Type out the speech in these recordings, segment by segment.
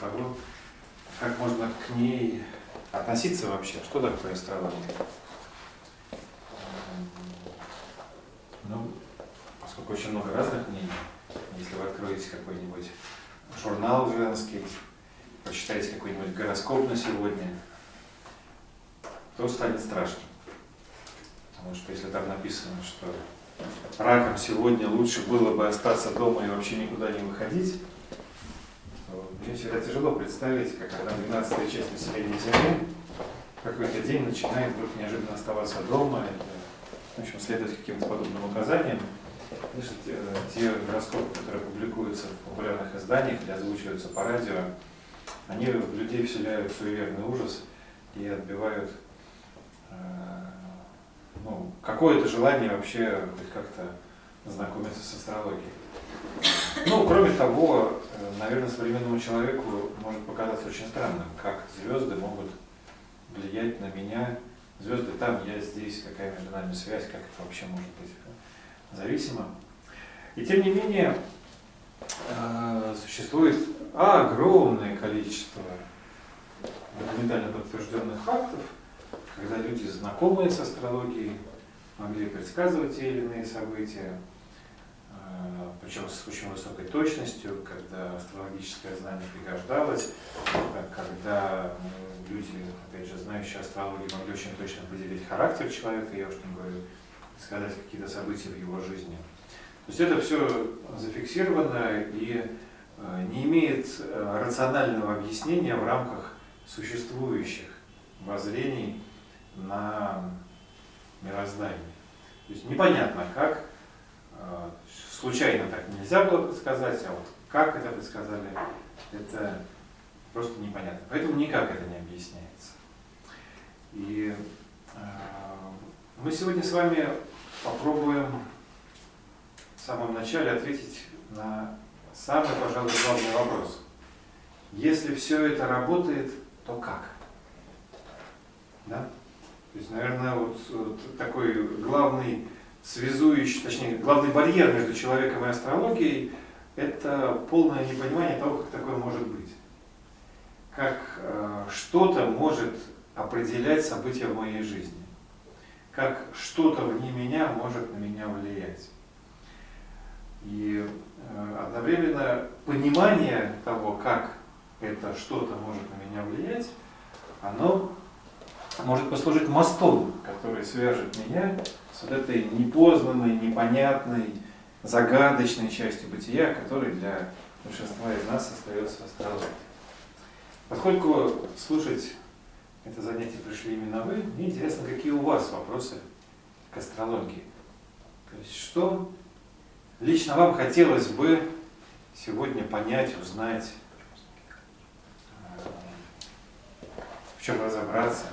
хотелось бы с того, как можно к ней относиться вообще. Что такое астрология? Ну, поскольку очень много разных мнений, если вы откроете какой-нибудь журнал женский, почитаете какой-нибудь гороскоп на сегодня, то станет страшно. Потому что если там написано, что раком сегодня лучше было бы остаться дома и вообще никуда не выходить, всегда тяжело представить, как одна двенадцатая часть населения Земли какой-то день начинает вдруг неожиданно оставаться дома, в общем, следовать каким-то подобным указаниям. Конечно, те, те гороскопы, которые публикуются в популярных изданиях или озвучиваются по радио, они в людей вселяют суеверный ужас и отбивают э, ну, какое-то желание вообще как-то знакомиться с астрологией. Ну, кроме того, э, наверное, современному человеку может показаться очень странным, как звезды могут влиять на меня. Звезды там, я здесь, какая между нами связь, как это вообще может быть зависимо. И тем не менее, э, существует огромное количество документально подтвержденных фактов, когда люди, знакомые с астрологией, могли предсказывать те или иные события, э, причем с очень высокой точностью, когда астрологическое знание пригождалось, когда э, люди, опять же, знающие астрологию, могли очень точно определить характер человека, я уж не говорю, сказать какие-то события в его жизни. То есть это все зафиксировано и э, не имеет э, рационального объяснения в рамках существующих воззрений на мироздание. То есть непонятно, как, э, случайно так нельзя было предсказать, а вот как это предсказали, это просто непонятно. Поэтому никак это не объясняется. И мы сегодня с вами попробуем в самом начале ответить на самый, пожалуй, главный вопрос. Если все это работает, то как? Да? То есть, наверное, вот, вот такой главный связующий, точнее, главный барьер между человеком и астрологией – это полное непонимание того, как такое может быть. Как э, что-то может определять события в моей жизни как что-то вне меня может на меня влиять. И э, одновременно понимание того, как это что-то может на меня влиять, оно может послужить мостом, который свяжет меня вот этой непознанной, непонятной, загадочной частью бытия, которой для большинства из нас остается астрология. Поскольку слушать это занятие пришли именно вы, мне интересно, какие у вас вопросы к астрологии. То есть, что лично вам хотелось бы сегодня понять, узнать, э, в чем разобраться?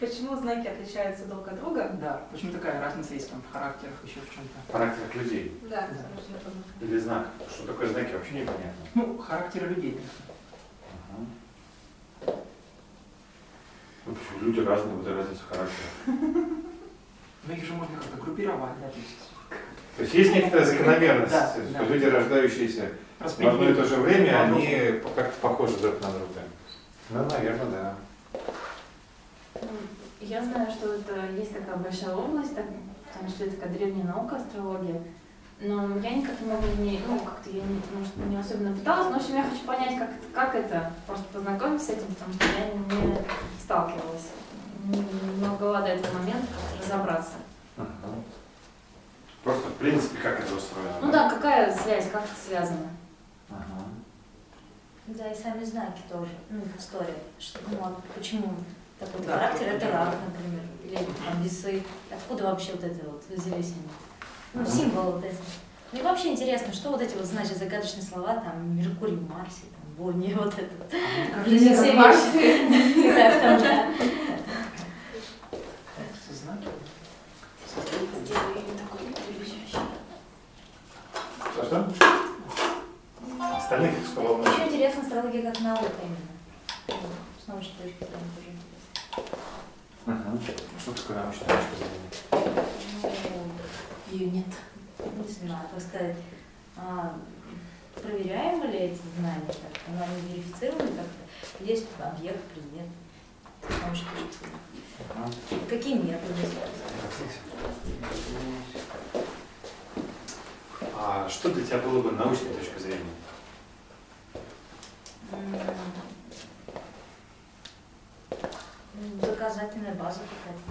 Почему знаки отличаются друг от друга? Да, почему такая разница есть там в характерах, еще в чем-то? Характер людей Да, Да. или знак? Что такое знаки, вообще непонятно. Ну, характеры людей. Ну, почему люди разные, вот и разница характера. Ну, их же можно как-то группировать, да, то есть То есть есть некоторая закономерность, Да, что да. люди, рождающиеся в одно и то же время, они как-то похожи друг на друга. Ну, наверное, да. Я знаю, что это есть такая большая область, так, потому что это такая древняя наука, астрология. Но я никак не могу в ней, ну, как-то я не, может, не особенно пыталась, но, в общем, я хочу понять, как, это- как это, просто познакомиться с этим, потому что я не сталкивалась. Немного до этого момента, как разобраться. Ага. Просто, в принципе, как это устроено. Ну да, какая связь, как это связано? Ага. Да, и сами знаки тоже, ну, их история. Что, ну, а почему такой Да, характер, это рак, например, или там весы. Откуда вообще вот это вот взялись они? Ну, Мгм. символы вот эти. Мне вообще интересно, что вот эти вот значат загадочные слова, там, Меркурий в Марсе, там, Бонни, вот это. Как Уже не все вещи. Да, там, да. Что, что? Остальных что волнует? Еще интересно астрология как наука именно. Ну, С научной точки зрения тоже Мгм. Что такое научная точка зрения? Ну, ее нет. Не знаю, как сказать. А, проверяемы ли эти знания как-то? Ну, они верифицированы как-то? Есть объект, предмет? С научной точки зрения. Ага. Какие методы? А что для тебя было бы научной точкой зрения? Ну, Доказательная база какая-то.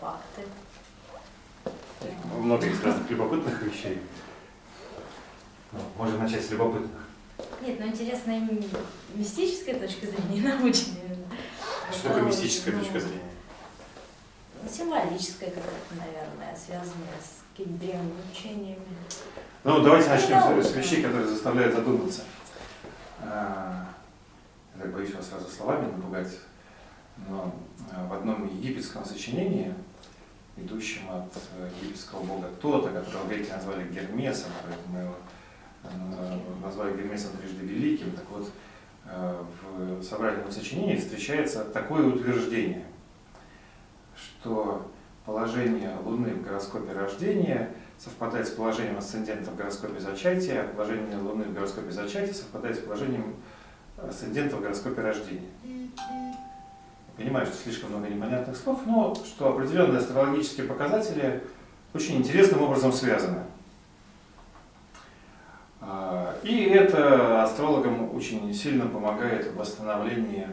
Факты. Много есть разных любопытных вещей. Ну, Можно начать с любопытных. Нет, ну интересно именно мистическая точка зрения, научная. именно. Что такое мистическая Ну, точка зрения? Символическая какая-то, наверное, связанная с какими-то древними учениями. Ну, давайте начнем с, с вещей, которые заставляют задуматься. А, Я так боюсь вас сразу словами напугать, но а, в одном египетском сочинении, идущем от э, египетского бога Тота, которого греки назвали Гермесом, поэтому его э, назвали Гермесом трижды великим, так вот, э, в собрательном сочинении встречается такое утверждение, что положение Луны в гороскопе рождения совпадает с положением асцендента в гороскопе зачатия, положение Луны в гороскопе зачатия совпадает с положением асцендента в гороскопе рождения. Понимаю, что слишком много непонятных слов, но что определенные астрологические показатели очень интересным образом связаны. А, И это астрологам очень сильно помогает в восстановлении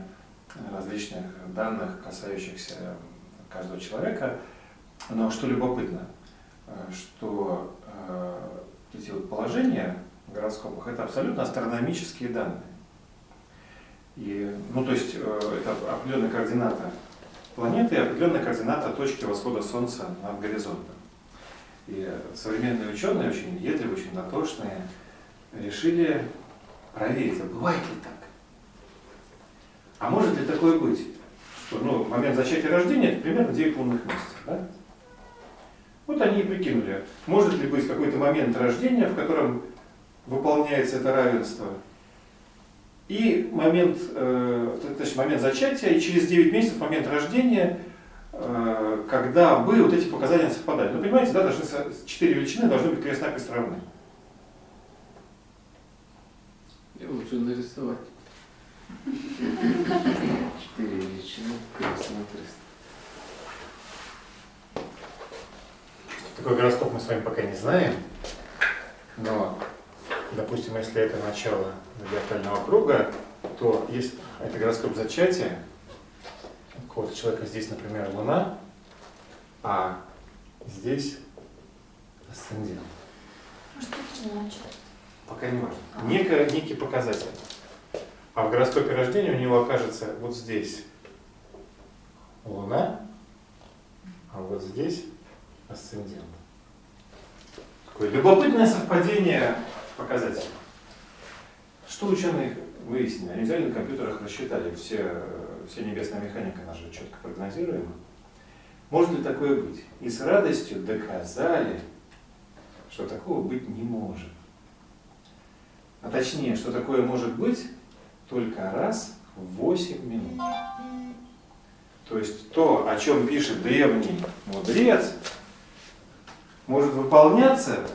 различных данных, касающихся каждого человека. Но что любопытно, э, что э, эти вот положения в гороскопах это абсолютно астрономические данные. И, ну, то есть э, это определенная координата планеты и определенная координата точки восхода Солнца над горизонтом. И современные ученые, очень въедливые, очень дотошные, решили проверить, а бывает ли так. А может ли такое быть, что ну, момент зачатия рождения это примерно 9 лунных месяцев, да? Вот они и прикинули, может ли быть какой-то момент рождения, в котором выполняется это равенство, и момент, э, то есть момент зачатия, и через 9 месяцев момент рождения, э, когда бы вот эти показания совпадали. Ну, понимаете, да, должны, со- четыре величины должны быть крест-накрест равны. Я лучше нарисовать. Четыре величины, крест на крест. Такой гороскоп мы с вами пока не знаем, но, допустим, если это начало зодиакального круга, то есть это гороскоп зачатия, у какого-то человека здесь, например, Луна, а здесь асцендент. А что это значит? Пока не важно. Некий, некий показатель. А в гороскопе рождения у него окажется вот здесь Луна, а вот здесь асцендент. Такое любопытное совпадение показателей. Что ученые выяснили? Они взяли на компьютерах, рассчитали все, все небесная механика наша четко прогнозируема. Может ли такое быть? И с радостью доказали, что такого быть не может. А точнее, что такое может быть только раз в 8 минут. То есть то, о чем пишет древний мудрец, может выполняться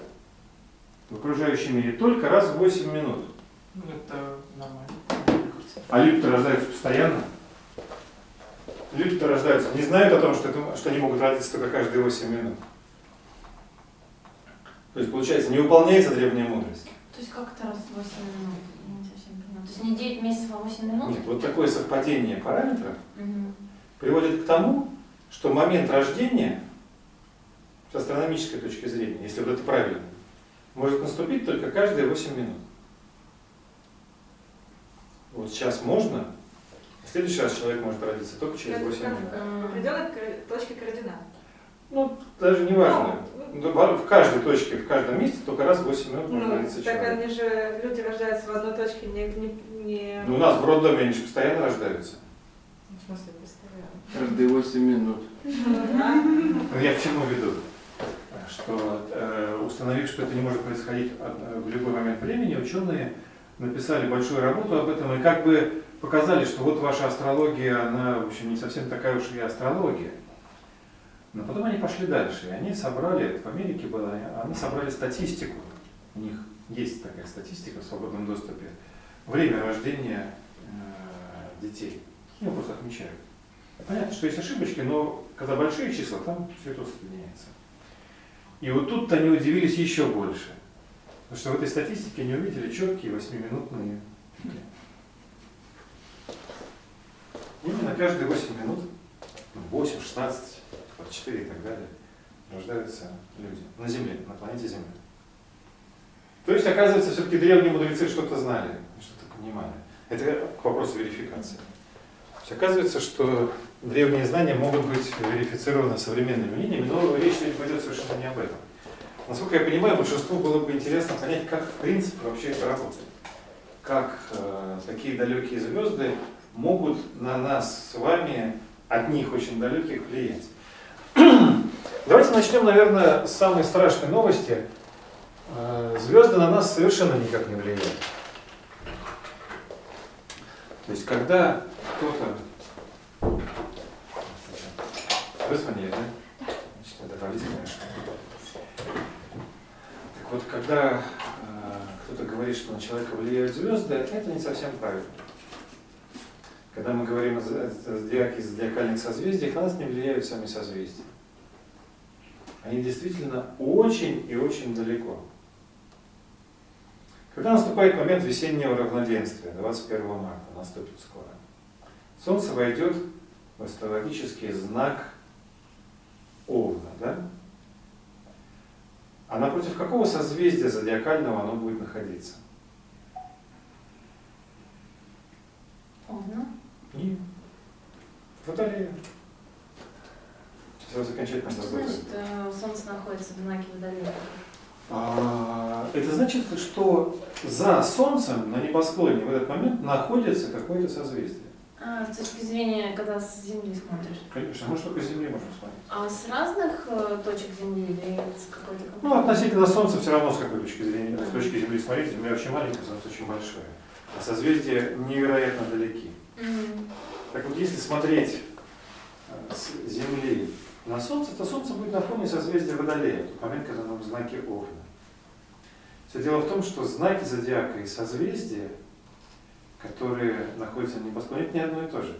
в окружающем мире только раз в 8 минут. Ну, это нормально. А люди-то рождаются постоянно. Люди-то рождаются, не знают о том, что, это, что они могут родиться только каждые 8 минут. То есть, получается, не выполняется древняя мудрость. То есть как это раз в 8 минут? Я не совсем понимаю. То есть не 9 месяцев, а 8 минут? Нет, вот такое совпадение параметров Мгм. приводит к тому, что момент рождения с астрономической точки зрения, если вот это правильно, может наступить только каждые 8 минут. Вот сейчас можно, в следующий раз человек может родиться только через 8 минут. В определенной точке координат. Ну, даже не важно. Ну, в в каждой точке, в каждом месте только раз в 8 минут можно Ну, родиться так человек. они же, люди рождаются в одной точке, не... не, не... Ну, у нас в роддоме они же постоянно рождаются. В смысле, представляю. Каждые 8 минут. Ну, я к чему веду? Что э, установив, что это не может происходить э, в любой момент времени, ученые написали большую работу об этом и как бы показали, что вот ваша астрология, она, в общем, не совсем такая уж и астрология. Но потом они пошли дальше, и они собрали, в Америке было, они собрали статистику, у них есть такая статистика в свободном доступе, время рождения э, детей. Его просто отмечают. Понятно, что есть ошибочки, но когда большие числа, там все это усредняется. И вот тут они удивились еще больше. Потому что в этой статистике они увидели четкие восьмиминутные пики. Именно каждые 8 минут, ну, 8, 16, 24 и так далее, рождаются люди на Земле, на планете Земля. То есть, оказывается, все-таки древние мудрецы что-то знали, что-то понимали. Это к вопросу верификации. Есть, оказывается, что древние знания могут быть верифицированы современными мнениями, но речь сегодня пойдет совершенно не об этом. Насколько я понимаю, большинству было бы интересно понять, как в принципе вообще это работает. Как э, такие далекие звезды могут на нас с вами, одних очень далеких, влиять. Давайте начнем, наверное, с самой страшной новости. Э, Звезды на нас совершенно никак не влияют. То есть, когда кто-то вы звонили, да? Значит. Так вот, когда э, кто-то говорит, что на человека влияют звезды, это не совсем правильно. Когда мы говорим о зо- зодиаке, зодиакальных созвездиях, на нас не влияют сами созвездия. Они действительно очень и очень далеко. Когда наступает момент весеннего равноденствия, 21 марта, наступит скоро, Солнце войдет в астрологический знак Овна, да? А напротив какого созвездия зодиакального оно будет находиться? Овна. И Водолея. Сейчас окончательно Что значит э, Солнце находится в знаке Водолея? А, Это значит, что за Солнцем на небосклоне в этот момент находится какое-то созвездие. А, с точки зрения, когда с Земли смотришь. Конечно, мы только с Земли можем смотреть. А с разных э, точек Земли или с какой-то Ну, относительно Солнца все равно с какой точки зрения, с точки Земли смотреть, Земля очень маленькая, Солнце очень большое. А созвездия невероятно далеки. М. Так вот, если смотреть э, с Земли на Солнце, то Солнце будет на фоне созвездия Водолея, в тот момент, когда оно в знаке Овна. Все дело в том, что знаки зодиака и созвездия, которые находятся на небосклоне, это не одно и то же.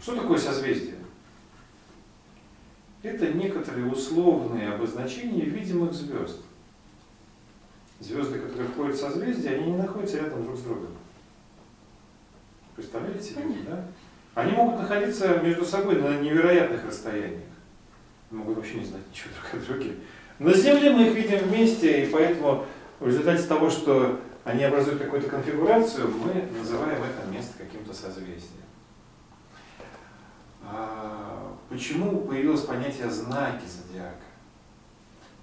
Что такое созвездие? Это некоторые условные обозначения видимых звезд. Звезды, которые входят в созвездие, они не находятся рядом друг с другом. Представляете себе, да? Они могут находиться между собой на невероятных расстояниях. Могут вообще не знать ничего друг о друге. На Земле мы их видим вместе, и поэтому в результате того, что они образуют какую-то конфигурацию, мы называем это место каким-то созвездием. А почему появилось понятие знаки зодиака?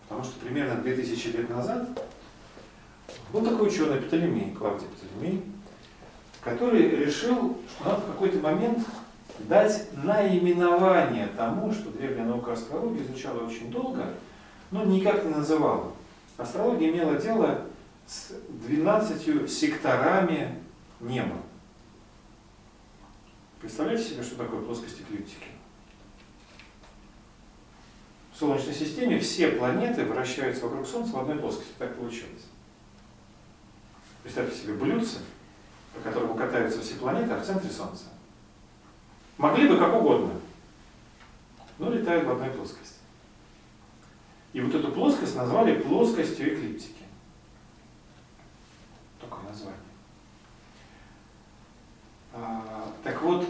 Потому что примерно 2000 лет назад был такой ученый Птолемей, Клавдий Птолемей, который решил, что надо в какой-то момент дать наименование тому, что древняя наука астрологии изучала очень долго, но никак не называла. Астрология имела дело с 12 секторами неба. Представляете себе, что такое плоскость эклиптики? В Солнечной системе все планеты вращаются вокруг Солнца в одной плоскости. Так получилось. Представьте себе блюдце, по которому катаются все планеты, а в центре Солнца. Могли бы как угодно, но летают в одной плоскости. И вот эту плоскость назвали плоскостью эклиптики. Такое название. А, так вот,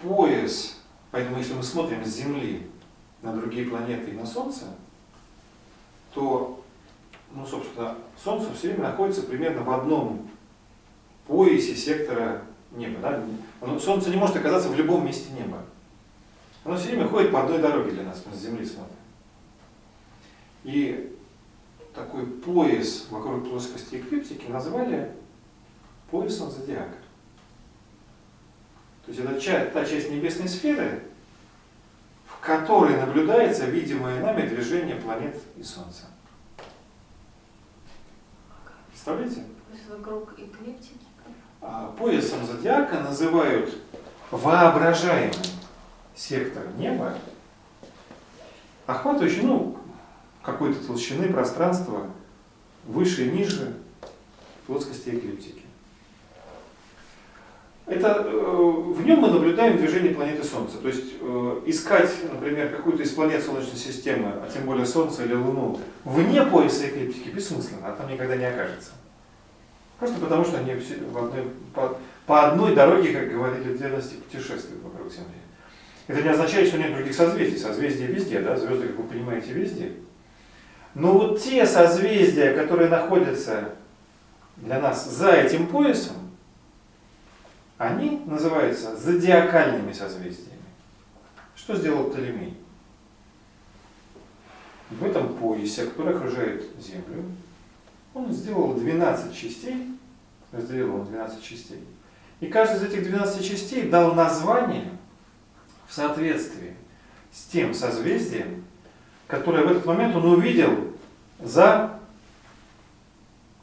пояс, поэтому если мы смотрим с Земли на другие планеты и на Солнце, то, ну, собственно, Солнце все время находится примерно в одном поясе сектора неба. Да? Солнце не может оказаться в любом месте неба. Оно все время ходит по одной дороге для нас, мы с Земли смотрим. И такой пояс вокруг плоскости эклиптики назвали поясом зодиака. То есть это ча- та часть небесной сферы, в которой наблюдается видимое нами движение планет и Солнца. Представляете? Вокруг эклиптики. А, Поясом зодиака называют воображаемый сектор неба, охватывающий, ну, какой-то толщины пространства выше и ниже плоскости эклиптики. Это, э, в нем мы наблюдаем движение планеты Солнца. То есть э, искать, например, какую-то из планет Солнечной системы, а тем более Солнце или Луну, вне пояса эклиптики бессмысленно, а там никогда не окажется. Просто потому, что они в одной, по, по одной дороге, как говорили в древности, путешествуют вокруг Земли. Это не означает, что нет других созвездий. Созвездия везде, да, звезды, как вы понимаете, везде. Но вот те созвездия, которые находятся для нас за этим поясом, они называются зодиакальными созвездиями. Что сделал Птолемей? В этом поясе, который окружает Землю, он сделал 12 частей, разделил он 12 частей. И каждый из этих 12 частей дал название в соответствии с тем созвездием, которое в этот момент он увидел за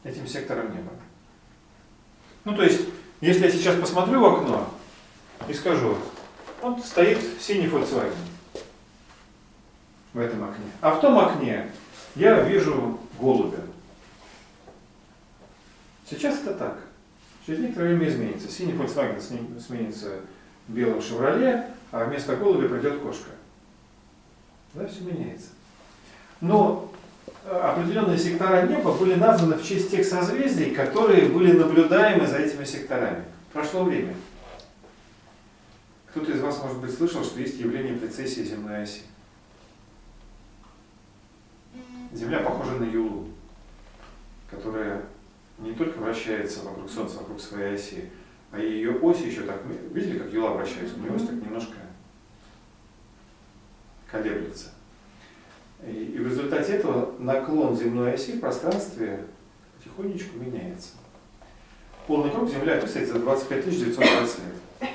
этим сектором неба. Ну, то есть, если я сейчас посмотрю в окно и скажу, вот стоит синий Volkswagen в этом окне, а в том окне я вижу голубя. Сейчас это так. Через некоторое время изменится. Синий Volkswagen сменится белым Chevrolet, а вместо голубя придет кошка. Да, все меняется. Но э, определенные сектора неба были названы в честь тех созвездий, которые были наблюдаемы за этими секторами. Прошло время. Кто-то из вас, может быть, слышал, что есть явление прецессии земной оси. Земля похожа на Юлу, которая не только вращается вокруг Солнца, вокруг своей оси, а ее ось еще так, ну, видели, как Юла вращается? У нее ось так немножко колеблется. И, в результате этого наклон земной оси в пространстве потихонечку меняется. Полный круг Земля описывается за 25 920 лет.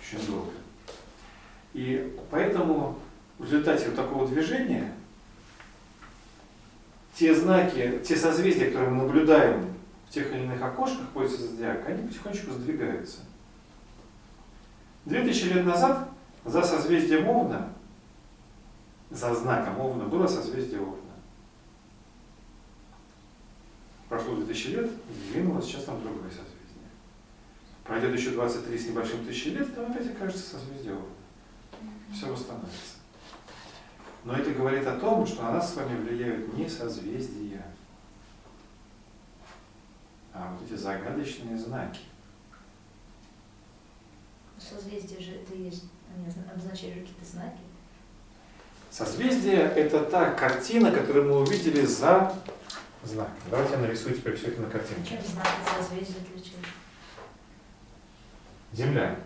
Очень долго. И поэтому в результате вот такого движения те знаки, те созвездия, которые мы наблюдаем в тех или иных окошках пояса зодиака, они потихонечку сдвигаются. Две тысячи лет назад за созвездием Овна, за знаком Овна было созвездие Овна. Прошло 2000 лет, сдвинулось, сейчас там другое созвездие. Пройдет еще 23 с небольшим тысячи лет, там опять окажется созвездие Овна. Все восстановится. Но это говорит о том, что на нас с вами влияют не созвездия, а вот эти загадочные знаки. Созвездие же это есть, они обозначают какие-то знаки. Созвездие – это та картина, которую мы увидели за знаком. Давайте я нарисую теперь все это на картинке. Чем знаки созвездия отличаются? Земля.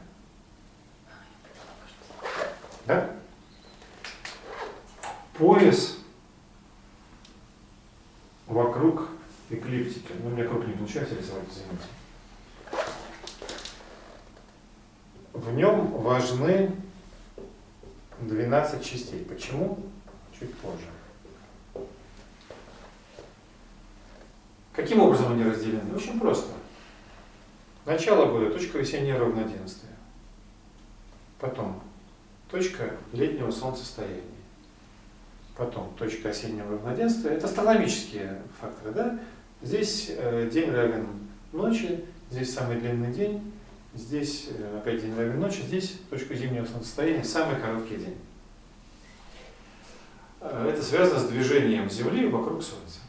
Да? Пояс вокруг эклиптики. Ну, у меня круг не получается рисовать, извините. В нем важны 12 частей. Почему? Чуть позже. Каким образом они разделены? Очень просто. Начало года, точка весеннее равноденствие. Потом точка летнего солнцестояния. Потом точка осеннего равноденствия. Это астрономические факторы, да? Здесь э, день равен ночи, здесь самый длинный день, здесь э, опять день равен ночи, здесь точка зимнего солнцестояния, самый короткий день. Э, это связано с движением Земли вокруг Солнца.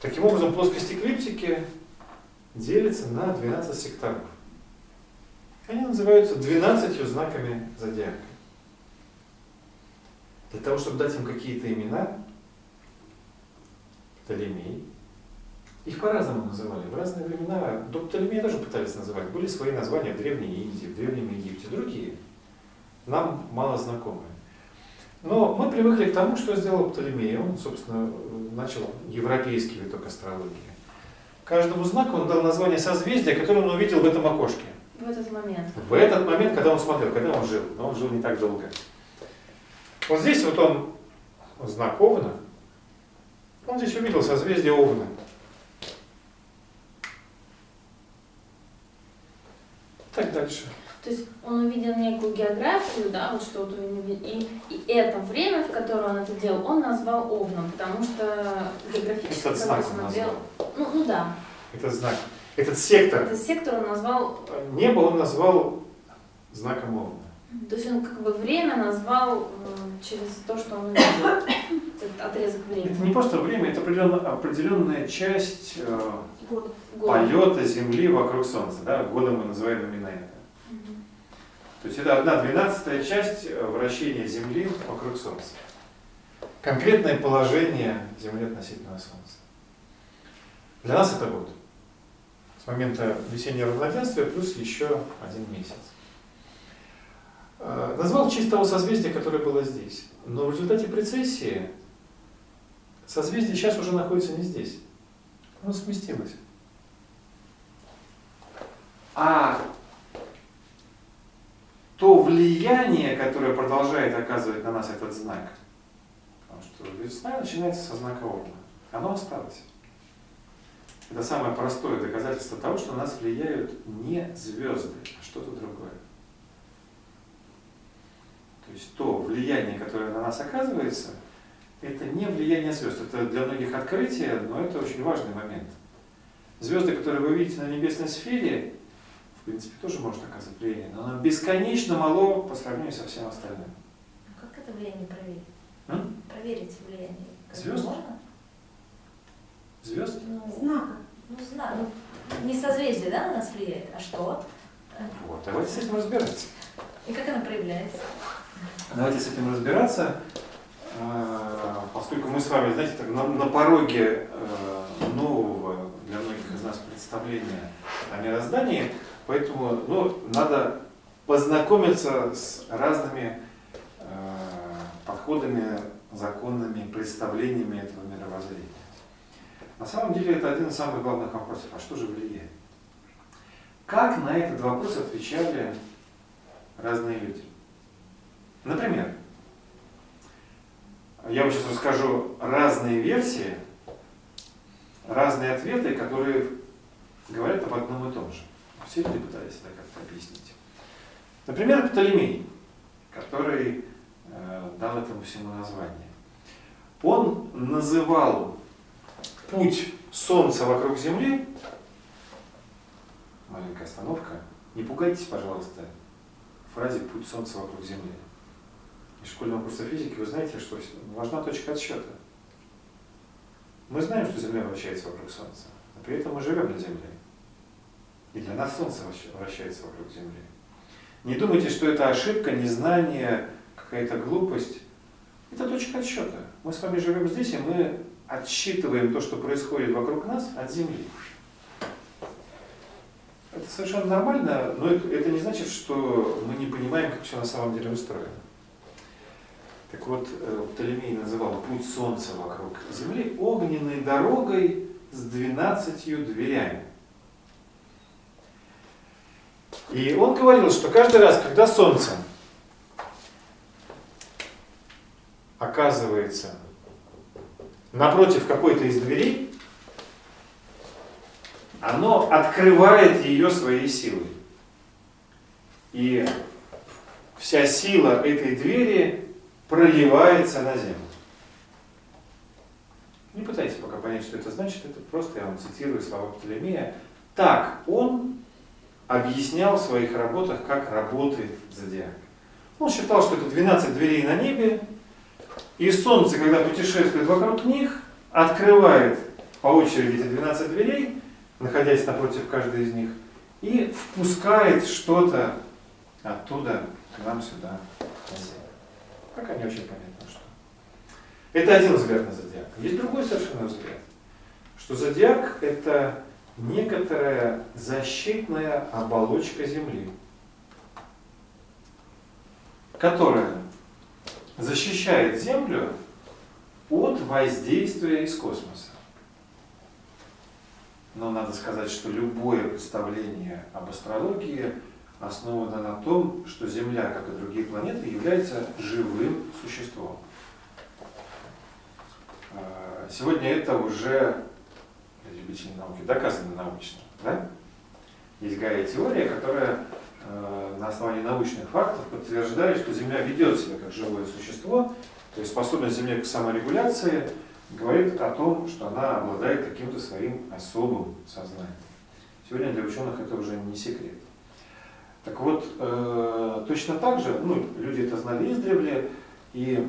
Таким образом, плоскость эклиптики делится на 12 секторов. Они называются 12 знаками зодиака. Для того, чтобы дать им какие-то имена, Птолемей Их по-разному называли. В разные времена, до Птолемея тоже пытались называть. Были свои названия в Древней Индии, в Древнем Египте, другие. Нам мало знакомые. Но мы привыкли к тому, что сделал Птолемей. Он, собственно, начал европейский виток астрологии. Каждому знаку он дал название созвездия, которое он увидел в этом окошке. В этот момент. В этот момент, когда он смотрел, когда он жил, но он жил не так долго. Вот здесь вот он, знак Овна, он здесь увидел созвездие Овна. Так дальше. То есть он увидел некую географию, да, вот что-то и, и это время, в которое он это делал, он назвал Овном, потому что географически Этот знак он смотрел. назвал. Ну, ну да, Этот знак. Этот сектор этот сектор он назвал, небо он назвал знаком Овна. то есть он как бы время назвал э, через то, что он увидел, этот отрезок Это времени. не просто время, это определенная, определенная часть э, Год. полета Земли вокруг Солнца. Да? Годом мы называем именно это. То есть это одна двенадцатая часть э, вращения Земли вокруг Солнца. Конкретное положение Земли относительно Солнца. Для нас это год. С момента весеннего равноденствия плюс еще один месяц. Э, Назвал в честь того созвездия, которое было здесь. Но в результате прецессии созвездие сейчас уже находится не здесь. Оно сместилось. А то влияние, которое продолжает оказывать на нас этот знак, потому что весна начинается со знака Овна, оно осталось. Это самое простое доказательство того, что на нас влияют не звезды, а что-то другое. То есть то влияние, которое на нас оказывается, это не влияние звезд. Это для многих открытие, но это очень важный момент. Звезды, которые вы видите на небесной сфере, принципе, тоже может оказывать влияние, но оно бесконечно мало по сравнению со всем остальным. Ну, Как это влияние проверить? М? Проверить влияние. Звезд? Можно? Звезд? Ну, Знака. ну, знаю. Ну, не созвездие, да, на нас влияет, а что? Вот, давайте с этим разбираться. И как оно проявляется? Давайте с этим разбираться, э, поскольку мы с вами, знаете, так, на, на пороге э, нового для многих из нас представления о мироздании, поэтому ну, надо познакомиться с разными э, подходами, законными представлениями этого мировоззрения. На самом деле это один из самых главных вопросов. А что же влияет? Как на этот вопрос отвечали разные люди? Например, я вам сейчас расскажу разные версии, разные ответы, которые говорят об одном и том же. Все люди пытались это как-то объяснить. Например, Птолемей, который э, дал этому всему название. Он называл путь Солнца вокруг Земли, маленькая остановка, не пугайтесь, пожалуйста, фразе «путь Солнца вокруг Земли». Из школьного курса физики вы знаете, что важна точка отсчета. Мы знаем, что Земля вращается вокруг Солнца, но при этом мы живем на Земле. И для нас Солнце вращается вокруг Земли. Не думайте, что это ошибка, незнание, какая-то глупость. Это точка отсчета. Мы с вами живем здесь, и мы отсчитываем то, что происходит вокруг нас, от Земли. Это совершенно нормально, но это, не значит, что мы не понимаем, как все на самом деле устроено. Так вот, э, Птолемей называл путь Солнца вокруг Земли огненной дорогой с двенадцатью дверями. И он говорил, что каждый раз, когда Солнце оказывается напротив какой-то из дверей, оно открывает ее своей силой. И вся сила этой двери проливается на землю. Не пытайтесь пока понять, что это значит, это просто я вам цитирую слова Птолемея. Так он объяснял в своих работах, как работает зодиак. Он считал, что это 12 дверей на небе, и Солнце, когда путешествует вокруг них, открывает по очереди эти 12 дверей, находясь напротив каждой из них, и впускает что-то оттуда к нам сюда, на землю. Пока не очень понятно, что. Это один взгляд на зодиак. Есть другой совершенно взгляд, что зодиак – это некоторая защитная оболочка Земли, которая защищает Землю от воздействия из космоса. Но надо сказать, что любое представление об астрологии основано на том, что Земля, как и другие планеты, является живым существом. А, Сегодня это уже любителей науки доказано научно. Да? Есть Гая-теория, которая э, на основании научных фактов подтверждает, что Земля ведет себя как живое существо, то есть способность Земли к саморегуляции говорит о том, что она обладает каким-то своим особым сознанием. Сегодня для ученых это уже не секрет. Так вот, э, точно так же, ну, люди это знали издревле, и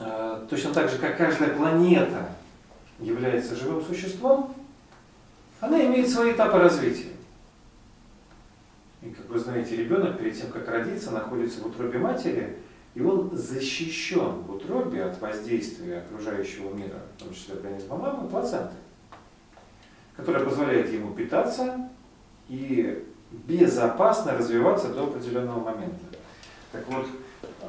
э, точно так же, как каждая планета является живым существом, она имеет свои этапы развития. И, как вы знаете, ребенок перед тем, как родиться, находится в утробе матери, и он защищен в утробе от воздействия окружающего мира, в том числе организма мамы, плаценты, которая позволяет ему питаться и безопасно развиваться до определенного момента. Так вот, э,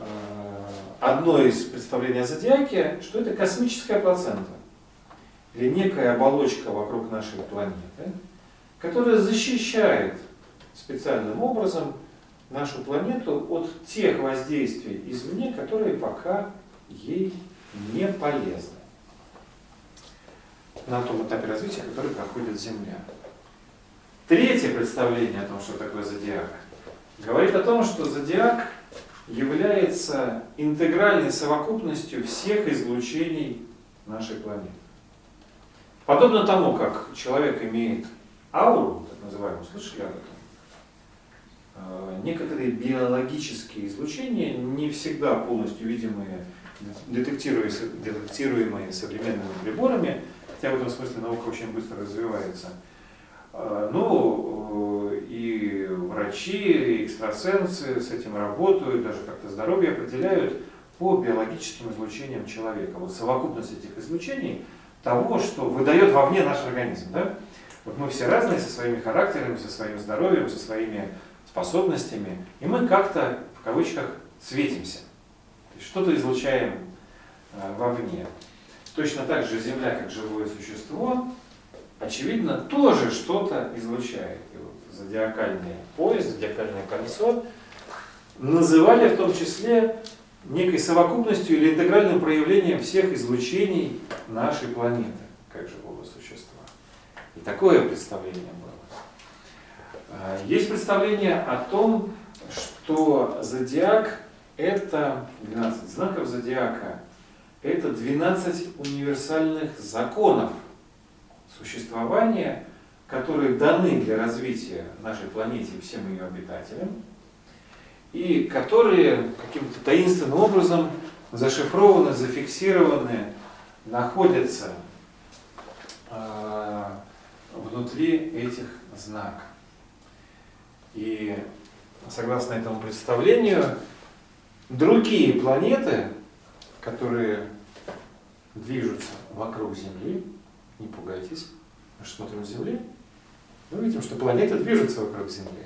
одно из представлений о зодиаке, что это космическая плацента, или некая оболочка вокруг нашей планеты, которая защищает специальным образом нашу планету от тех воздействий извне, которые пока ей не полезны на том этапе развития, который проходит Земля. Третье представление о том, что такое зодиак, говорит о том, что зодиак является интегральной совокупностью всех излучений нашей планеты. Подобно тому, как человек имеет ауру, так называемую, слышали об этом? Э, Некоторые биологические излучения, не всегда полностью видимые, детектируемые, современными приборами, хотя в этом смысле наука очень быстро развивается, э, ну, э, и врачи, и экстрасенсы с этим работают, даже как-то здоровье определяют по биологическим излучениям человека. Вот совокупность этих излучений того, что выдает вовне наш организм. Да? Вот мы все разные со своими характерами, со своим здоровьем, со своими способностями, и мы как-то, в кавычках, светимся. Что-то излучаем э, вовне. Точно так же Земля, как живое существо, очевидно, тоже что-то излучает. И вот зодиакальный пояс, зодиакальное кольцо называли в том числе некой совокупностью или интегральным проявлением всех излучений нашей планеты, как живого существа. И такое представление было. А, Есть представление о том, что зодиак это 12 знаков зодиака, это 12 универсальных законов существования, которые даны для развития нашей планеты и всем ее обитателям, и которые каким-то таинственным образом зашифрованы, зафиксированы, находятся э, внутри этих знаков. И согласно этому представлению, другие планеты, которые движутся вокруг Земли, не пугайтесь, мы смотрим с Земли, мы видим, что планеты движутся вокруг Земли.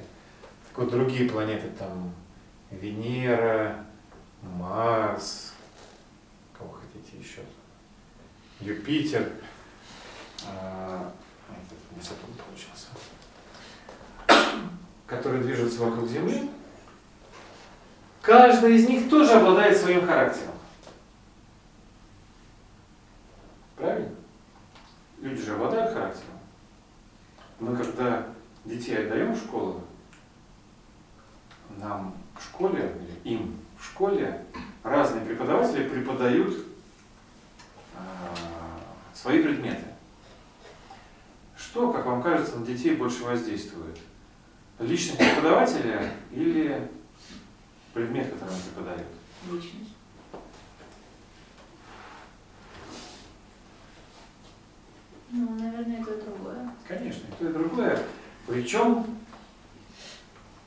Так вот, другие планеты там Венера, Марс, кого хотите еще, Юпитер, а, этот не Сатурн получился, которые движутся вокруг Земли, каждая из них тоже обладает своим характером. Правильно? Люди же обладают характером. Мы когда детей отдаем в школу, нам в школе, или им в школе разные преподаватели преподают э, свои предметы. Что, как вам кажется, на детей больше воздействует? Личность преподавателя или предмет, который он преподает? Личность. Ну, наверное, это другое. Конечно, и то и другое. Причем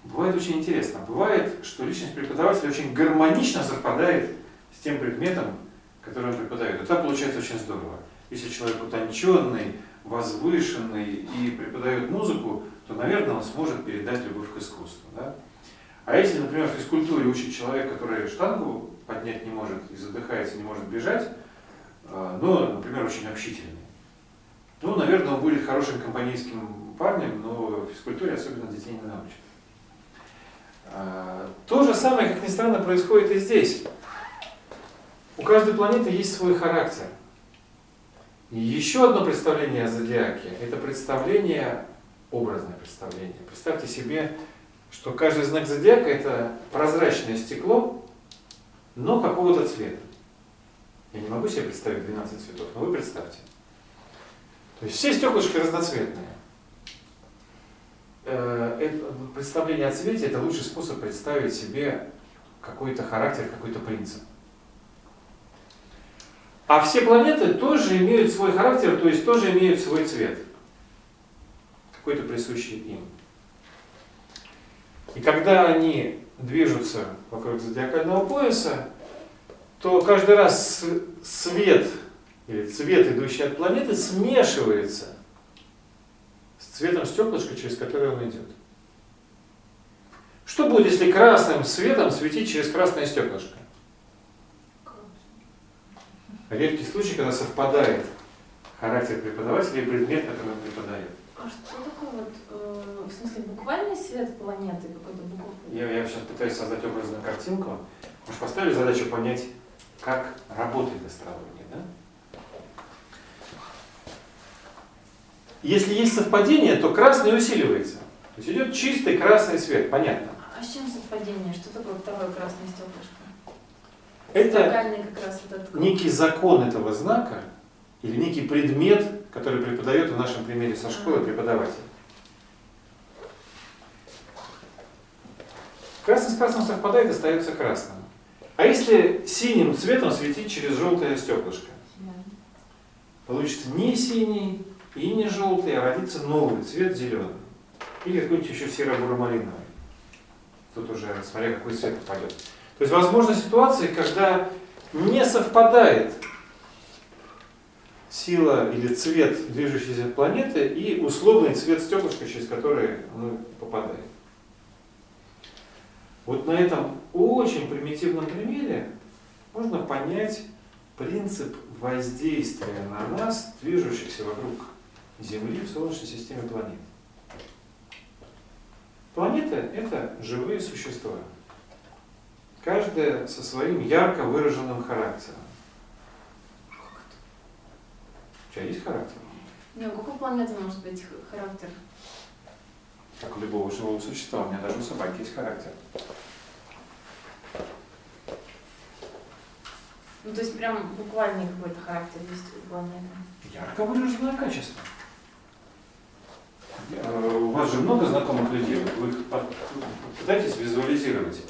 бывает очень интересно. Бывает, что личность преподавателя очень гармонично совпадает с тем предметом, который он преподает. Это получается очень здорово. Если человек утонченный, возвышенный и преподает музыку, то, наверное, он сможет передать любовь к искусству. Да? А если, например, в физкультуре учит человек, который штангу поднять не может и задыхается, не может бежать, э, но, например, очень общительный, ну, наверное, он будет хорошим компанейским парнем, но в физкультуре особенно детей не научит. А, То же самое, как ни странно, происходит и здесь. У каждой планеты есть свой характер. И еще одно представление о зодиаке – это представление, образное представление. Представьте себе, что каждый знак зодиака – это прозрачное стекло, но какого-то цвета. Я не могу себе представить 12 цветов, но вы представьте. То есть все стеклышки разноцветные. Э, представление о цвете – это лучший способ представить себе какой-то характер, какой-то принцип. А все планеты тоже имеют свой характер, то есть тоже имеют свой цвет, какой-то присущий им. И когда они движутся вокруг зодиакального пояса, то каждый раз свет или цвет, идущий от планеты, смешивается с цветом стеклышка, через которое он идет. Что будет, если красным светом светить через красное стеклышко? Редкий случай, когда совпадает характер преподавателя и предмет, который он преподает. А что такое вот, э, в смысле, буквальный свет планеты какой-то букв... Я, я сейчас пытаюсь создать образную картинку. Мы же поставили задачу понять, как работает астрология, да? Если есть совпадение, то красный усиливается. То есть идет чистый красный свет, понятно. А с чем совпадение? Что такое второе красное стеклышко? Это как раз вот этот... некий закон этого знака или некий предмет, который преподает в нашем примере со школы преподаватель. Красный с красным совпадает и остается красным. А если синим цветом светить через желтое стеклышко? Получится не синий и не желтый, а родится новый цвет зеленый. Или какой-нибудь еще серо-буро-малиновый. Тут уже смотря какой цвет попадет. То есть возможны ситуации, когда не совпадает сила или цвет движущейся планеты и условный цвет стеклышка, через который он попадает. Вот на этом очень примитивном примере можно понять принцип воздействия на нас, движущихся вокруг Земли в Солнечной системе планет. Планеты – это живые существа. Каждая со своим ярко выраженным характером. У тебя есть характер? Не, у какой планеты может быть характер? Как у любого живого существа. У меня даже у собаки есть характер. Ну, то есть прям буквальный какой-то характер есть у планеты. Ярко выраженное качество. Э, У вас же много знакомых людей, вы их пытаетесь визуализировать.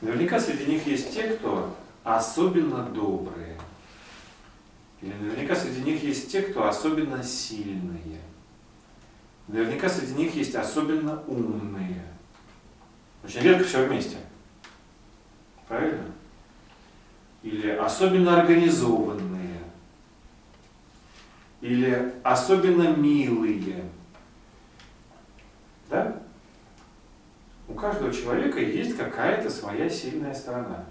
Наверняка среди них есть те, кто особенно добрые. Или наверняка среди них есть те, кто особенно сильные. Наверняка среди них есть особенно умные. Очень редко все вместе. Правильно? Или особенно организованные. Или особенно милые. Да? У каждого человека есть какая-то своя сильная сторона.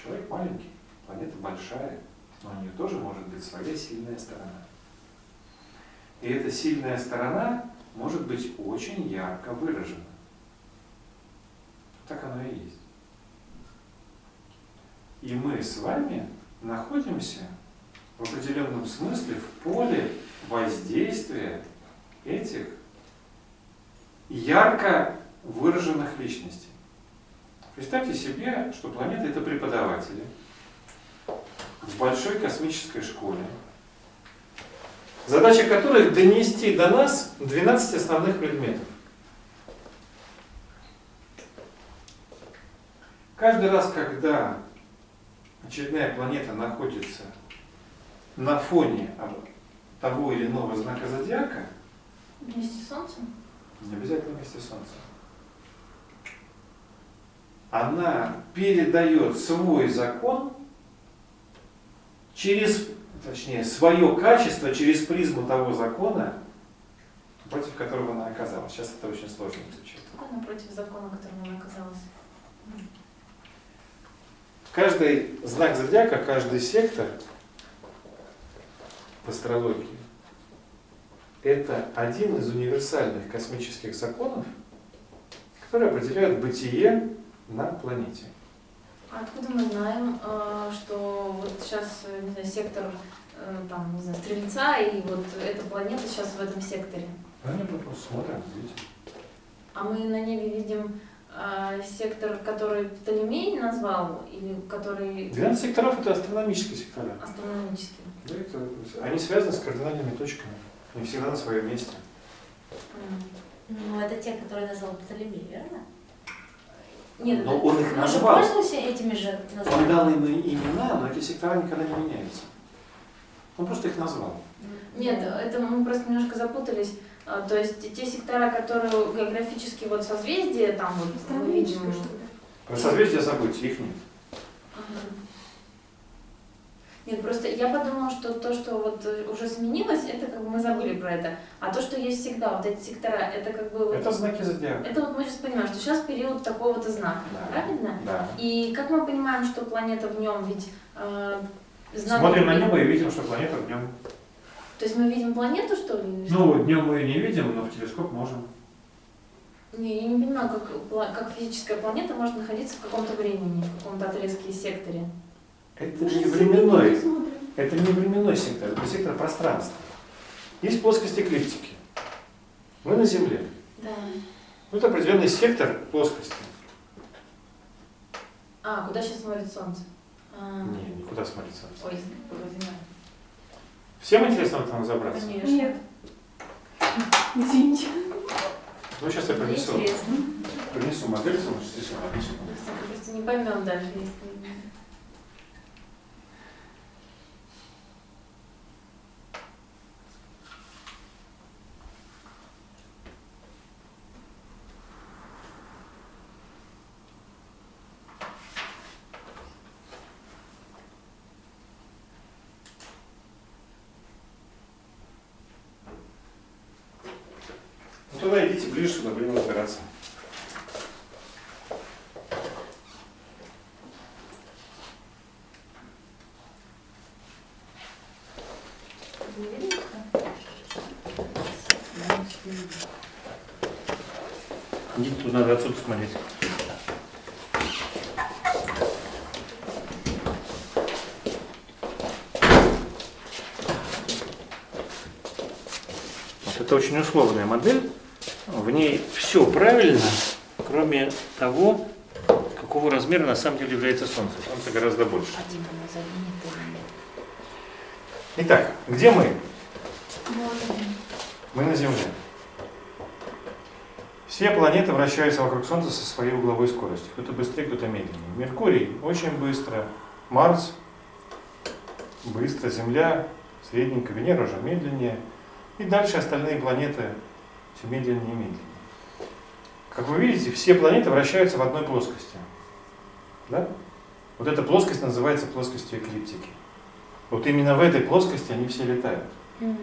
Человек маленький, планета большая, но у нее тоже может быть своя сильная сторона. И эта сильная сторона может быть очень ярко выражена. Так оно и есть. И мы с вами находимся в определенном смысле в поле воздействия этих ярко выраженных личностей. Представьте себе, что планета это преподаватели в большой космической школе, задача которых донести до нас 12 основных предметов. Каждый раз, когда очередная планета находится на фоне того или иного знака зодиака, Вместе с Солнцем? Не обязательно вместе с Солнцем, она передает свой закон через точнее, свое качество через призму того закона, против которого она оказалась. Сейчас это очень сложно звучит. Какой напротив закона, которым она оказалась? Каждый знак зодиака, каждый сектор в астрологии это один из универсальных космических законов, которые определяют бытие на планете. А откуда мы знаем, э, что вот сейчас, э, не знаю, сектор э, там, не знаю, Стрельца и вот эта планета сейчас в этом секторе? Ну, не просто смотрим, видите. А мы на небе видим сектор, который Птолемей назвал, или который 12 секторов это астрономические сектора. астрономический? Да, это, они связаны с кардинальными точками. Они всегда на своем месте. Ну, это те, которые назвал Птолемей, верно? Нет, Но он их Мы же назвал. пользуемся этими же Он названиями. дал им имена, но эти сектора никогда не меняются. Он просто их назвал. Нет, это мы просто немножко запутались. А, То есть те сектора, которые географически вот созвездия, там вот мы видим. Астрономическое, что ли? Про созвездия забудьте, их нет. Ага. Нет, просто я подумала, что то, что вот э, уже сменилось, это как бы мы забыли про это. А то, что есть всегда, вот эти сектора, это как бы вот- Это знаки зодиака. это вот мы сейчас понимаем, что сейчас период такого-то знака, Да. правильно? Да. И как мы понимаем, что планета в нем, ведь э, знак- Смотрим на небо и видим, что планета в нем. То есть мы видим планету, что ли? Ну, днем мы ее не видим, но в телескоп можем. Не, я не понимаю, как, как физическая планета может находиться в каком-то времени, в каком-то отрезке и секторе. Это не временной, это не временной сектор, это сектор пространства. Есть плоскость эклиптики. Мы на Земле. Да. Ну, это определенный сектор плоскости. А, куда сейчас смотрит Солнце? А, Не, никуда смотрится. Ой, вроде да. Всем интересно в этом разобраться? Конечно. Нет. Извините. Ну, сейчас я принесу, Интересно. принесу модель, потому что здесь она написана. Просто, просто не поймем даже, если... Ну, сюда, будем разбираться. Не видно? Идите, тут надо отсюда смотреть. Вот это очень условная модель. Все правильно, кроме того, какого размера на самом деле является Солнце. Солнце гораздо больше. Итак, где мы? Мы на Земле. Все планеты вращаются вокруг Солнца со своей угловой скоростью. Кто-то быстрее, кто-то медленнее. Меркурий очень быстро, Марс быстро, Земля средненько, Венера уже медленнее. И дальше остальные планеты все медленнее и медленнее. Как вы видите, все планеты вращаются в одной плоскости. Да? Вот эта плоскость называется плоскостью эклиптики. Вот именно в этой плоскости они все летают. М.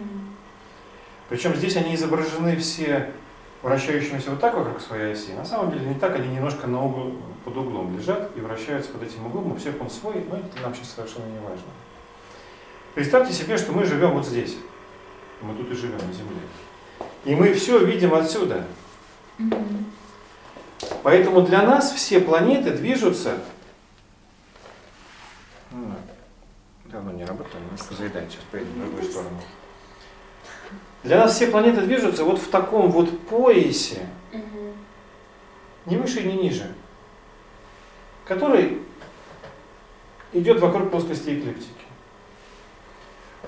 Причем здесь они изображены все вращающимися вот так вокруг своей оси. На самом деле не так, они немножко на угол, под углом лежат и вращаются под этим углом. У всех он свой, но это нам сейчас совершенно не важно. Представьте себе, что мы живем вот здесь. Мы тут и живем на Земле. И мы все видим отсюда. Мгм. Поэтому для нас все планеты движутся... Ну, Давно не работали, немножко заедает, сейчас поедем в другую сторону. Для нас все планеты движутся вот в таком вот поясе, не выше и не ниже, который идет вокруг плоскости эклиптики.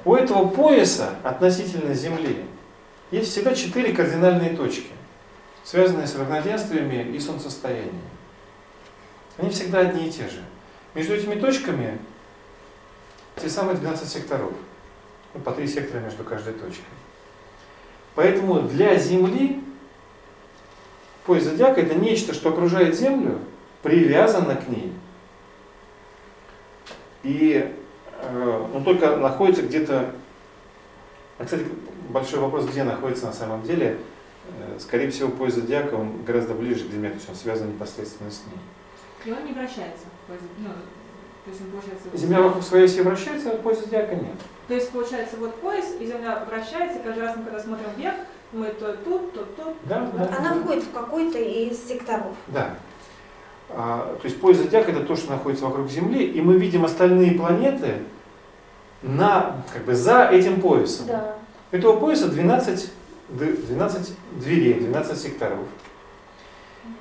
У этого пояса относительно Земли есть всегда четыре кардинальные точки, связанные с равноденствиями и солнцестоянием. Они всегда одни и те же. Между этими точками те самые 12 секторов. Ну, по три сектора между каждой точкой. Поэтому для Земли пояс зодиака это нечто, что окружает Землю, привязано к ней. И э, но только находится где-то... А, кстати, большой вопрос, где находится на самом деле. Э, Скорее всего, пояс зодиака, он гораздо ближе к Земле, то есть он связан непосредственно с ней. И он не вращается. Ну, то есть он получается... Земля вокруг своей оси вращается, а пояс зодиака нет. То есть получается вот пояс, и Земля вращается, и каждый раз мы когда смотрим вверх, мы то тут, то тут. Да, да. Она входит в какой-то из секторов. Да. А, то есть пояс зодиака это то, что находится вокруг Земли, и мы видим остальные планеты на, как бы за этим поясом. Да. Этого пояса 12, д- 12 дверей, 12 секторов.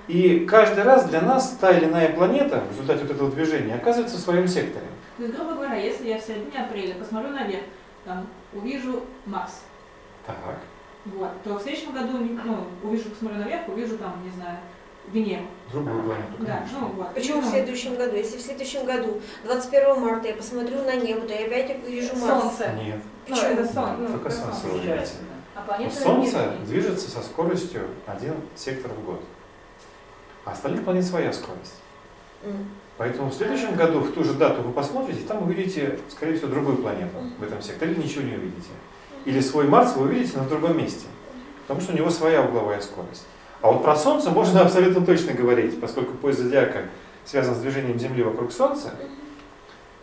И каждый раз для нас та или иная планета в результате вот этого движения оказывается в своем секторе. То есть, грубо говоря, если я в середине апреля посмотрю наверх, там, увижу Марс, Так. вот, то в следующем году, ну, увижу, посмотрю наверх, увижу там, не знаю, Венеру. Другую планету, Да, ну вот. Почему в Ну, следующем году? Если в следующем году, 21 марта, я посмотрю на небо, то я опять увижу Марс. Солнце. Нет. Ну, Почему? это сон, ну, Только Солнце солнце. А Солнце движется со скоростью один сектор в год. А остальных планет своя скорость. М. Поэтому в следующем году, в ту же дату вы посмотрите, там увидите, скорее всего, другую планету в этом секторе, или ничего не увидите. Или свой Марс вы увидите, но в другом месте. Потому что у него своя угловая скорость. А вот про Солнце можно абсолютно точно говорить, поскольку пояс зодиака связан с движением Земли вокруг Солнца,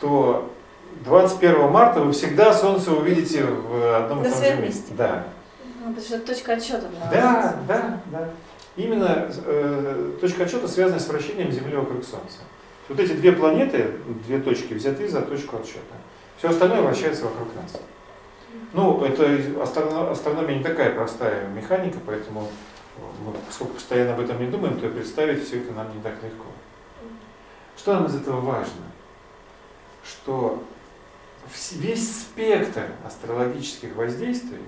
то 21 марта вы всегда Солнце увидите в одном и том же месте. месте. Да. Ну, потому что точка отсчета Да, да, да. Именно э, точка отсчета связана с вращением Земли вокруг Солнца. Вот эти две планеты, две точки взяты за точку отсчета. Все остальное вращается вокруг нас. Ну, это астроно- астрономия не такая простая механика, поэтому мы, поскольку постоянно об этом не думаем, то представить все это нам не так легко. Что нам из этого важно? Что весь спектр астрологических воздействий,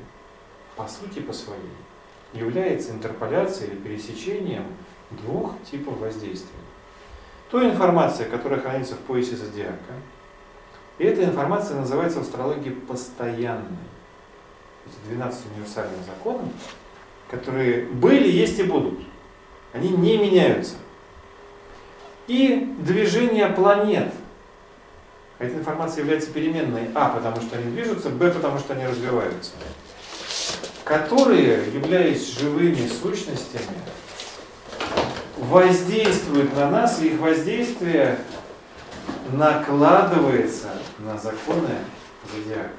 по сути по своей, является интерполяцией или пересечением двух типов воздействия. Той информация, которая хранится в поясе зодиака, и эта информация называется в астрологии постоянной. Эти 12 универсальных законов, которые были, есть и будут. Они не меняются. И движение планет. Эта информация является переменной А, потому что они движутся, Б, потому что они развиваются которые, являясь живыми сущностями, воздействуют на нас, и их воздействие накладывается на законы зодиака.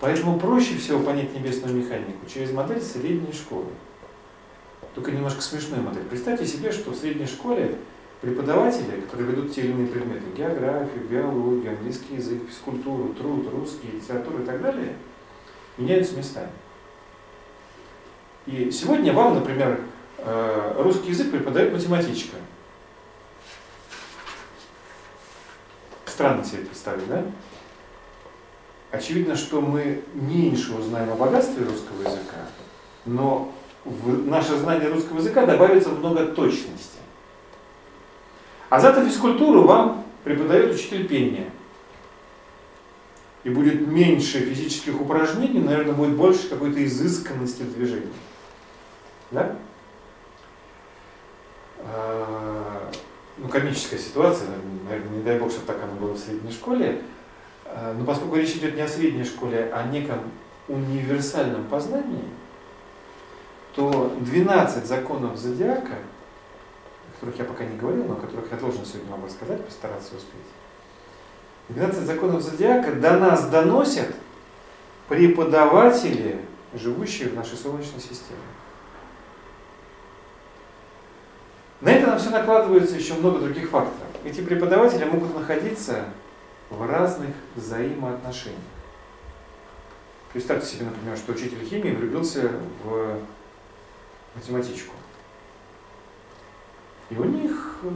Поэтому проще всего понять небесную механику через модель средней школы. Только немножко смешную модель. Представьте себе, что в средней школе преподаватели, которые ведут те или иные предметы, географию, биологию, английский язык, физкультуру, труд, русский, литературу и так далее, меняются местами. И сегодня вам, например, э, русский язык преподает математичка. Странно себе представить, да? Очевидно, что мы меньше узнаем о богатстве русского языка, но в наше знание русского языка добавится много точности. А зато физкультуру вам преподает учитель пения. И будет меньше физических упражнений, наверное, будет больше какой-то изысканности в движении. Да? А, Ну, комическая ситуация, наверное, не дай бог, чтобы так оно было в средней школе. А, Но поскольку речь идет не о средней школе, а о неком универсальном познании, то 12 законов зодиака, о которых я пока не говорил, но о которых я должен сегодня вам рассказать, постараться успеть. 12 законов зодиака до нас доносят преподаватели, живущие в нашей Солнечной системе. На это нам все накладывается еще много других факторов. Эти преподаватели могут находиться в разных взаимоотношениях. Представьте себе, например, что учитель химии влюбился в математичку. И у них э,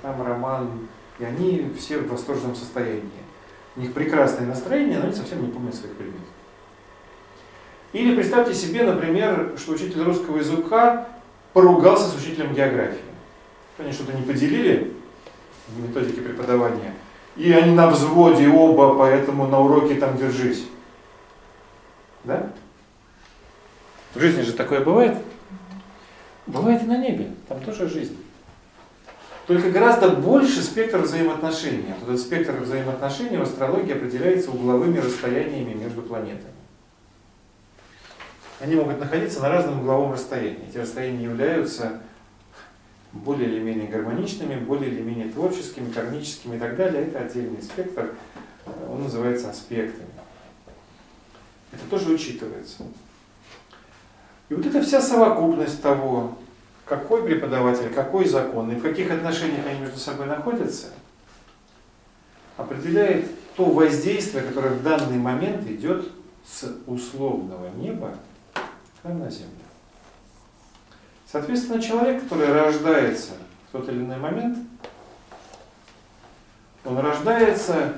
там роман, и они все в восторженном состоянии. У них прекрасное настроение, но они совсем не помнят своих предметов. Или представьте себе, например, что учитель русского языка поругался с учителем географии. Они что-то не поделили в методике преподавания, и они на взводе оба, поэтому на уроке там держись. Да? В жизни же такое бывает? Бывает и на небе, там тоже жизнь. Только гораздо больше спектр взаимоотношений. Этот спектр взаимоотношений в астрологии определяется угловыми расстояниями между планетами. Они могут находиться на разном угловом расстоянии. Эти расстояния являются более или менее гармоничными, более или менее творческими, кармическими и так далее. Это отдельный спектр, он называется аспектами. Это тоже учитывается. И вот эта вся совокупность того, какой преподаватель, какой закон и в каких отношениях они между собой находятся, определяет то воздействие, которое в данный момент идет с условного неба на землю. Соответственно, человек, который рождается в тот или иной момент, он рождается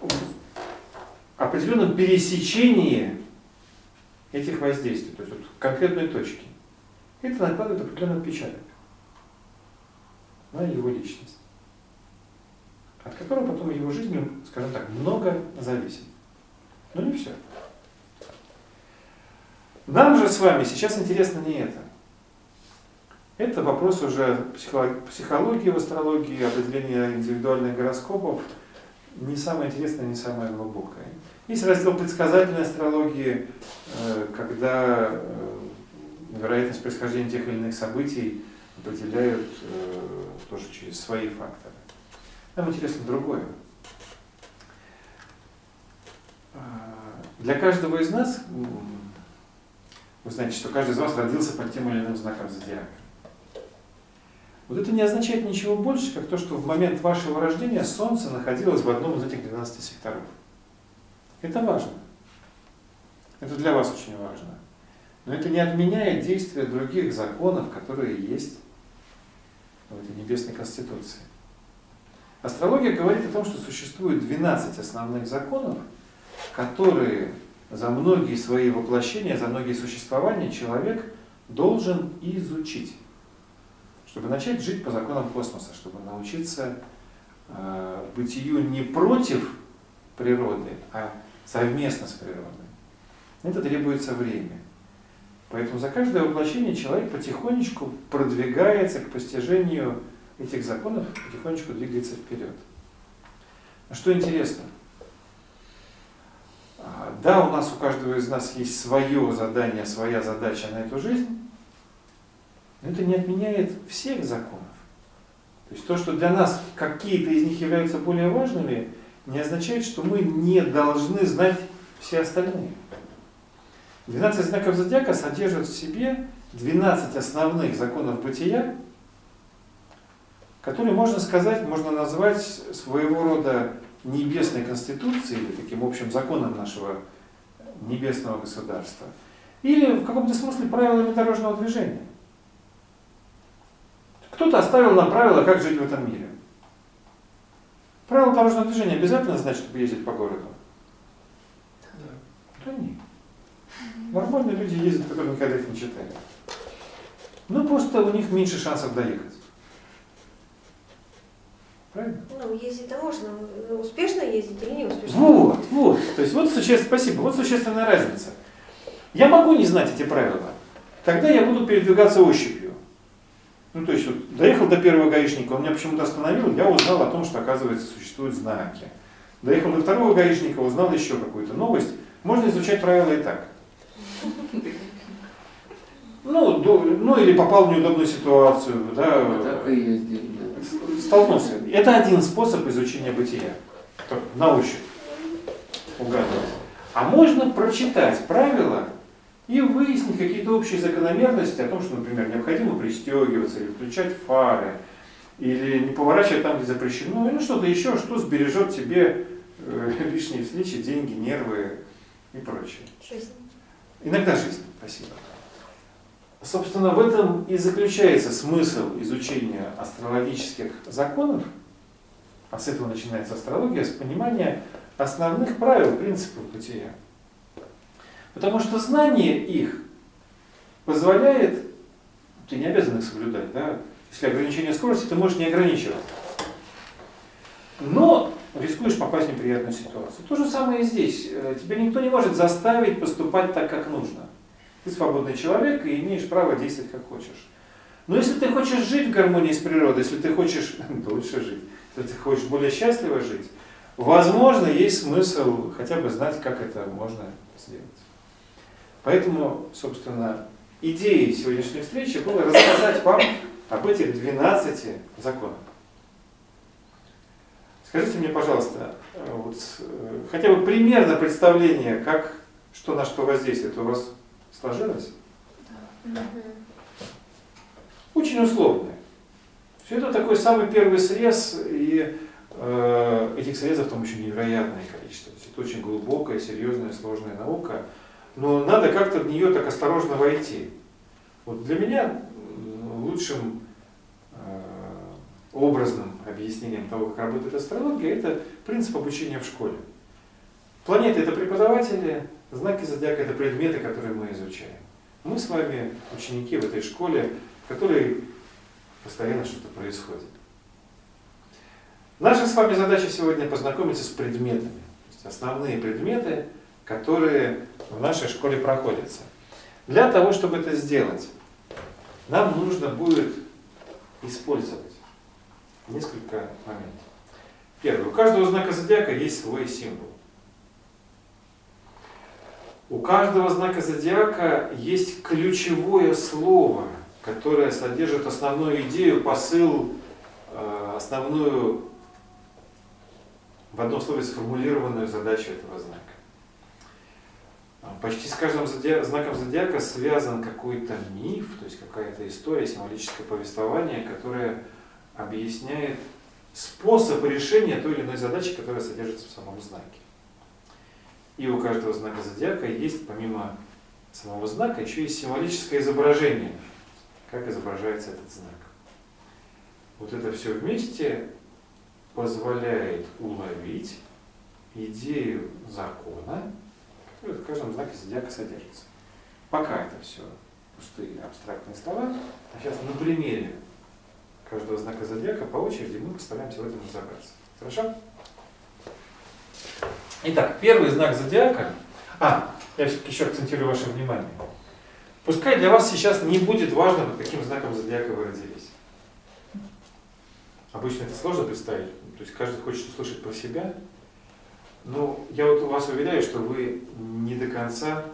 в определенном пересечении этих воздействий, то есть вот конкретной точке. Это накладывает определенный отпечаток на его личность, от которого потом его жизни, скажем так, много зависит. Но не все. Нам же с вами сейчас интересно не это. Это вопрос уже психологии в астрологии, определения индивидуальных гороскопов. Не самое интересное, не самое глубокое. Есть раздел предсказательной астрологии, э, когда э, вероятность происхождения тех или иных событий определяют э, тоже через свои факторы. Нам интересно другое. Для каждого из нас, вы знаете, что каждый из вас родился под тем или иным знаком зодиака. Вот это не означает ничего больше, как то, что в момент вашего рождения Солнце находилось в одном из этих 12 секторов. Это важно. Это для вас очень важно. Но это не отменяет действия других законов, которые есть в этой небесной конституции. Астрология говорит о том, что существует 12 основных законов, которые за многие свои воплощения, за многие существования человек должен изучить, чтобы начать жить по законам космоса, чтобы научиться э, бытию не против природы, а совместно с природой. Это требуется время. Поэтому за каждое воплощение человек потихонечку продвигается к постижению этих законов, потихонечку двигается вперед. А что интересно? А, да, у нас у каждого из нас есть свое задание, своя задача на эту жизнь, но это не отменяет всех законов. То есть то, что для нас какие-то из них являются более важными, не означает, что мы не должны знать все остальные. 12 знаков зодиака содержат в себе 12 основных законов бытия, которые, можно сказать, можно назвать своего рода небесной конституцией, или таким общим законом нашего небесного государства, или в каком-то смысле правилами дорожного движения. Кто-то оставил нам правила, как жить в этом мире. Правила дорожного движения обязательно знать, чтобы ездить по городу? Да нет. Нормальные люди ездят, которые никогда их не читали. Ну, просто у них меньше шансов доехать. Правильно? Ну, ездить-то можно. Ну, Успешно ездить или не успешно? Вот, вот. То есть вот существенная, спасибо, вот существенная разница. Я могу не знать эти правила. Тогда я буду передвигаться ощупью. Ну, то есть, вот, доехал до первого гаишника, он меня почему-то остановил, я узнал о том, что, оказывается, существуют знаки. Доехал до второго гаишника, узнал еще какую-то новость. Можно изучать правила и так. Ну, до- ну или попал в неудобную ситуацию, да, А так и ездили, да. столкнулся. Это один способ изучения бытия. Так, На ощупь. Угадывать. А можно прочитать правила и выяснить какие-то общие закономерности о том, что, например, необходимо пристегиваться или включать фары, или не поворачивать там, где запрещено, или что-то еще, что сбережет тебе э, лишние встречи, деньги, нервы и прочее. Жизнь. Иногда жизнь. Спасибо. Собственно, в этом и заключается смысл изучения астрологических законов, а с этого начинается астрология, с понимания основных правил, принципов бытия. Потому что знание их позволяет, ты не обязан их соблюдать, да? Если ограничение скорости, ты можешь не ограничивать. Но рискуешь попасть в неприятную ситуацию. То же самое и здесь. Э, Тебя никто не может заставить поступать так, как нужно. Ты свободный человек и имеешь право действовать как хочешь. Но если ты хочешь жить в гармонии с природой, если ты хочешь лучше жить, если ты хочешь более счастливо жить, возможно, есть смысл хотя бы знать, как это можно сделать. Поэтому, собственно, идеей сегодняшней встречи было рассказать вам об этих 12 законах. Скажите мне, пожалуйста, э, вот, э, хотя бы примерно представление, как, что на что воздействует, у вас сложилось? Очень условное. Все это такой самый первый срез, и э, этих срезов там еще невероятное количество. То есть это очень глубокая, серьезная, сложная наука, но надо как-то в нее так осторожно войти. Вот для меня лучшим образным объяснением того, как работает астрология, это принцип обучения в школе. Планеты это преподаватели, знаки зодиака это предметы, которые мы изучаем. Мы с вами ученики в этой школе, в которой постоянно что-то происходит. Наша с вами задача сегодня познакомиться с предметами. То есть основные предметы, которые в нашей школе проходятся. Для того, чтобы это сделать, нам нужно будет использовать несколько моментов. Первое. У каждого знака зодиака есть свой символ. У каждого знака зодиака есть ключевое слово, которое содержит основную идею, посыл, э, основную в одном слове сформулированную задачу этого знака. Почти с каждым зодиак, знаком зодиака связан какой-то миф, то есть какая-то история, символическое повествование, которое объясняет способ решения той или иной задачи, которая содержится в самом знаке. И у каждого знака зодиака есть, помимо самого знака, еще есть символическое изображение, как изображается этот знак. Вот это все вместе позволяет уловить идею закона, который в каждом знаке зодиака содержится. Пока это все пустые абстрактные слова, а сейчас на примере каждого знака зодиака по очереди мы постараемся в этом разобраться. Хорошо? Итак, первый знак зодиака. А, я все-таки еще акцентирую ваше внимание. Пускай для вас сейчас не будет важно, под каким знаком зодиака вы родились. Обычно это сложно представить. То есть каждый хочет услышать про себя. Но я вот вас уверяю, что вы не до конца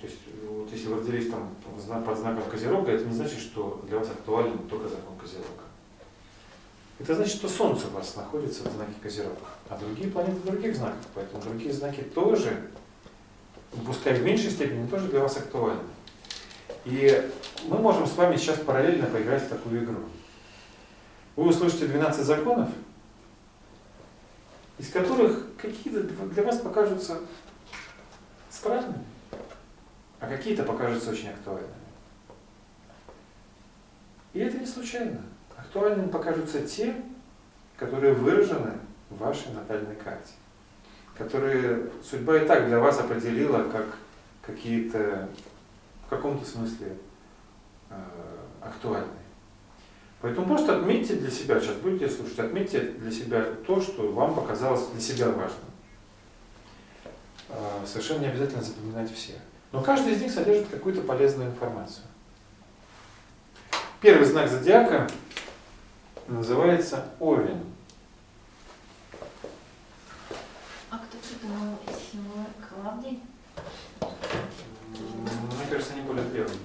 то есть, вот если вы родились там под знаком Козерога, это не значит, что для вас актуален только закон Козерога. Это значит, что Солнце у вас находится в знаке Козерога, а другие планеты в других знаках. Поэтому другие знаки тоже, пускай в меньшей степени, тоже для вас актуальны. И мы можем с вами сейчас параллельно поиграть в такую игру. Вы услышите 12 законов, из которых какие-то для вас покажутся странными а какие-то покажутся очень актуальными. И это не случайно. Актуальными покажутся те, которые выражены в вашей натальной карте, которые судьба и так для вас определила как какие-то, в каком-то смысле, э, актуальные. Поэтому просто отметьте для себя, сейчас будете слушать, отметьте для себя то, что вам показалось для себя важным. Э, совершенно не обязательно запоминать все. Но каждый из них содержит какую-то полезную информацию. Первый знак зодиака называется Овен. А кто придумал символы Клавдий? Мне кажется, они более древние.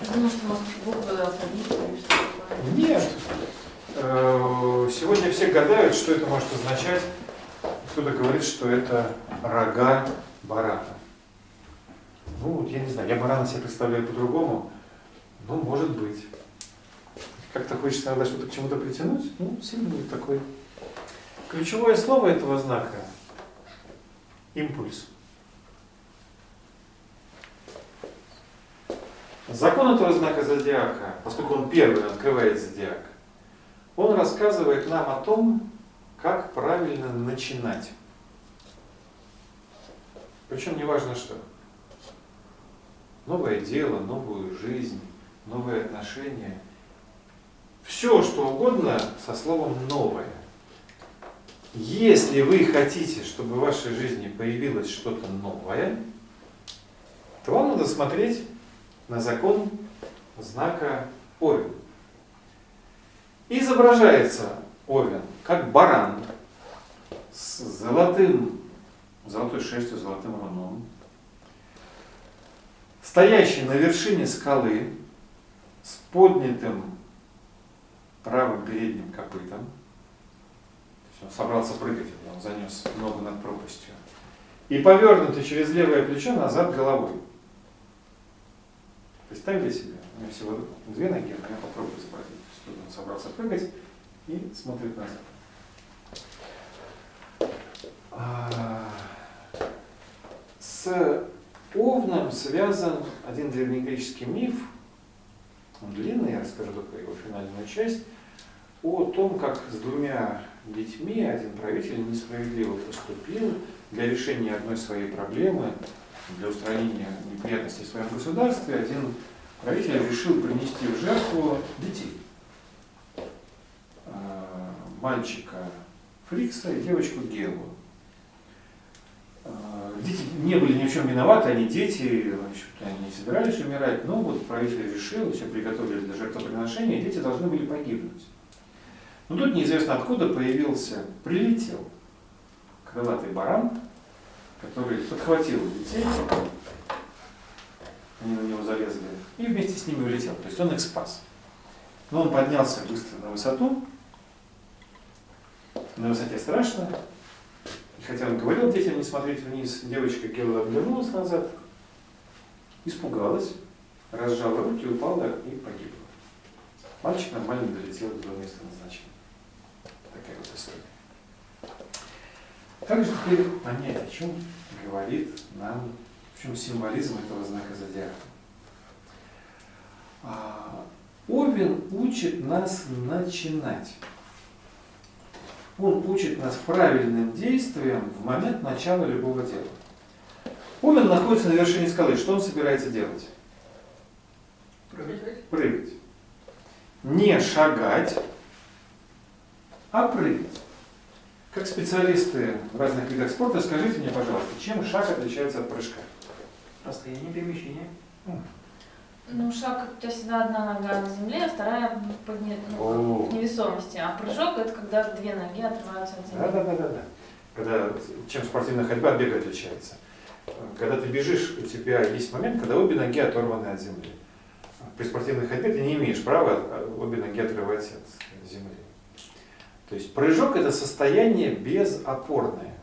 Я думаю, что может буквы алфавита или что такое. Нет. Э, Сегодня все гадают, что это может означать. Кто-то говорит, что это рога барана. Ну, вот я не знаю, я барана себе представляю по-другому. Ну, может быть. Как-то хочется иногда что-то к чему-то притянуть. Ну, символ такой. Ключевое слово этого знака – импульс. Закон этого знака зодиака, поскольку он первый открывает зодиак, он рассказывает нам о том, как правильно начинать. Причем не важно что новое дело, новую жизнь, новые отношения. Все, что угодно со словом «новое». Если вы хотите, чтобы в вашей жизни появилось что-то новое, то вам надо смотреть на закон знака Овен. Изображается Овен как баран с золотым, золотой шерстью, золотым руном, стоящий на вершине скалы с поднятым правым передним копытом. То есть он собрался прыгать, он занес ногу над пропастью. И повернутый через левое плечо назад головой. Представили себе? У меня всего две ноги, но я попробую изобразить. Тут он собрался прыгать и смотрит назад. А, С Овном связан один древнегреческий миф, он длинный, я расскажу только его финальную часть, о том, как с двумя детьми один правитель несправедливо поступил для решения одной своей проблемы, для устранения неприятностей в своем государстве, один правитель решил принести в жертву детей. А, Мальчика Фрикса и девочку Гелу. А, Дети не были ни в чем виноваты, они дети, они собирались умирать, но вот правитель решил, все приготовили для жертвоприношения, и дети должны были погибнуть. Но тут неизвестно откуда появился, прилетел крылатый баран, который подхватил детей, они на него залезли, и вместе с ними улетел. То есть он их спас. Но он поднялся быстро на высоту, на высоте страшно, хотя он говорил детям не смотреть вниз, девочка Гелла обернулась назад, испугалась, разжала руки, упала и погибла. Мальчик нормально долетел до места назначения. Такая вот история. Как же теперь понять, о чем говорит нам, в чем символизм этого знака зодиака? А, Овен учит нас начинать. Он учит нас правильным действиям в момент начала любого дела. Овен находится на вершине скалы. Что он собирается делать? Прыгать. Прыгать. Не шагать, а прыгать. Как специалисты в разных видах спорта, скажите мне, пожалуйста, чем шаг отличается от прыжка? Расстояние перемещения. Ну, шаг, у тебя всегда одна нога на земле, а вторая ну, О. в невесомости. А прыжок это когда две ноги отрываются от земли. Да, да, да, да, да. Когда, чем спортивная ходьба от бега отличается. Когда ты бежишь, у тебя есть момент, когда обе ноги оторваны от земли. При спортивной ходьбе ты не имеешь права а, обе ноги отрывать от земли. То есть прыжок это состояние безопорное.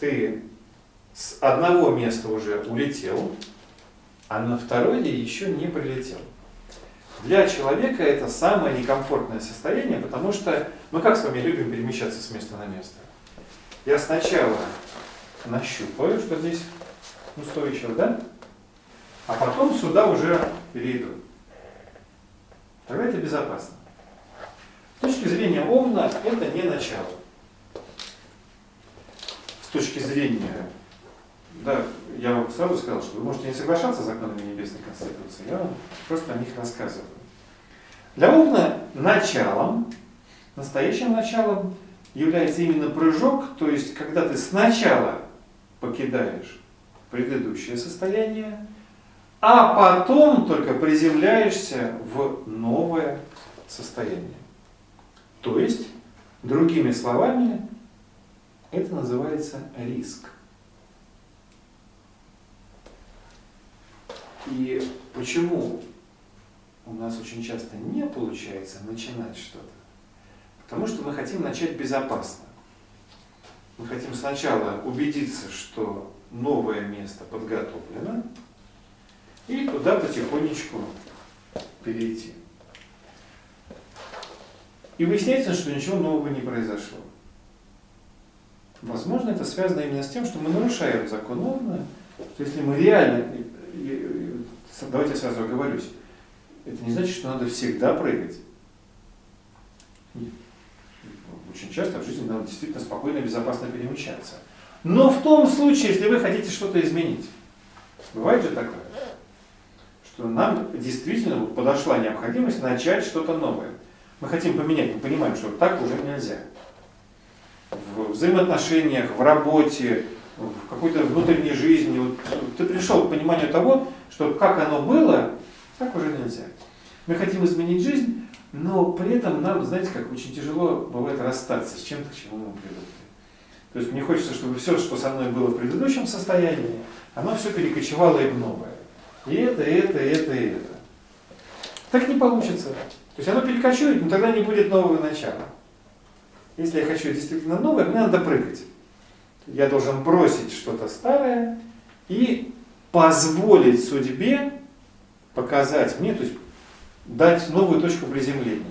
Ты с одного места уже улетел, а на второе еще не прилетел. Для человека это самое некомфортное состояние, потому что мы как с вами любим перемещаться с места на место. Я сначала нащупаю, что здесь устойчиво, да? А потом сюда уже перейду. Тогда это безопасно. С точки зрения Овна это не начало. С точки зрения, да, я вам сразу сказал, что вы можете не соглашаться с законами Небесной Конституции, я вам просто о них рассказываю. Для Овна началом, настоящим началом является именно прыжок, то есть когда ты сначала покидаешь предыдущее состояние, а потом только приземляешься в новое состояние. То есть, другими словами, это называется риск. И почему у нас очень часто не получается начинать что-то? Потому что мы хотим начать безопасно. Мы хотим сначала убедиться, что новое место подготовлено, и туда потихонечку перейти. И выясняется, что ничего нового не произошло. Возможно, это связано именно с тем, что мы нарушаем закон Овна, что если мы реально, давайте я сразу оговорюсь, это не значит, что надо всегда прыгать. Очень часто в жизни надо действительно спокойно и безопасно перемещаться. Но в том случае, если вы хотите что-то изменить, бывает же такое, что нам действительно подошла необходимость начать что-то новое. Мы хотим поменять, мы понимаем, что так уже нельзя. В взаимоотношениях, в работе, в какой-то внутренней жизни, вот ты пришел к пониманию того, что как оно было, так уже нельзя. Мы хотим изменить жизнь, но при этом нам, знаете, как очень тяжело бывает расстаться с чем-то, к чему мы привыкли. То есть мне хочется, чтобы все, что со мной было в предыдущем состоянии, оно все перекочевало и в новое. И это, и это, и это, и это. Так не получится. То есть оно перекочует, но тогда не будет нового начала. Если я хочу действительно новое, мне надо прыгать. Я должен бросить что-то старое и позволить судьбе показать мне, то есть дать новую точку приземления.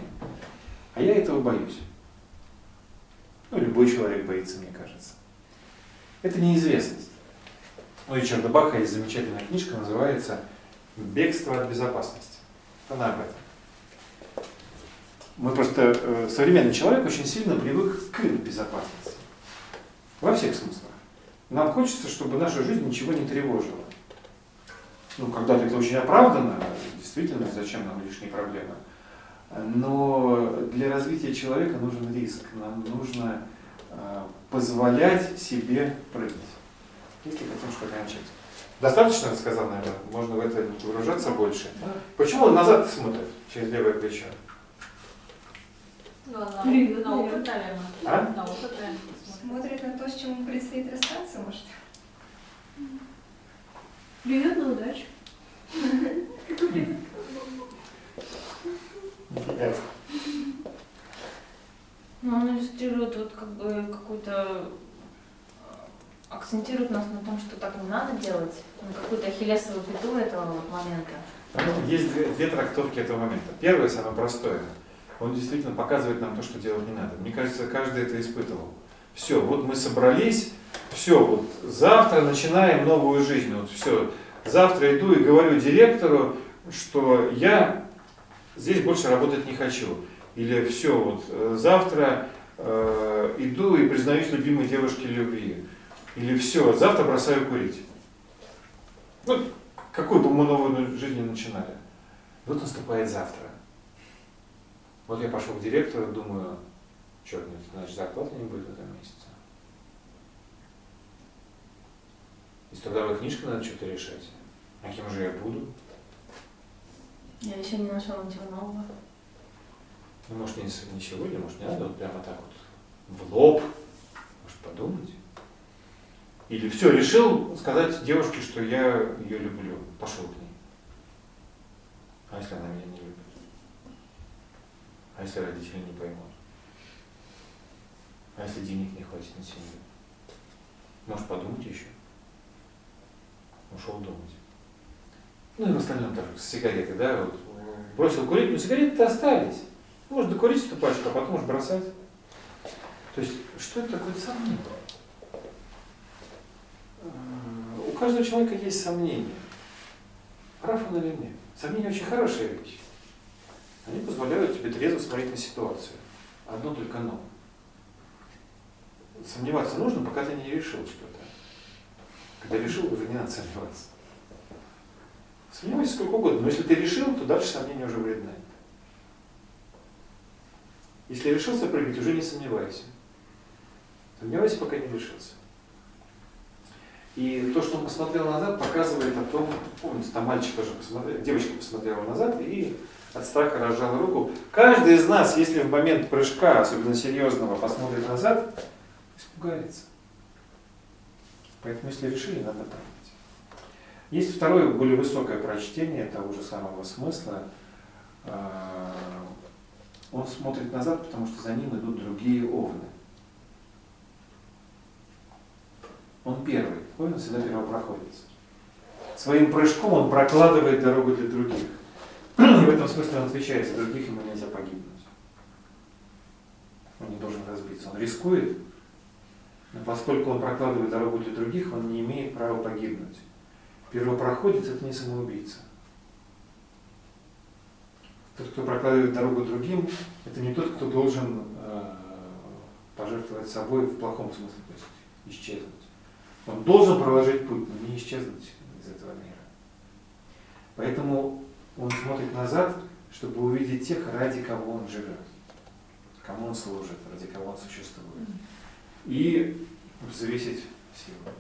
А я этого боюсь. Ну, любой человек боится, мне кажется. Это неизвестность. Ну, и Чарда Баха есть замечательная книжка, называется «Бегство от безопасности». Она об этом. Мы просто, э, современный человек очень сильно привык к безопасности. Во всех смыслах. Нам хочется, чтобы наша жизнь ничего не тревожила. Ну, когда-то это очень оправдано, действительно, зачем нам лишние проблемы. Но для развития человека нужен риск. Нам нужно э, позволять себе прыгать, если хотим что-то начать. Достаточно рассказал, наверное? Можно в это выражаться больше. Почему он назад смотрит через левое плечо? Ну, на, Привет, на опыт, привет. наверное. А? На опыт, наверное, смотрит. Смотрит на то, с чем ему предстоит расстаться, может? Привет на удачу. Ну, он иллюстрирует вот как бы какую-то э, акцентирует нас на том, что так не надо делать, на какую-то ахиллесовую пяту этого вот момента. Ну, Есть две, две трактовки этого момента. Первое, самое простое. Он действительно показывает нам то, что делать не надо. Мне кажется, каждый это испытывал. Все, вот мы собрались, все, вот завтра начинаем новую жизнь. Вот все, завтра иду и говорю директору, что я здесь больше работать не хочу. Или все, вот э, завтра э, иду и признаюсь любимой девушке любви. Или все, завтра бросаю курить. Ну, какую бы мы новую жизнь ни начинали. Вот наступает завтра. Вот я пошел к директору, думаю, черт, значит зарплаты не будет в этом месяце. Из трудовой книжки надо что-то решать. А кем же я буду? Я еще не нашел ничего нового. Ну, может, не, не сегодня, может, не надо вот прямо так вот в лоб. Может, подумать. Или все, решил сказать девушке, что я ее люблю. Пошел к ней. А если она меня не любит? А если родители не поймут? А если денег не хватит на семью? Может, подумать еще? Ушел думать. Ну и в остальном тоже, с сигаретой, да, вот, бросил курить, но сигареты-то остались. Можно докурить эту пачку, а потом уж бросать. То есть, что это такое сомнение? Э, У каждого человека есть сомнения. Прав он или нет. Сомнения очень хорошая вещь. Они позволяют тебе трезво смотреть на ситуацию. Одно только но. Сомневаться нужно, пока ты не решил что-то. Когда решил, уже не надо сомневаться. Сомневайся сколько угодно, но если ты решил, то дальше сомнения уже вредны. Если решился прыгать, уже не сомневайся. Сомневайся, пока не решился. И то, что он посмотрел назад, показывает о том, помните, там мальчик тоже посмотрел, девочка посмотрела назад и от страха разжала руку. Каждый из нас, если в момент прыжка, особенно серьезного, посмотрит назад, испугается. Поэтому, если решили, надо прыгать. Есть второе, более высокое прочтение того же самого смысла. А, Он смотрит назад, потому что за ним идут другие овны. Он первый, овен всегда первопроходец. Своим прыжком он прокладывает дорогу для других. И в этом смысле он отвечает за других, ему нельзя погибнуть. Он не должен разбиться. Он рискует, поскольку он прокладывает дорогу для других, он не имеет права погибнуть. Первопроходец – это не самоубийца. Тот, кто прокладывает дорогу другим, это не тот, кто должен э, пожертвовать собой в плохом смысле, то есть исчезнуть. Он должен проложить путь, но не исчезнуть из этого мира. Поэтому он смотрит назад, чтобы увидеть тех, ради кого он живет, кому он служит, ради кого он существует. И взвесить силу.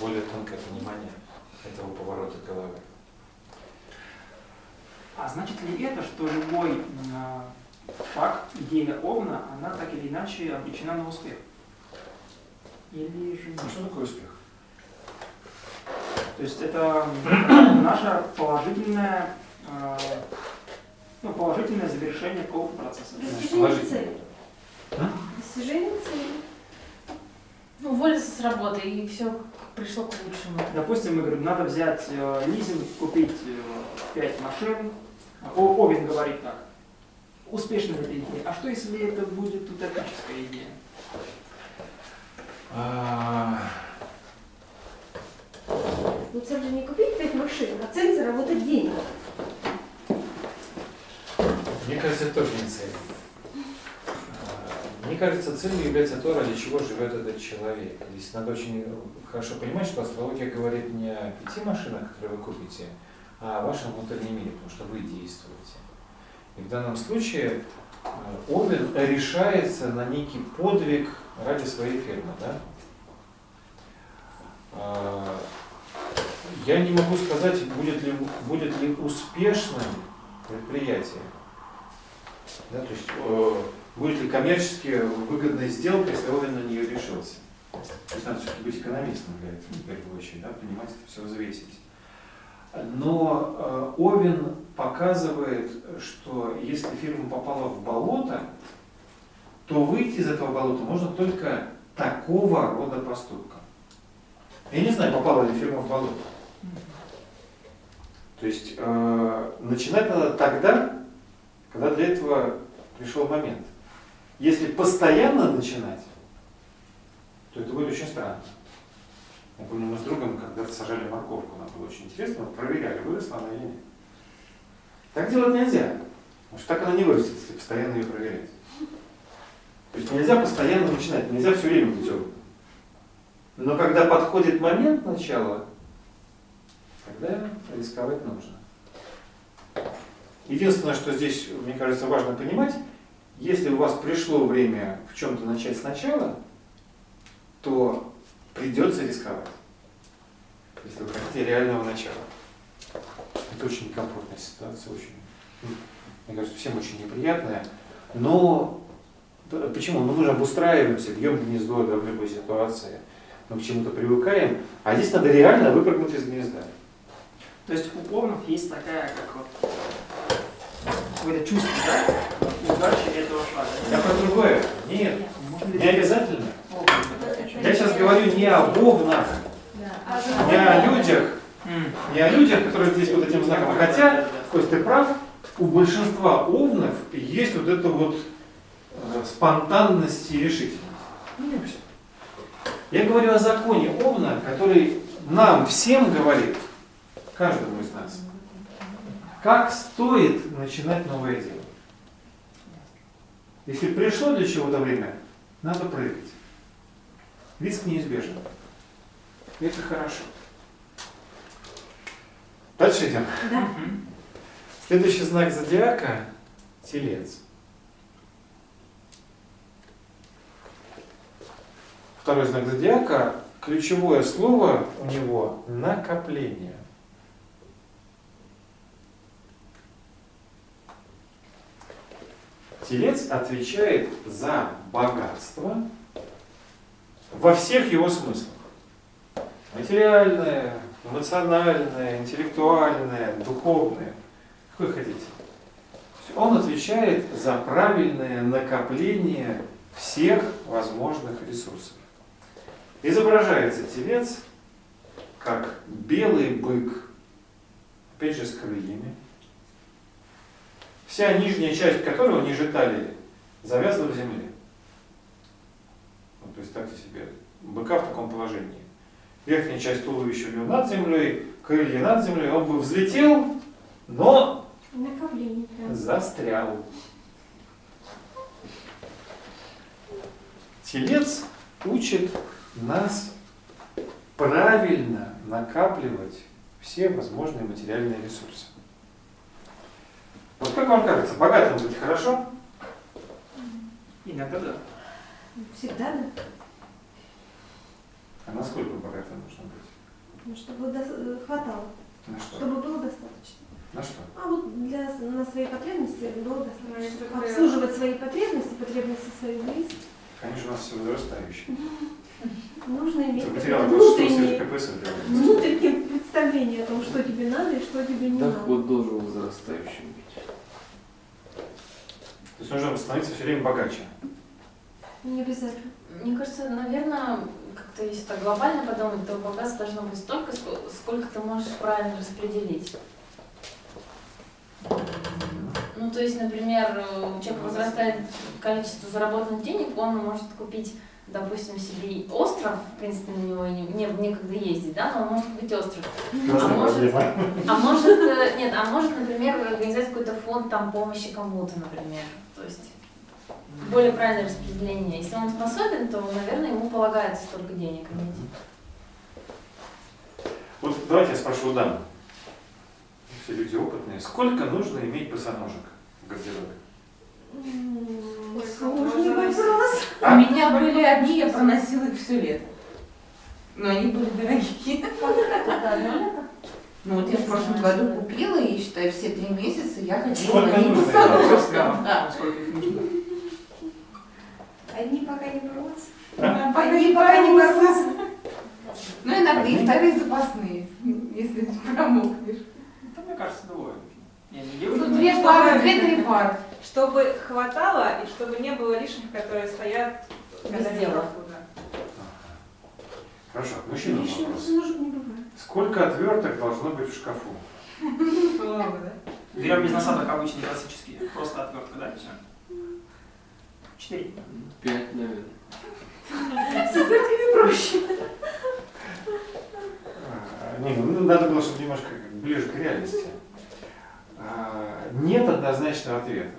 более тонкое понимание этого поворота головы. А значит ли это, что любой а, шаг, идея Овна, она так или иначе обречена на успех? Или же нет? А что такое успех? То есть это м, наше положительное, а, ну, положительное завершение какого-то процесса. Достижение цели. А? Достижение цели. Ну, уволиться с работы, и все пришло к лучшему. Допустим, мы говорим, надо взять э, лизинг, купить э, 5 машин. О, Овен говорит так. Успешна эта идея. А что если это будет утопическая идея? А, Но цель же не купить пять машин, а цель заработать денег. Мне кажется, это тоже не цель. А, Мне кажется, целью является то, ради чего живет этот человек. Здесь надо очень хорошо понимать, что астрология говорит не о пяти машинах, которые вы купите, а о вашем внутреннем мире, потому что вы действуете. И в данном случае э, Овен решается на некий подвиг ради своей фирмы. Да? А, Я не могу сказать, будет ли, будет ли успешным предприятие. Да, то есть э, будет ли коммерчески выгодная сделка, если Овен на нее решился. То есть надо все-таки быть экономистом для этого, в первую очередь, да, понимать это все взвесить. Но э, Овен показывает, что если фирма попала в болото, то выйти из этого болота можно только такого рода поступком. Я не знаю, попала ли фирма в болото. То есть э, начинать надо тогда, когда для этого пришел момент. Если постоянно начинать, то это будет очень странно. Я помню, мы с другом когда-то сажали морковку, нам было очень интересно, мы проверяли, выросла она или нет. Так делать нельзя, потому что так она не вырастет, если постоянно ее проверять. То есть нельзя постоянно начинать, нельзя все время быть. Но когда подходит момент начала, тогда рисковать нужно. Единственное, что здесь, мне кажется, важно понимать, если у вас пришло время в чем-то начать сначала, то придется рисковать. Если вы хотите реального начала. Это очень некомфортная ситуация, очень, ну, мне кажется, всем очень неприятная. Но почему? Ну, мы же обустраиваемся, бьем гнездо да, в любой ситуации. Мы к чему-то привыкаем. А здесь надо реально выпрыгнуть из гнезда. То есть у Овнов есть такая, как вот, какое-то чувство, да, удачи этого шага. Я про другое. Нет, не обязательно. Я сейчас говорю не об овнах, А не о людях, не о людях, которые здесь вот этим знаком. Хотя, Кость, ты прав, у большинства овнов есть вот эта вот э, спонтанность и решительность. Ну. Я говорю о законе овна, который нам всем говорит, каждому из нас, как стоит начинать новое дело. Если пришло для чего-то время, надо прыгать. Риск неизбежен. И это хорошо. Дальше идем. Мгм. Следующий знак зодиака – Телец. Второй знак зодиака – ключевое слово у него – накопление. Телец отвечает за богатство во всех его смыслах. Материальное, эмоциональное, интеллектуальное, духовное. Какой хотите. Он отвечает за правильное накопление всех возможных ресурсов. Изображается телец как белый бык, опять же с крыльями, вся нижняя часть которого, ниже талии, завязана в земле. Вот представьте себе быка в таком положении. Верхняя часть туловища у него над землей, крылья над землей, он бы взлетел, но застрял. Телец учит нас правильно накапливать все возможные материальные ресурсы. Вот как вам кажется, богатым быть хорошо? Иногда да. Всегда да. А насколько богато нужно быть? Ну, чтобы дос- э, хватало, На что? чтобы было достаточно. На что? А вот для, на свои потребности было достаточно. Ну, это Обслуживать свои потребности, потребности своих близких. Конечно, у нас все возрастающие. Нужно иметь Ты какое-то потеряла 26 внутреннее, КПС делать. внутреннее представление о том, что тебе надо и что тебе не надо. Доход должен возрастающим быть. То есть нужно становиться все время богаче. Не обязательно. Мне кажется, наверное, как-то если так глобально подумать, то богатство должно быть столько, ск- сколько ты можешь правильно распределить. Ну, то есть, например, у человека возрастает количество заработанных денег, он может купить, допустим, себе остров, в принципе, на него не, не- некогда ездить, да, но он может купить остров. Красная может-. А может, э, нет, а может, например, организовать какой-то фонд там помощи кому-то, например. То есть более правильное распределение. Если он способен, то, наверное, ему полагается столько денег иметь. Вот давайте я спрошу дам. Все люди опытные. Сколько нужно иметь босоножек в гардеробе? Сложный вопрос. У меня были одни, я проносила их все лето. Но они были дорогие. Ну вот я в прошлом году купила и, считай, все три месяца я ходила Сколько в одних нужно? босоножках. Да. Сколько их нужно? Одни пока не бросят. Они пока не бросаются. Ну, иногда и вторые запасные, если промокнешь. Да, мне кажется, двое. Не Ну, две пары, две-три пары. Чтобы хватало и чтобы не было лишних, которые стоят Без дела. Хорошо, мужчина Лишних вопрос. босоножек не бывает. Сколько отверток должно быть в шкафу? Много, да? Берем без насадок обычные классические. Просто отвертка, да, все. Четыре. Пять, наверное. А, Не, ну надо было, чтобы немножко ближе к реальности. А, Нет однозначного ответа.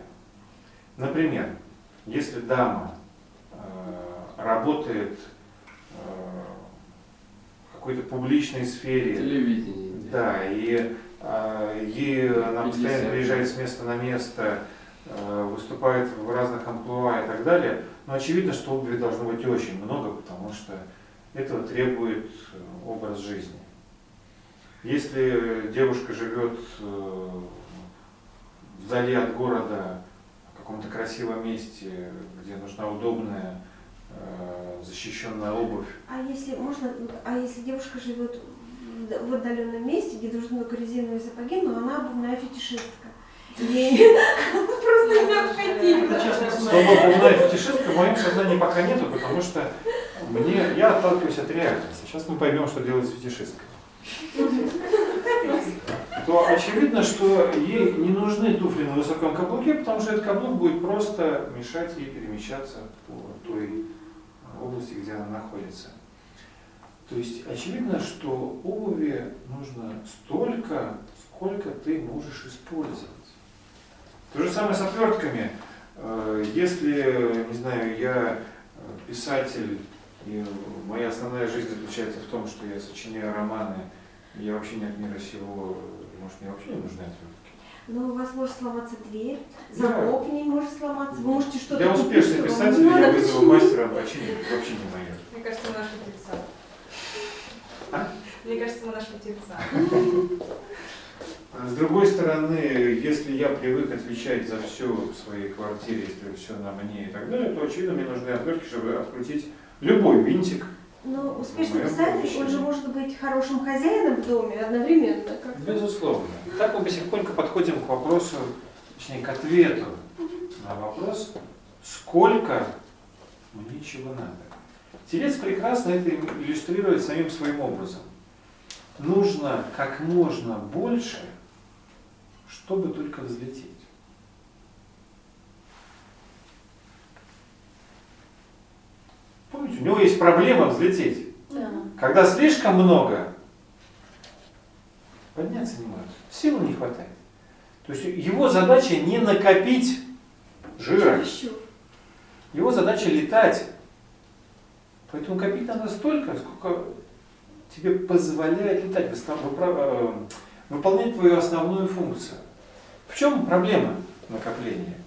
Например, если дама э, работает э, в какой-то публичной сфере, Телевидение. да, и э, ей она постоянно 50. приезжает с места на место, э, выступает в разных амплуа и так далее, но очевидно, что обуви должно быть очень много, потому что этого требует э, образ жизни. Если девушка живет э, вдали от города, каком-то красивом месте, где нужна удобная, э, защищенная обувь, А если можно, а если девушка живет в отдаленном месте, где нужны только резиновые сапоги, но она обувная фетишистка. Ей просто необходимо. Слово. Слово «обувная фетишистка» в моем сознании пока нету, потому что мне, я отталкиваюсь от реальности. Сейчас мы поймем, что делает с фетишисткой. То очевидно, что ей не нужны туфли на высоком каблуке, потому что этот каблук будет просто мешать ей перемещаться по той области, где она находится. То есть очевидно, что обуви нужно столько, сколько ты можешь использовать. То же самое с отвертками. Э, Если, не знаю, я э, писатель, и моя основная жизнь заключается в том, что я сочиняю романы, я вообще не от мира сего, может, мне вообще не нужны отвертки. Но у вас может сломаться дверь, Да. замок в ней может сломаться, вы можете что-то Я успешный писатель, не я вызову мастера починить, вообще не мое. Мне кажется, мы нашли тельца. А? Мне кажется, мы нашли тельца. А С другой стороны, если я привык отвечать за все в своей квартире, если все на мне и так далее, то очевидно мне нужны отвертки, чтобы открутить любой винтик. Но успешный Моё писатель, он помещение. же может быть хорошим хозяином в доме одновременно. Как Безусловно. Так мы потихоньку подходим к вопросу, точнее к ответу на вопрос, сколько мне чего надо. Телец прекрасно это иллюстрирует самим своим образом. Нужно как можно больше, чтобы только взлететь. Помните, у него есть проблема взлететь. Да. Когда слишком много, подняться не может, силы не хватает. То есть его задача не накопить жира, его задача летать. Поэтому копить надо столько, сколько тебе позволяет летать, э, выполнять твою основную функцию. В чем проблема накопления?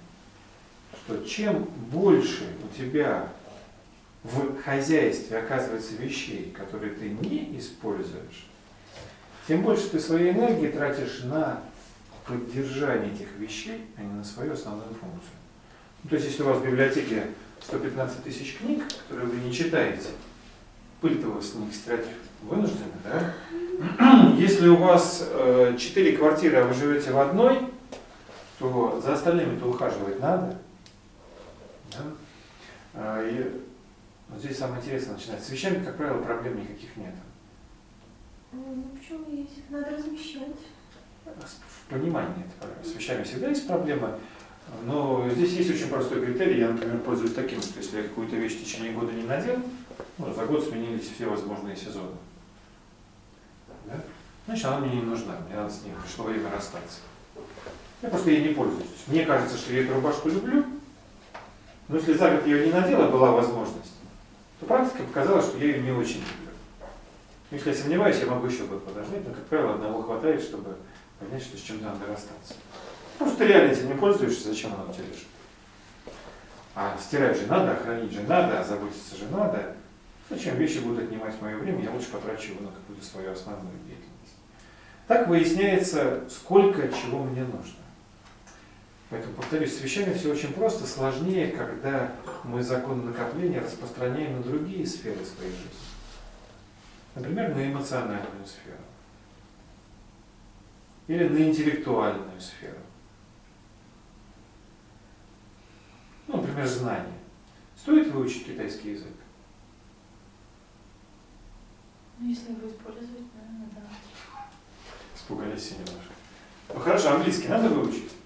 Что чем больше у тебя в хозяйстве оказывается вещей, которые ты не используешь, тем больше ты своей энергии тратишь на поддержание этих вещей, а не на свою основную функцию. Ну, то есть, если у вас в библиотеке 115 тысяч книг, которые вы не читаете, пыль-то вы с них стирать вынуждены, да? Если у вас э, 4 квартиры, а вы живете в одной, то за остальными-то ухаживать надо. Да? Вот здесь самое интересное начинается. С вещами, как правило, проблем никаких нет. Ну, почему есть? Надо размещать. В понимании это проблема. С вещами всегда есть проблема, но здесь есть очень простой критерий. Я, например, пользуюсь таким, что если я какую-то вещь в течение года не надел, ну, за год сменились все возможные сезоны. Да? Значит, она мне не нужна, мне надо с ней пришло время расстаться. Я просто ей не пользуюсь. Мне кажется, что я эту рубашку люблю, но если за год ее не надела, была возможность, то практика показала, что я ее не очень люблю. Если я сомневаюсь, я могу еще год подождать, но, как правило, одного хватает, чтобы понять, что с чем-то надо расстаться. Просто ты реально этим не пользуешься, зачем оно тебе лежит? А стирать же надо, а хранить же надо, а заботиться же надо. Зачем вещи будут отнимать мое время, я лучше потрачу его на какую-то свою основную деятельность. Так выясняется, сколько чего мне нужно. Поэтому, повторюсь, с вещами все очень просто, сложнее, когда мы закон накопления распространяем на другие сферы своей жизни. Например, на эмоциональную сферу. Или на интеллектуальную сферу. Ну, например, знания. Стоит выучить китайский язык? Ну, если его использовать, наверное, да. Испугались все немножко. Ну хорошо, английский надо выучить?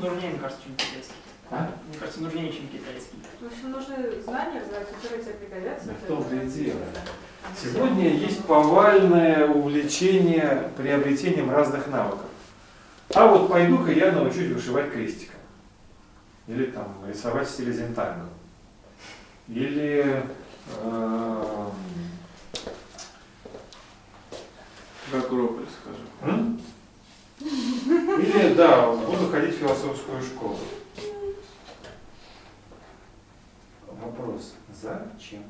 Ну, нужнее, мне кажется, чем китайский. А? Мне кажется, нужнее, чем китайский. В общем, нужны знания, которые тебе пригодятся. Да в том-то и дело. Сегодня есть повальное увлечение приобретением разных навыков. А вот пойду-ка я научусь вышивать крестиком. Или там рисовать в стиле зентанго. Или эм, В Акрополь скажем. или да, ходить в философскую школу. Вопрос, зачем?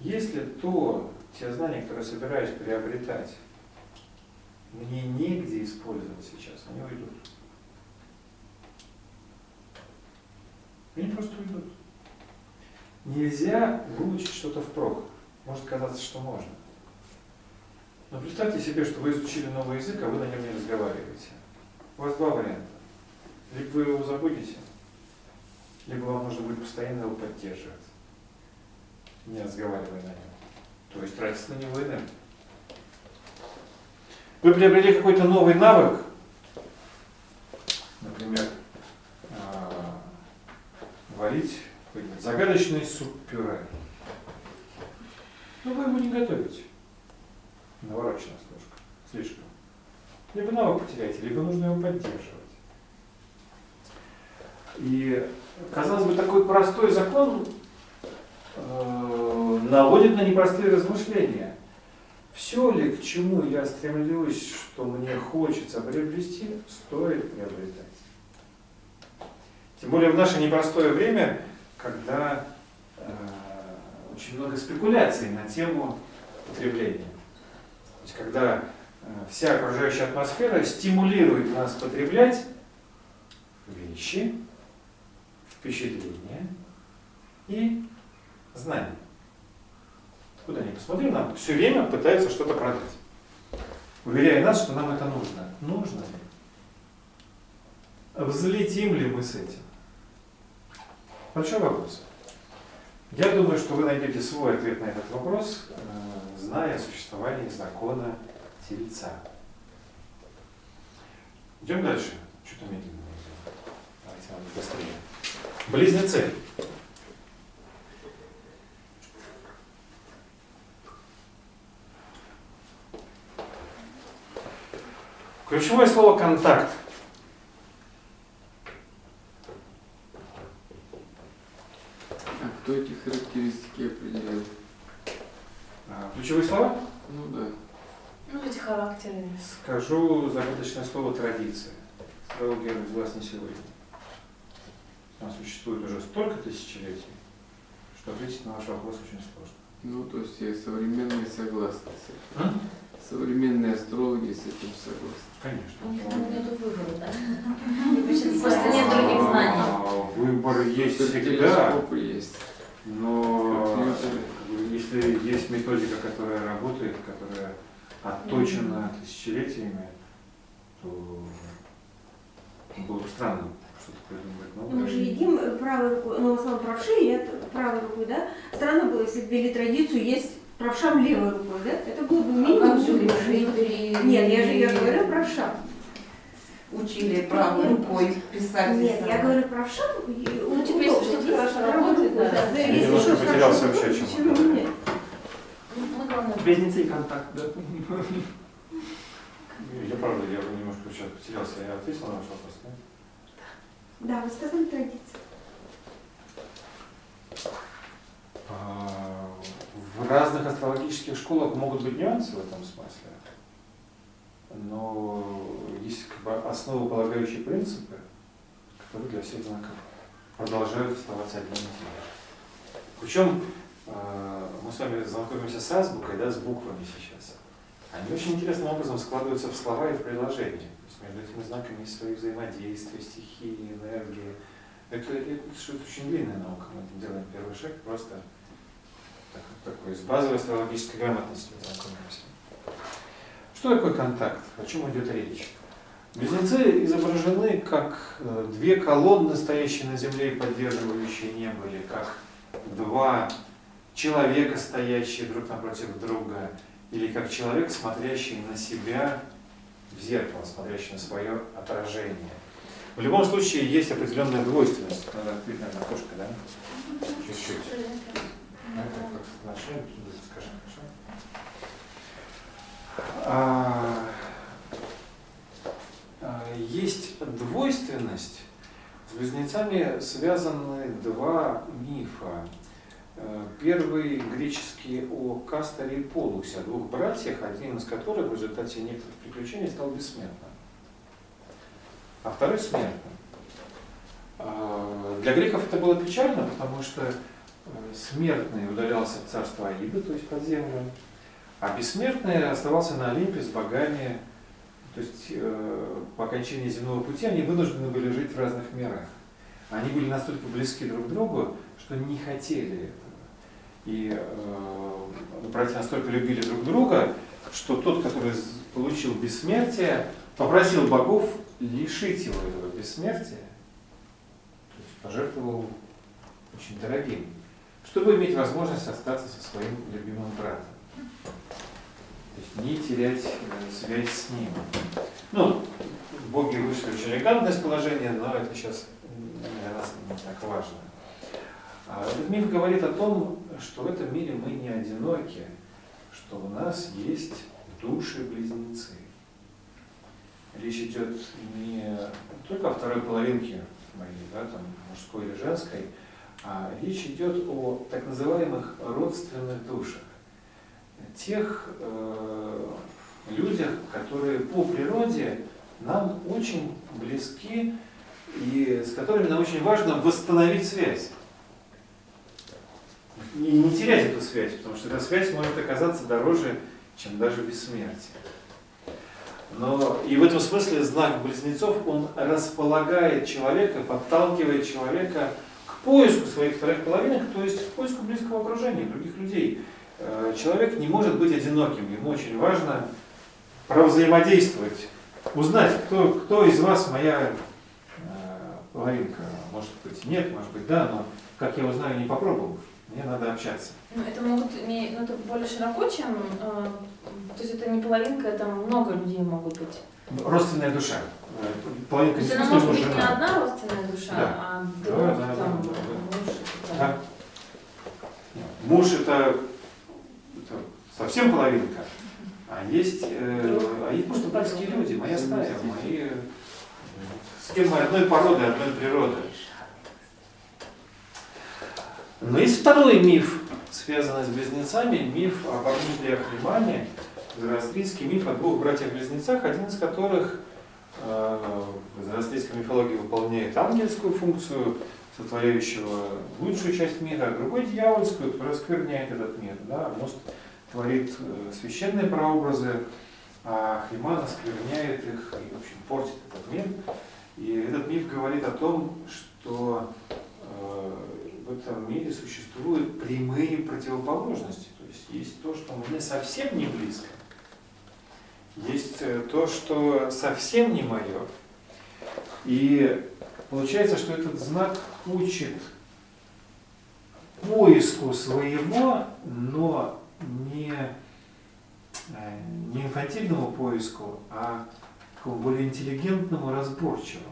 Если то, те знания, которые собираюсь приобретать, мне негде использовать сейчас, они уйдут. Они просто уйдут. Нельзя выучить что-то впрок. Может казаться, что можно. Но представьте себе, что вы изучили новый язык, а вы на нем не разговариваете. У вас два варианта. Либо вы его забудете, либо вам нужно будет постоянно его поддерживать, не разговаривая на нем. То есть тратить на него энергию. Вы приобрели какой-то новый навык, например, а, варить загадочный суп-пюре. Но вы его не готовите. Навороченная служка. Слишком. Либо навык потеряете, либо нужно его поддерживать. И, казалось бы, такой простой закон э, наводит на непростые размышления. Все ли, к чему я стремлюсь, что мне хочется приобрести, стоит приобретать. Тем более в наше непростое время, когда э, очень много спекуляций на тему потребления. То есть, когда вся окружающая атмосфера стимулирует нас потреблять вещи, впечатления и знания. Куда ни посмотри, нам все время пытаются что-то продать. Уверяя нас, что нам это нужно. Нужно ли? Взлетим ли мы с этим? Большой вопрос. Я думаю, что вы найдете свой ответ на этот вопрос, э, зная о существовании закона Тельца. Идем дальше. Что-то медленно. Давайте надо быстрее. Близнецы. Ключевое слово контакт. А кто эти характеристики определяет? А, Ключевые слова? Ну да. Ну, эти характеры. Скажу загадочное слово традиция. Астрология родилась не сегодня. Она существует уже столько тысячелетий, что ответить на ваш вопрос очень сложно. Ну, то есть и современные согласны с этим. А? Современные астрологи с этим согласны. Конечно. Ну, Нету выбора, да? Просто нет других знаний. Выбор есть всегда, есть. но если есть методика, которая работает, которая отточена тысячелетиями, то было бы странно что-то придумать новое. Мы же едим правой рукой, ну, в основном правши едят правой рукой, да? Странно было, если бы ввели традицию есть правшам левой рукой, да? Это было бы А минимум. как же левши? Нет, я же я говорю правшам. Учили правой рукой писать. Нет, я говорю правшам. и Ну, типа, если что-то хорошо работает, да. Если что-то потерялся хорошо работает, чем почему нет? Ну, Близнецы и контакт, да? Я правда, я немножко сейчас потерялся. Я ответил на ваш вопрос, да? Да, вы сказали традиция. А, В разных астрологических школах могут быть нюансы в этом смысле, но есть как бы основополагающие принципы, которые для всех знакомы, продолжают оставаться одними и теми же. Причем мы с вами знакомимся с азбукой, да, с буквами сейчас. Они очень интересным образом складываются в слова и в предложения. То есть между этими знаками есть свои взаимодействия, стихии, энергии. Это, это, что-то очень длинная наука. Мы там делаем первый шаг, просто так- такой, с базовой астрологической грамотностью знакомимся. Что такое контакт? О чем идет речь? Близнецы изображены как э, две колонны, стоящие на земле и поддерживающие небо, или как два человека, стоящие друг напротив друга, или как человек, смотрящий на себя в зеркало, смотрящий на свое отражение. В любом случае есть определенная двойственность. Надо открыть, наверное, окошко, да? Чуть-чуть. А, а, Есть двойственность. С близнецами связаны два мифа. Э, Первый греческий о Касторе и Полусе, о двух братьях, один из которых в результате некоторых приключений стал бессмертным, а второй смертным. А, Для греков это было печально, потому что э, смертный удалялся в царство Аида, то есть под землю, а бессмертный оставался на Олимпе с богами. То есть э, по окончании земного пути они вынуждены были жить в разных мирах. Они были настолько близки друг к другу, что не хотели. И э, братья настолько любили друг друга, что тот, который получил бессмертие, попросил богов лишить его этого бессмертия, то есть пожертвовал очень дорогим, чтобы иметь возможность остаться со своим любимым братом. То есть не терять э, связь с ним. Ну, боги вышли очень элегантное положение, но это сейчас для нас не так важно. А Этот миф говорит о том, что в этом мире мы не одиноки, что у нас есть души-близнецы. Речь идет не только о второй половинке моей, да, там, мужской или женской, а речь идет о так называемых родственных душах. Тех э, людях, которые по природе нам очень близки и с которыми нам очень важно восстановить связь. И не терять эту связь, потому что эта связь может оказаться дороже, чем даже бессмертие. Но и в этом смысле знак близнецов, он располагает человека, подталкивает человека к поиску своих вторых половинок, то есть к поиску близкого окружения, других людей. Э, Человек не может быть одиноким, ему очень важно провзаимодействовать, узнать, кто, кто из вас моя э, половинка. Может быть нет, может быть да, но как я узнаю, не попробовав. Мне надо общаться. Ну, это могут иметь, ну, это более широко, чем, э, то есть это не половинка, это много людей могут быть. Родственная душа. Э, Половинка То не есть она может быть не жена. одна родственная душа, Да. а Да, друг, да, да, там, да, да. муж, там. Да. Муж это, это совсем половинка, а есть, э, а есть просто близкие люди, моя стая, мои, э, с кем мы одной породы, одной природы. Но есть второй миф, связанный с близнецами, миф об Арниле Ахримане, зороастрийский миф о двух братьях-близнецах, один из которых э, в зороастрийской мифологии выполняет ангельскую функцию, сотворяющего лучшую часть мира, а другой дьявольскую, который оскверняет этот мир. Да? Мост творит э, священные прообразы, а Хриман оскверняет их и, в общем, портит этот мир. И этот миф говорит о том, что э, в этом мире существуют прямые противоположности. То есть есть то, что мне совсем не близко, есть э, то, что совсем не мое. И получается, что этот знак учит поиску своего, но не, э, не инфантильному поиску, а более интеллигентному, разборчивому.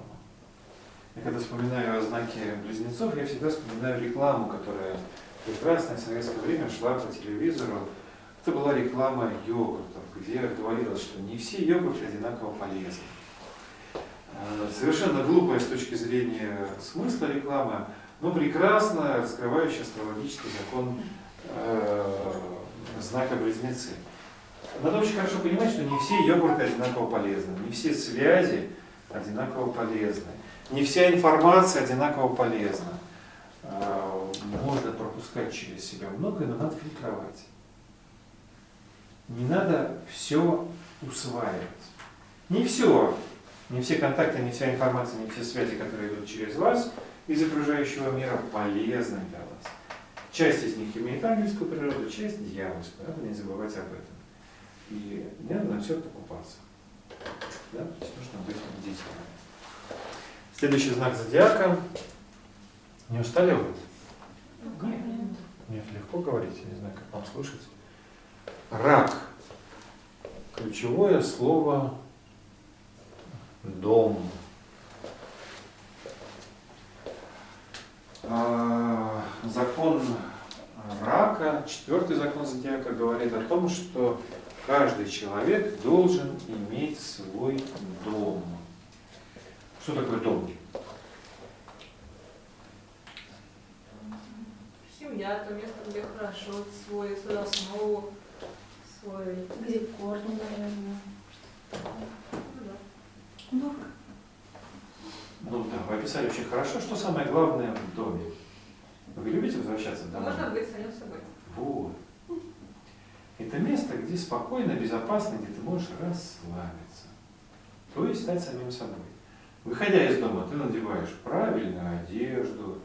Я когда вспоминаю о знаке близнецов, я всегда вспоминаю рекламу, которая в прекрасное советское время шла по телевизору. Это была реклама йогуртов, где говорилось, что не все йогурты одинаково полезны. Э, Совершенно глупая с точки зрения смысла реклама, но прекрасно раскрывающая астрологический закон э, знака близнецы. Надо очень хорошо понимать, что не все йогурты одинаково полезны, не все связи одинаково полезны, не вся информация одинаково полезна. Э, Можно пропускать через себя многое, но надо фильтровать. Не надо все усваивать. Не все, не все контакты, не вся информация, не все связи, которые идут через вас из окружающего мира, полезны для вас. Часть из них имеет ангельскую природу, часть дьявольскую. Надо не забывать об этом. И не надо на все покупаться. Да? То есть нужно быть бдительным. Следующий знак зодиака. Не устали вы? Нет. Нет, легко говорить, я не знаю, как вам слушать. Рак. Ключевое слово дом. А, Закон рака, четвертый закон зодиака говорит о том, что каждый человек должен иметь свой дом. Что такое дом? Семья, то место, где хорошо, свой, свою основу, свой... Где корни, наверное. Ну да. Ну да, вы описали очень хорошо, что самое главное в доме. Вы любите возвращаться домой? Можно быть самим собой. Вот. Это место, где спокойно, безопасно, где ты можешь расслабиться. То есть стать самим собой. Выходя из дома, ты надеваешь правильную одежду,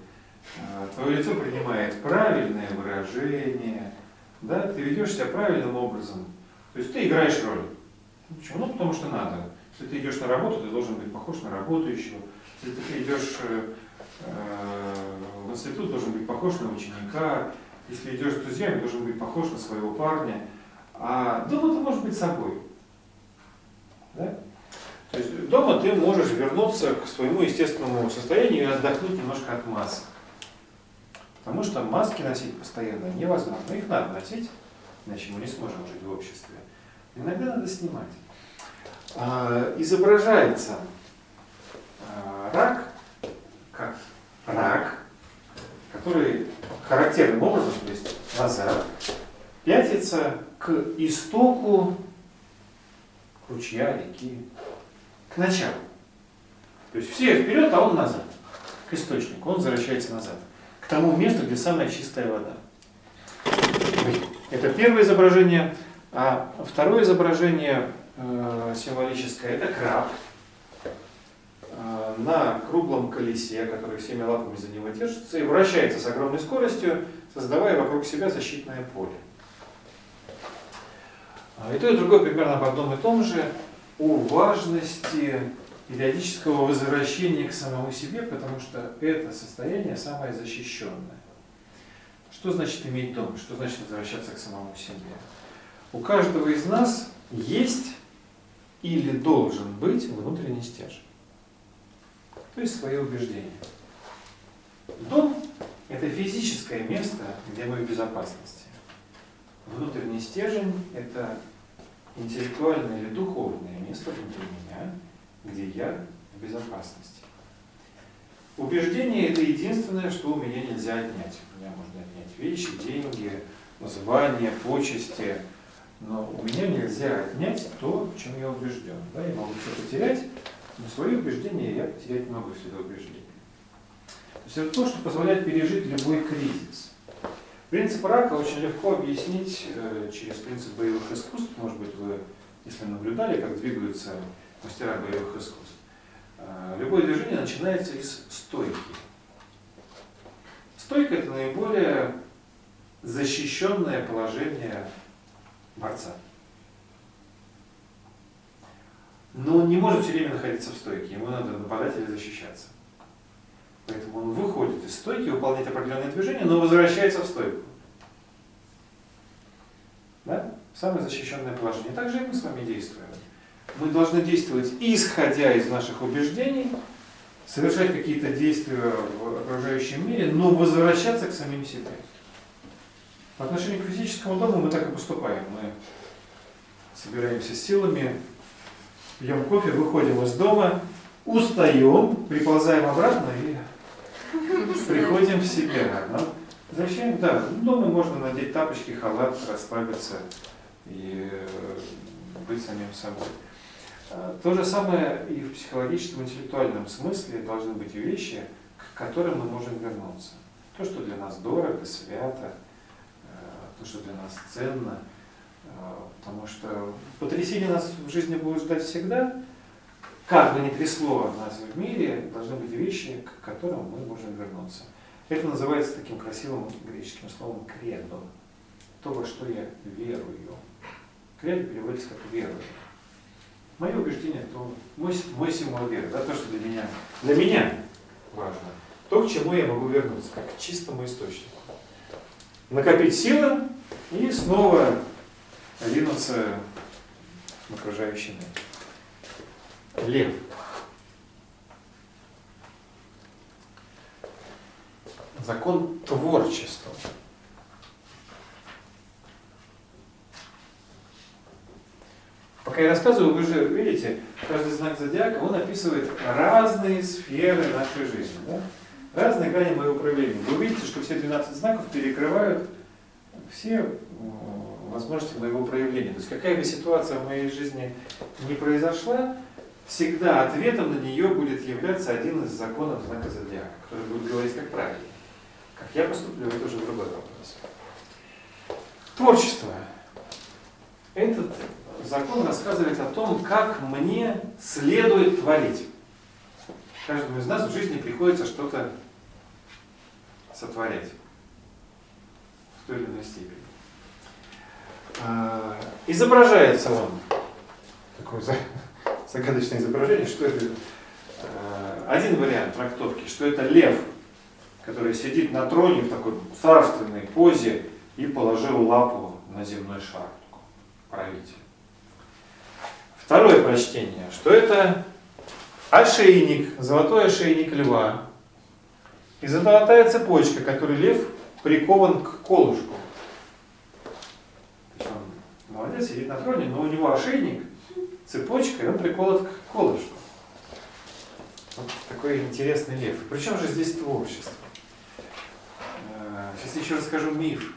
а, твое лицо принимает правильное выражение, да, ты ведешь себя правильным образом. То есть ты играешь роль. Почему? Ну, потому что надо. Если ты идешь на работу, ты должен быть похож на работающего. Если ты идешь э, э, в институт, должен быть похож на ученика. Если идешь с друзьями, должен быть похож на своего парня. А дома ты можешь быть собой. Да? То есть дома ты можешь вернуться к своему естественному состоянию и отдохнуть немножко от масок. Потому что маски носить постоянно невозможно. Их надо носить, иначе мы не сможем жить в обществе. Иногда надо снимать. А, изображается а, рак как рак, который характерным образом, то есть назад, пятится к истоку ручья, реки, к началу. То есть все вперед, а он назад, к источнику, он возвращается назад, к тому месту, где самая чистая вода. Это первое изображение, а второе изображение э, символическое это краб э, на круглом колесе, который всеми лапами за него держится и вращается с огромной скоростью, создавая вокруг себя защитное поле. А И то, и другое примерно об одном и том же, о важности периодического возвращения к самому себе, потому что это состояние самое защищенное. Что значит иметь дом? Что значит возвращаться к самому себе? У каждого из нас есть или должен быть внутренний стержень. То есть свои убеждения. Дом – это физическое место, где мы в безопасности. Внутренний стержень – это интеллектуальное или духовное место внутри меня, где я в безопасности. Убеждение – это единственное, что у меня нельзя отнять. У меня можно отнять вещи, деньги, звания, почести, но у меня нельзя отнять то, в чем я убежден. Да, я могу все потерять, но свои убеждения я потерять могу, всегда убеждения. есть это то, что позволяет пережить любой кризис. Принцип рака очень легко объяснить э, через принцип боевых искусств. Может быть, вы, если наблюдали, как двигаются мастера боевых искусств. Э, Любое движение начинается из стойки. Стойка – это наиболее защищенное положение борца. Но он не может все время находиться в стойке, ему надо нападать или защищаться. Поэтому он выходит из стойки, выполняет определенные движения, но возвращается в стойку. Да? Самое защищенное положение. Так же и мы с вами действуем. Мы должны действовать, исходя из наших убеждений, совершать какие-то действия в окружающем мире, но возвращаться к самим себе. По отношению к физическому дому мы так и поступаем. Мы собираемся с силами, пьем кофе, выходим из дома, устаем, приползаем обратно и приходим в себя. Ну, Зачем? Да, дома можно надеть тапочки, халат, расслабиться и э, быть самим собой. А, То же самое и в психологическом, интеллектуальном смысле должны быть вещи, к которым мы можем вернуться. То, что для нас дорого, свято, э, то, что для нас ценно. Э, Потому что потрясения нас в жизни будут ждать всегда. Как бы ни трясло нас в мире, должны быть вещи, к которым мы можем вернуться. Это называется таким красивым греческим словом кредо. То, во что я верую. Кредо переводится как верую. Мое убеждение, то мой, мой символ веры, да, то, что для меня, для меня важно. То, к чему я могу вернуться, как к чистому источнику. Накопить силы и снова ринуться в окружающий мир. Лев. Закон творчества. Пока я рассказываю, вы же видите, каждый знак зодиака, он описывает разные сферы нашей жизни. Да? Разные грани моего проявления. Вы увидите, что все 12 знаков перекрывают все возможности моего проявления. То есть какая бы ситуация в моей жизни не произошла, всегда ответом на нее будет являться один из законов знака зодиака, который будет говорить как правильно. Как я поступлю, это уже другой вопрос. Творчество. Этот закон рассказывает о том, как мне следует творить. Каждому из нас в жизни приходится что-то сотворять в той или иной степени. А, Изображается он, такое за- загадочное изображение, что это а, один вариант трактовки, что это лев, который сидит на троне в такой царственной позе и положил лапу на земной шар, правитель. Второе прочтение, что это ошейник, золотой ошейник льва, и золотая цепочка, которой лев прикован к колышку. Молодец, сидит на троне, но у него ошейник, цепочка, и он приколот к колышку. Вот такой интересный лев. Причем же здесь творчество? Э, Сейчас еще расскажу миф.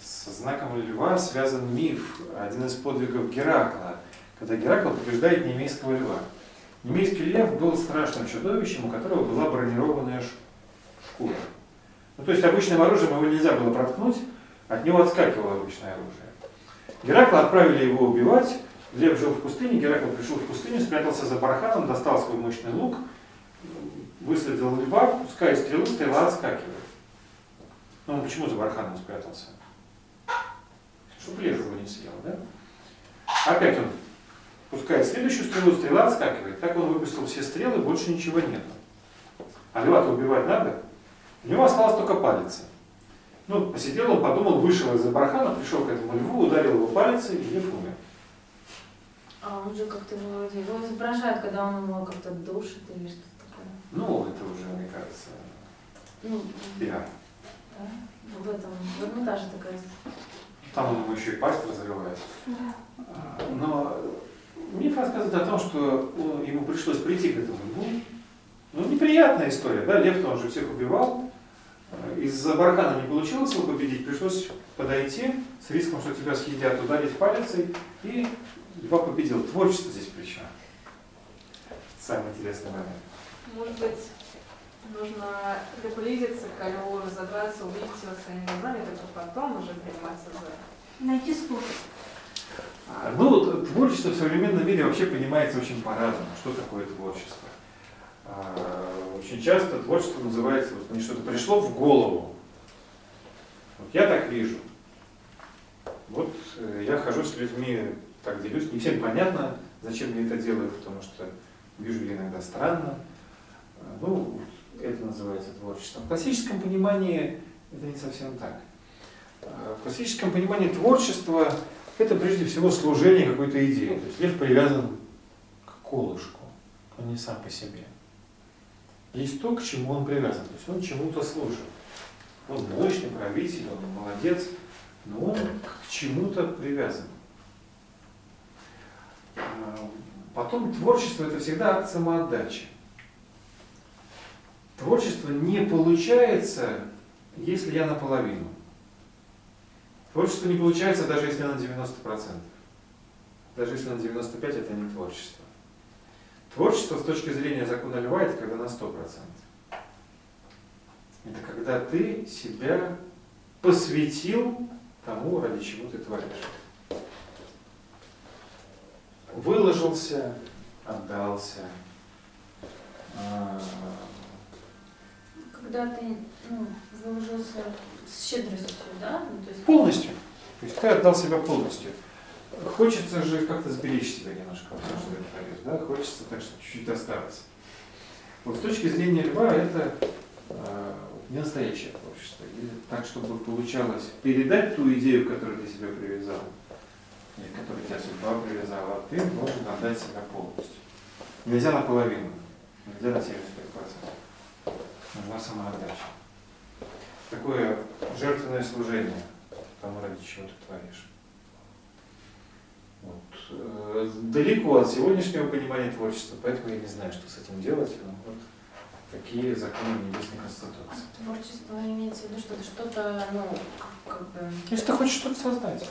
Со знаком льва связан миф, один из подвигов Геракла, когда Геракл побеждает немейского льва. Немейский лев был страшным чудовищем, у которого была бронированная шкура. Ну, то есть обычным оружием его нельзя было проткнуть, от него отскакивало обычное оружие. Геракла отправили его убивать, лев жил в пустыне, Геракл пришел в пустыню, спрятался за барханом, достал свой мощный лук, выследил льва, пуская стрелу, стрела отскакивает. Ну, он почему за барханом спрятался? Чтобы лев его не съел, да? Опять он пускает следующую стрелу, стрела отскакивает. Так он выпустил все стрелы, больше ничего нет. А льва-то убивать надо. У него осталось только палец. Ну, посидел он, подумал, вышел из-за бархана, пришел к этому льву, ударил его палицей, и лев умер. А он же как-то вроде его изображают, когда он его как-то душит или что-то такое. Ну, это уже, мне кажется, Ну, пиар. да, в этом, в Эрмитаже такая. Там он ему еще и пасть разрывает. А, Но миф рассказывает о том, что он- ему пришлось прийти к этому льву. Ну, неприятная история, да, лев-то он же всех убивал. Э, Из-за бархана не получилось его победить, пришлось подойти с риском, что тебя съедят, ударить палицей, и льва победил. Творчество здесь причем. Самый интересный момент. Может быть, нужно приблизиться к Алле, разобраться, увидеть его своими глазами, только потом уже приниматься за Найти способ. А, Ну, вот творчество в современном мире вообще понимается очень по-разному. Что такое творчество? А, Очень часто творчество называется, вот мне что-то пришло в голову. Вот я так вижу. Вот э, я хожу с людьми, так делюсь. Не всем понятно, зачем я это делаю, потому что вижу я иногда странно. А, Ну, это называется творчеством. В классическом понимании это не совсем так. А, В классическом понимании творчества это прежде всего служение какой-то идее. То есть лев привязан к колышку, он не сам по себе. Есть то, к чему он привязан, то есть он чему-то служит. Он мощный правитель, он молодец, но он к чему-то привязан. А, Потом творчество это всегда акт самоотдачи. Творчество не получается, если я наполовину. Творчество не получается, даже если на 90%. Даже если на 95% это не творчество. Творчество с точки зрения закона льва это когда на 100%. Это когда ты себя посвятил тому, ради чего ты творишь. Выложился, отдался. а, Когда ты ну, выложился с щедростью, да? Ну, то есть Полностью. То есть ты отдал себя полностью. Хочется же как-то сберечь себя немножко, то, что ты говоришь, да? Хочется так, чтобы чуть-чуть осталось. Вот с точки зрения льва это э, не настоящее творчество. И так, чтобы получалось передать ту идею, которую ты себя привязал, или которую тебя судьба привязала, ты должен отдать себя полностью. Нельзя наполовину, нельзя на 75%. Нужна самоотдача. Такое жертвенное служение тому, ради чего ты творишь. Вот. Э, Далеко от сегодняшнего понимания творчества, поэтому я не знаю, что с этим делать. Но вот такие законы небесной конституции. творчество имеется в виду, что это что-то, ну, как, бы... Если ты хочешь что-то создать.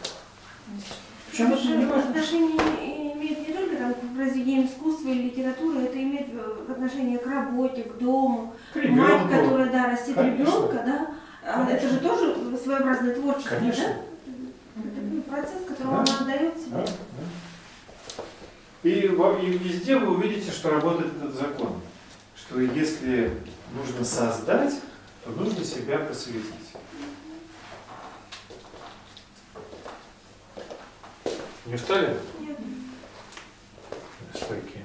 Причем это же отношение имеет не только там, к произведениям искусства или литературы, это имеет э, отношение к работе, к дому. К Мать, ребенку. которая, да, растит Конечно. ребенка, да, а это же тоже своеобразное творчество, Конечно. да? Процесс, которому Да. она отдает Да, себе. да. И, и везде вы увидите, что работает этот закон. Что если нужно создать, то нужно себя посвятить. Не устали? Нет. Стойки.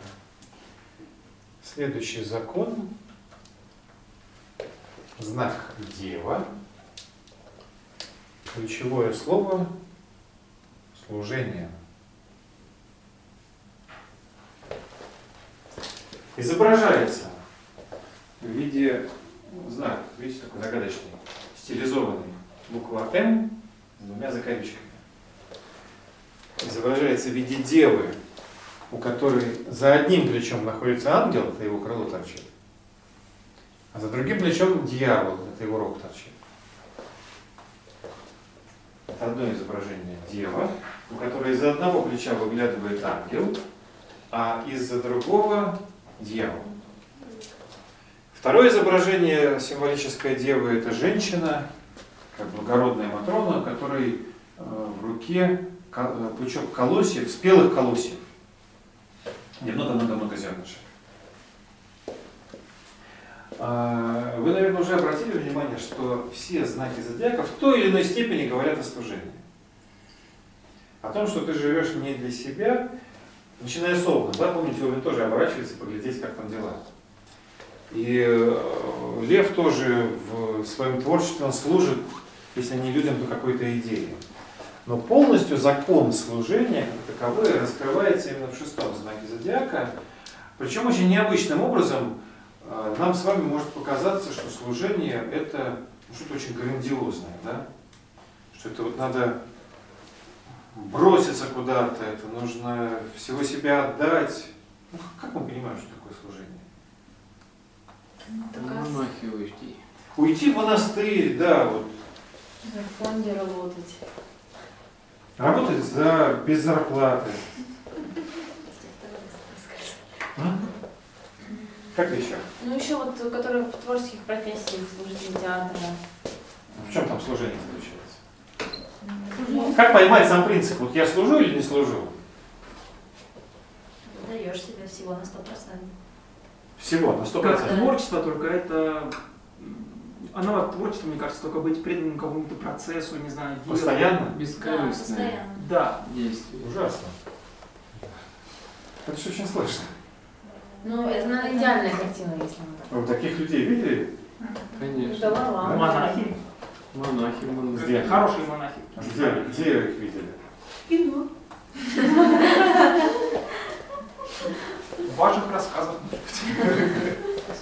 Следующий закон. Знак Дева. Ключевое слово служение. Изображается в виде знака, видите, такой загадочный, стилизованный. Буква М с двумя закорючками. Изображается в виде девы, у которой за одним плечом находится ангел, это его крыло торчит, а за другим плечом дьявол, это его рог торчит. Это одно изображение дева, у которой из-за одного плеча выглядывает ангел, а из-за другого дьявол. Второе изображение символической девы – это женщина, как благородная Матрона, которой э, в руке э, пучок колосьев, спелых колосьев, где много-много-много зернышек. А, Вы, наверное, уже обратили внимание, что все знаки зодиака в той или иной степени говорят о служении. О том, что ты живешь не для себя, начиная с Овна, да, помните, Овен тоже оборачивается, поглядеть, как там дела. И э, Лев тоже в своем творчестве он служит, если не людям, то какой-то идее. Но полностью закон служения, как таковой, раскрывается именно в шестом знаке зодиака. Причем очень необычным образом нам с вами может показаться, что служение это ну, что-то очень грандиозное, да? Что это вот надо броситься куда-то, это нужно всего себя отдать. Ну, как мы понимаем, что такое служение? Ну, Монахи уйти. Уйти в монастырь, да, вот. в фонде работать. Работать за, без зарплаты. А? Как еще? Ну еще вот, которые в творческих профессиях, служители театра. В чем там служение заключается? Как поймать сам принцип? Вот я служу или не служу? Даешь себе всего на 100%. Всего, на сто Как процентов. творчество, только это... Оно творчество, мне кажется, только быть преданным какому-то процессу, не знаю, делу. Постоянно? Да, Бескорыстное постоянно. Да. действие. Ужасно. Это же очень сложно. Ну, это, наверное, идеальная картина, если мы так. Вы таких людей видели? Конечно. Далай-лама. Монахи. Монахи, монахи. Где? Хорошие монахи. Где, где их видели? Кино. В ваших рассказах.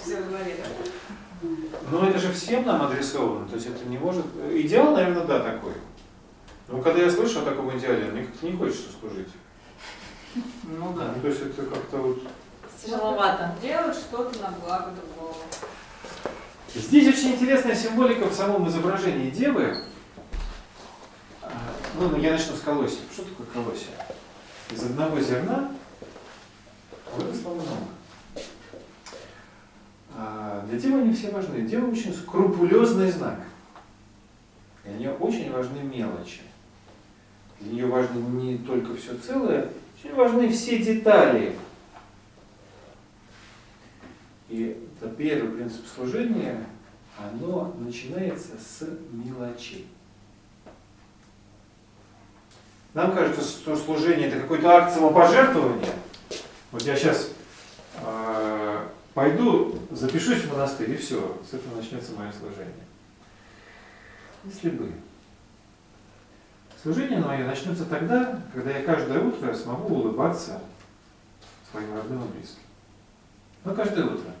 Все говорили. Ну это же всем нам адресовано, то есть это не может... Идеал, наверное, да, такой. Но когда я слышу о таком идеале, мне как-то не хочется служить. Ну да. Ну, то есть это как-то вот... Тяжеловато. Делать что-то на благо другого. Здесь очень интересная символика в самом изображении девы. А, Ну, ну, я начну с колосья. Что такое колосья? Из одного зерна выросло много. А для девы они все важны. Дева очень скрупулезный знак. Для нее очень важны мелочи. Для нее важно не только все целое, очень важны все детали. И это первый принцип служения, оно начинается с мелочей. Нам кажется, что служение это какой-то акт самопожертвования. Вот я сейчас пойду, запишусь в монастырь, и все, с этого начнется мое служение. Если бы. Служение мое начнется тогда, когда я каждое утро смогу улыбаться своим родным и близким. Но каждое утро.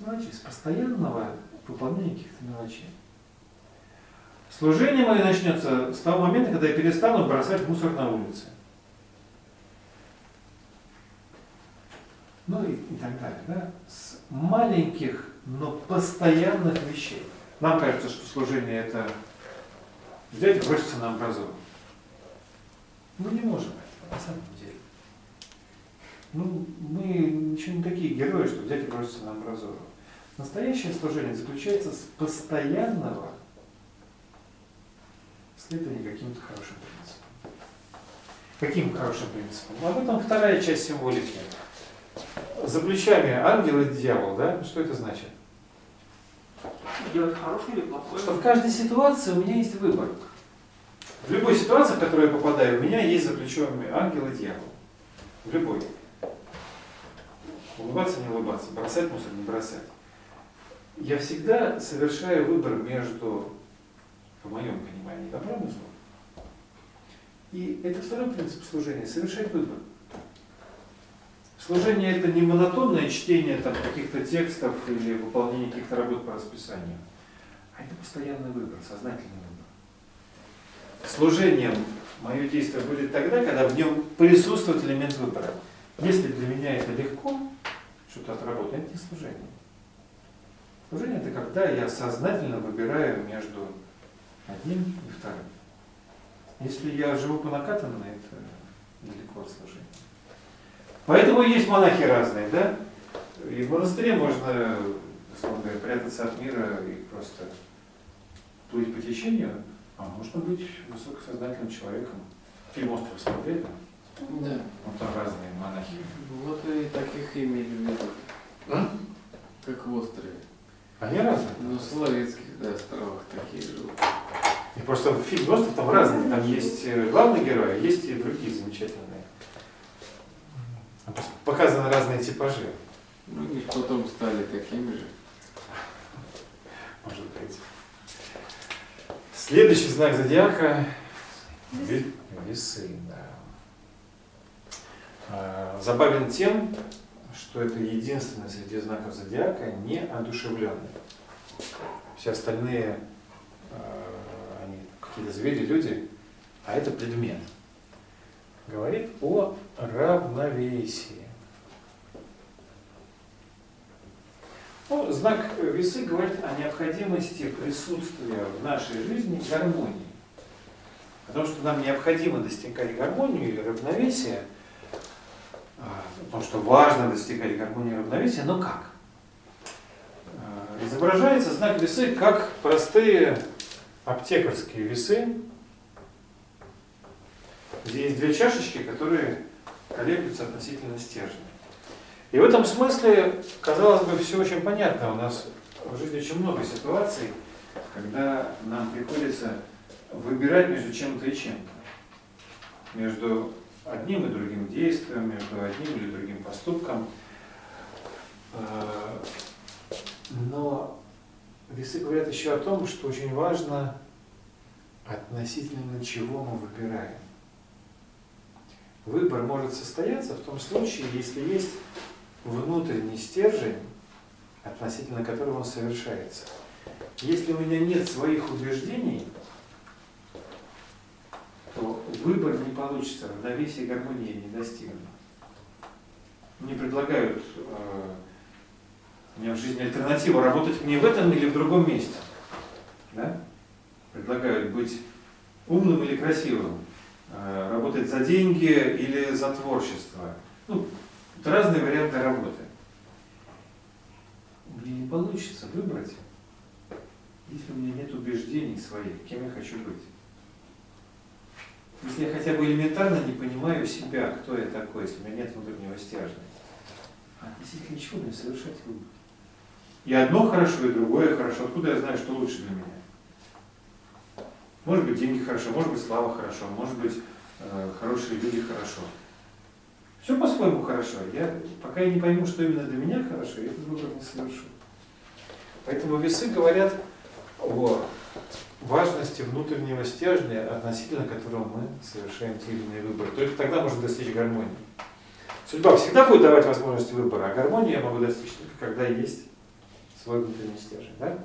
Мелочей, с постоянного выполнения каких-то мелочей. Служение мое начнется с того момента, когда я перестану бросать мусор на улице. Ну и, и так далее. Да? С маленьких, но постоянных вещей. Нам кажется, что служение это взять и броситься на амбразуру. Мы не можем этого, на самом деле. Ну, мы ничего не такие герои, что взять и броситься на амбразуру. Настоящее служение заключается с постоянного следования каким-то хорошим принципам. Каким хорошим принципом? Об этом вторая часть символики. За плечами ангел и дьявол, да? Что это значит? Делать хорошее или плохое? Что в каждой ситуации у меня есть выбор. В любой ситуации, в которую я попадаю, у меня есть за плечами ангел и дьявол. В любой. Улыбаться, не улыбаться, бросать мусор, не бросать. Я всегда совершаю выбор между, по моем понимании, добром и злом. И это второй принцип служения – совершать выбор. Служение – это не монотонное чтение там, каких-то текстов или выполнение каких-то работ по расписанию, а это постоянный выбор, сознательный выбор. Служением мое действие будет тогда, когда в нем присутствует элемент выбора. Если для меня это легко, что-то отработать, это не служение. Служение – это когда я сознательно выбираю между одним и вторым. Если я живу по накатанной, это далеко от служения. Поэтому есть монахи разные, да? И в монастыре можно, условно говоря, прятаться от мира и просто плыть по течению, а можно быть высокосознательным человеком. Фильм «Остров» смотрели? Да. Вот там разные монахи. Вот и таких имели в виду. А? Как в острове. Они разные. Ну, в Соловецких, да, островах такие живут. И просто в фильме «Остров» там разные. Там есть э, главный герой, а есть и другие замечательные. Просто Показаны разные типажи, Ну, они ж потом стали такими же. может быть. Следующий знак зодиака – ве- весы. А, Забавен тем, что это единственный среди знаков зодиака неодушевленный. Все остальные а, они какие-то звери, люди, а это предмет. Говорит о равновесии. Ну, знак весы говорит о необходимости присутствия в нашей жизни гармонии. Потому что нам необходимо достигать гармонию или равновесия о том, что важно достигать гармонии и равновесия, но как? Э, Изображается знак весы как простые аптекарские весы, где есть две чашечки, которые колеблются относительно стержня. И в этом смысле, казалось бы, все очень понятно. У нас в жизни очень много ситуаций, когда нам приходится выбирать между чем-то и чем-то. Между одним и другим действием, между одним или другим поступком. Э, Но весы говорят еще о том, что очень важно относительно чего мы выбираем. Выбор может состояться в том случае, если есть внутренний стержень, относительно которого он совершается. Если у меня нет своих убеждений, то выбор не получится, равновесие и гармонии не достигну. Мне предлагают э, у меня в жизни альтернатива работать мне в этом или в другом месте. Да? Предлагают быть умным или красивым, э, работать за деньги или за творчество. Ну, это разные варианты работы. Мне не получится выбрать, если у меня нет убеждений своих, кем я хочу быть. Если я хотя бы элементарно не понимаю себя, кто я такой, если у меня нет внутреннего стержня, относительно чего мне совершать выбор? И одно хорошо, и другое хорошо. Откуда я знаю, что лучше для меня? Может быть, деньги хорошо, может быть, слава хорошо, может быть, э, хорошие люди хорошо. Все по-своему хорошо. Я, пока я не пойму, что именно для меня хорошо, я этот выбор не совершу. Поэтому весы говорят о важности внутреннего стержня, относительно которого мы совершаем те или иные выборы. Только тогда можно достичь гармонии. Судьба всегда будет давать возможность выбора, а гармонии я могу достичь только когда есть свой внутренний стержень. Да?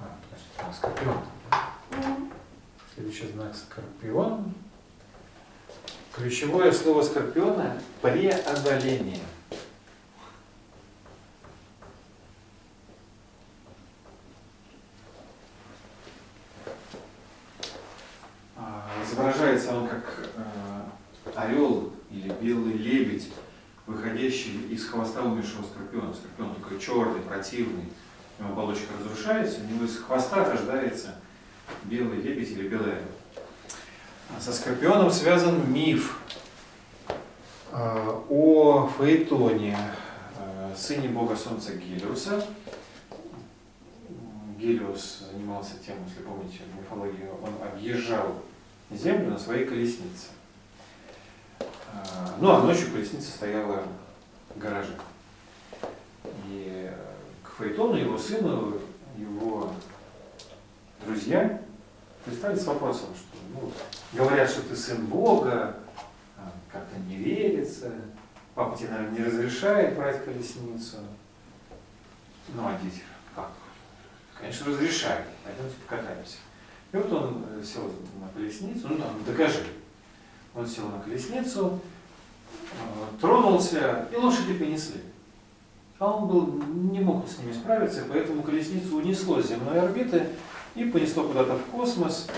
А, скорпион. Следующий знак скорпион. Ключевое слово скорпиона – преодоление. А, Изображается он как э, орел или белый лебедь, выходящий из хвоста умершего скорпиона. Скорпион такой черный, противный, его оболочка разрушается, у него из хвоста рождается белый лебедь или белый орел. А Со скорпионом связан миф э, о Фаэтоне, э, сыне бога солнца Гелиуса. Гелиус занимался тем, если помните мифологию, он объезжал землю на своей колеснице. Э, Ну а ночью колесница стояла в гараже. И к Фаэтону, его сыну, его друзья пристали с вопросом, что ну, говорят, что ты сын Бога, а, как-то не верится, папа тебе, наверное, не разрешает брать колесницу. Ну, а дети, как? Конечно, разрешает, пойдемте покатаемся. И вот он э, сел на колесницу, ну там, докажи. Он сел на колесницу, э, тронулся, и лошади понесли. А он был, не мог с ними справиться, поэтому колесницу унесло с земной орбиты и понесло куда-то в космос.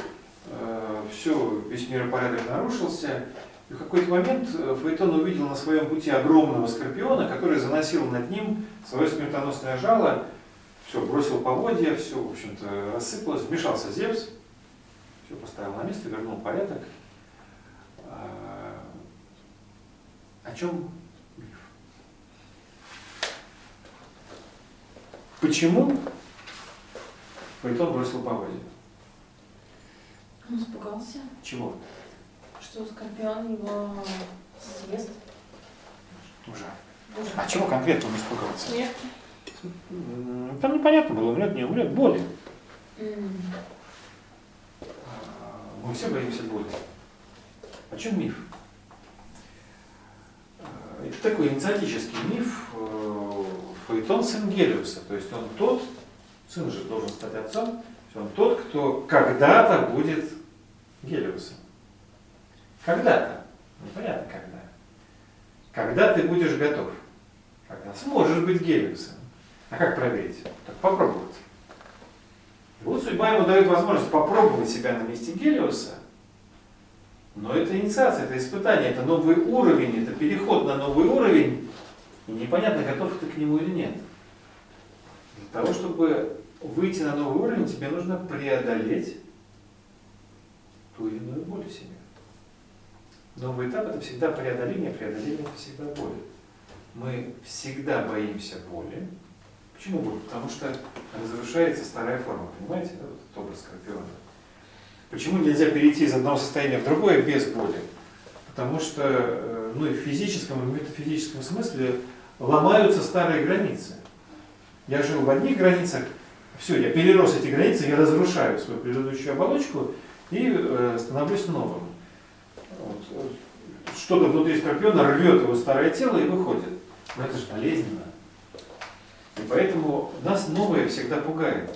Все, весь миропорядок нарушился. И в какой-то момент э, Фаэтон увидел на своем пути огромного скорпиона, который заносил над ним свое смертоносное жало, все, бросил поводья, все, в общем-то, рассыпалось, вмешался Зевс, все поставил на место, вернул порядок. А, О чем миф? Почему Фаэтон бросил поводья? Он испугался, Чего? что скорпион его съест. Уже. А чего конкретно он испугался? Смерть. М, Там непонятно было, умрет, не умрет, боли. Мы все боимся боли. О чем миф? А, Это такой инициатический миф. э, Фаэтон сын Гелиуса. То есть он тот, сын же должен стать отцом, он тот, кто когда-то будет Гелиусом. Когда-то. Непонятно когда. Когда ты будешь готов. Когда сможешь быть Гелиусом. А как проверить? Так попробовать. И вот судьба ему дает возможность попробовать себя на месте Гелиоса, но это инициация, это испытание, это новый уровень, это переход на новый уровень, и непонятно, готов ты к нему или нет. Для того, чтобы выйти на новый уровень, тебе нужно преодолеть ту или иную боль в себе. Новый этап это всегда преодоление, преодоление это всегда боль. Мы всегда боимся боли. Почему боль? Потому что разрушается старая форма, понимаете, да, вот образ скорпиона. Почему нельзя перейти из одного состояния в другое без боли? Потому что э, ну, и в физическом, и в метафизическом смысле ломаются старые границы. Я жил в одних границах, все, я перерос эти границы, я разрушаю свою предыдущую оболочку и э, становлюсь новым. Вот. э, Что-то внутри скорпиона рвет его старое тело и выходит. Но это же болезненно. И поэтому нас новое всегда пугает.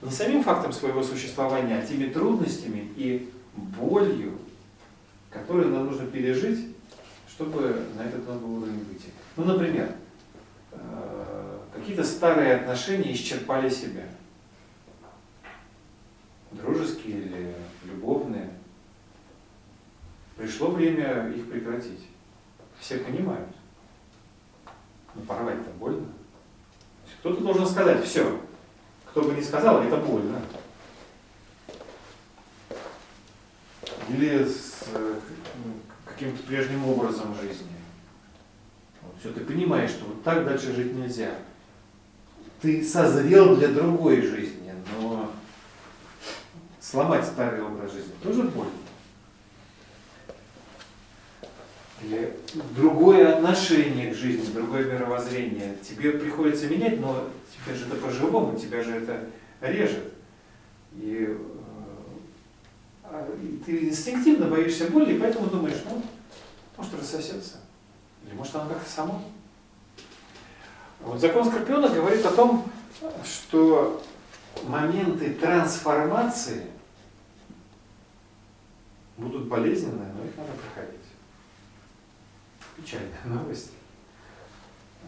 Не самим фактом своего существования, а теми трудностями и болью, которые нам нужно пережить, чтобы на этот новый уровень выйти. Ну, например, э, какие-то старые отношения исчерпали себя. Дружеские или любовные. Пришло время их прекратить. Все понимают. Но порвать-то больно. Кто-то должен сказать, все. Кто бы ни сказал, это больно. Или с ну, каким-то прежним образом жизни. Вот, все, ты понимаешь, что вот так дальше жить нельзя. Ты созрел для другой жизни, но сломать старый образ жизни тоже больно. Или другое отношение к жизни, другое мировоззрение. Тебе приходится менять, но тебе же это по-живому, тебя же это режет. И, э, а, ты инстинктивно боишься боли, и поэтому думаешь, ну, может рассосется. Или может оно как-то само. Вот закон Скорпиона говорит о том, что моменты трансформации будут болезненные, но их надо проходить. Печальная новость.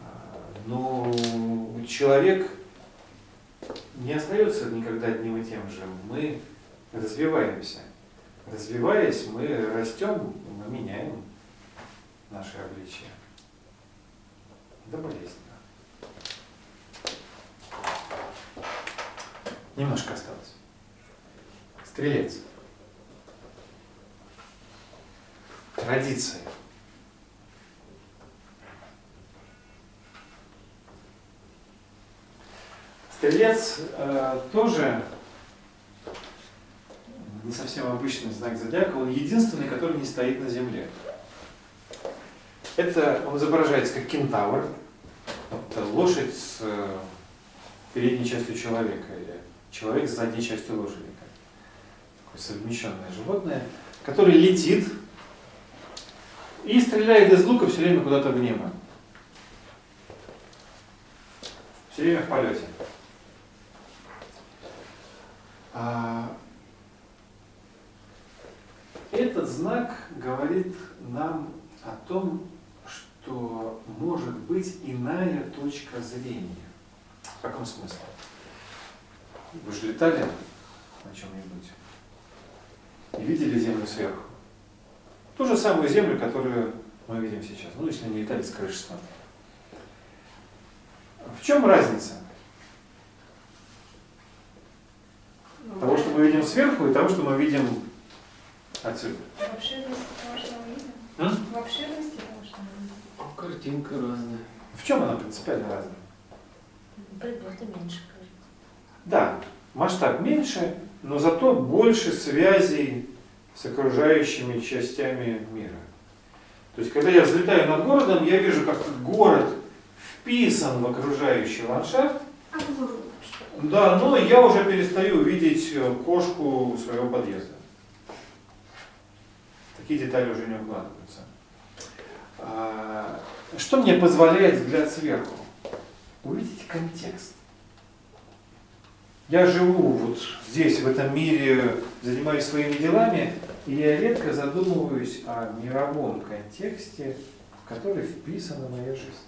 А, Но человек не остается никогда одним и тем же. Мы развиваемся. Развиваясь, мы растем, мы меняем наше обличие. Это болезненно. Немножко осталось. Стрелец. Традиция. Стрелец э, тоже не совсем обычный знак зодиака, он единственный, который не стоит на земле. Это он изображается как кентавр, это лошадь с э, передней частью человека или человек с задней частью лошади. Такое совмещенное животное, которое летит и стреляет из лука все время куда-то в небо. Все время в полете. А, Этот знак говорит нам о том, что может быть иная точка зрения. В каком смысле? Вы же летали на чем-нибудь и видели Землю сверху. Ту же самую Землю, которую мы видим сейчас. Ну, если не летали с крыши смотрели. В чем разница? Того, что мы видим сверху, и того, что мы видим отсюда. В обширности того, что мы видим? М? В обширности того, что мы видим? Картинка разная. В чем она принципиально разная? Предметы меньше. Да, масштаб меньше, но зато больше связей с окружающими частями мира. То есть, когда я взлетаю над городом, я вижу, как город вписан в окружающий ландшафт, лучше. да, но я уже перестаю видеть э, кошку своего подъезда. Такие детали уже не укладываются. А, Что мне позволяет взгляд сверху? Увидеть контекст. Я живу вот здесь, в этом мире, занимаюсь своими делами, и я редко задумываюсь о мировом контексте, в который вписана моя жизнь.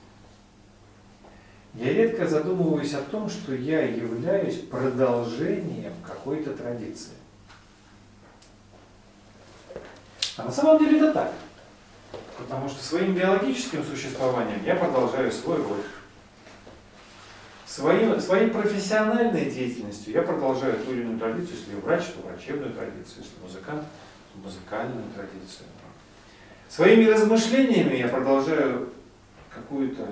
я редко задумываюсь о том, что я являюсь продолжением какой-то традиции. А на самом деле это так. Потому что своим биологическим существованием я продолжаю свой род. Своим, своей профессиональной деятельностью я продолжаю ту или иную традицию, если врач, то врачебную традицию, если музыкант, то музыкальную традицию. Своими размышлениями я продолжаю какую-то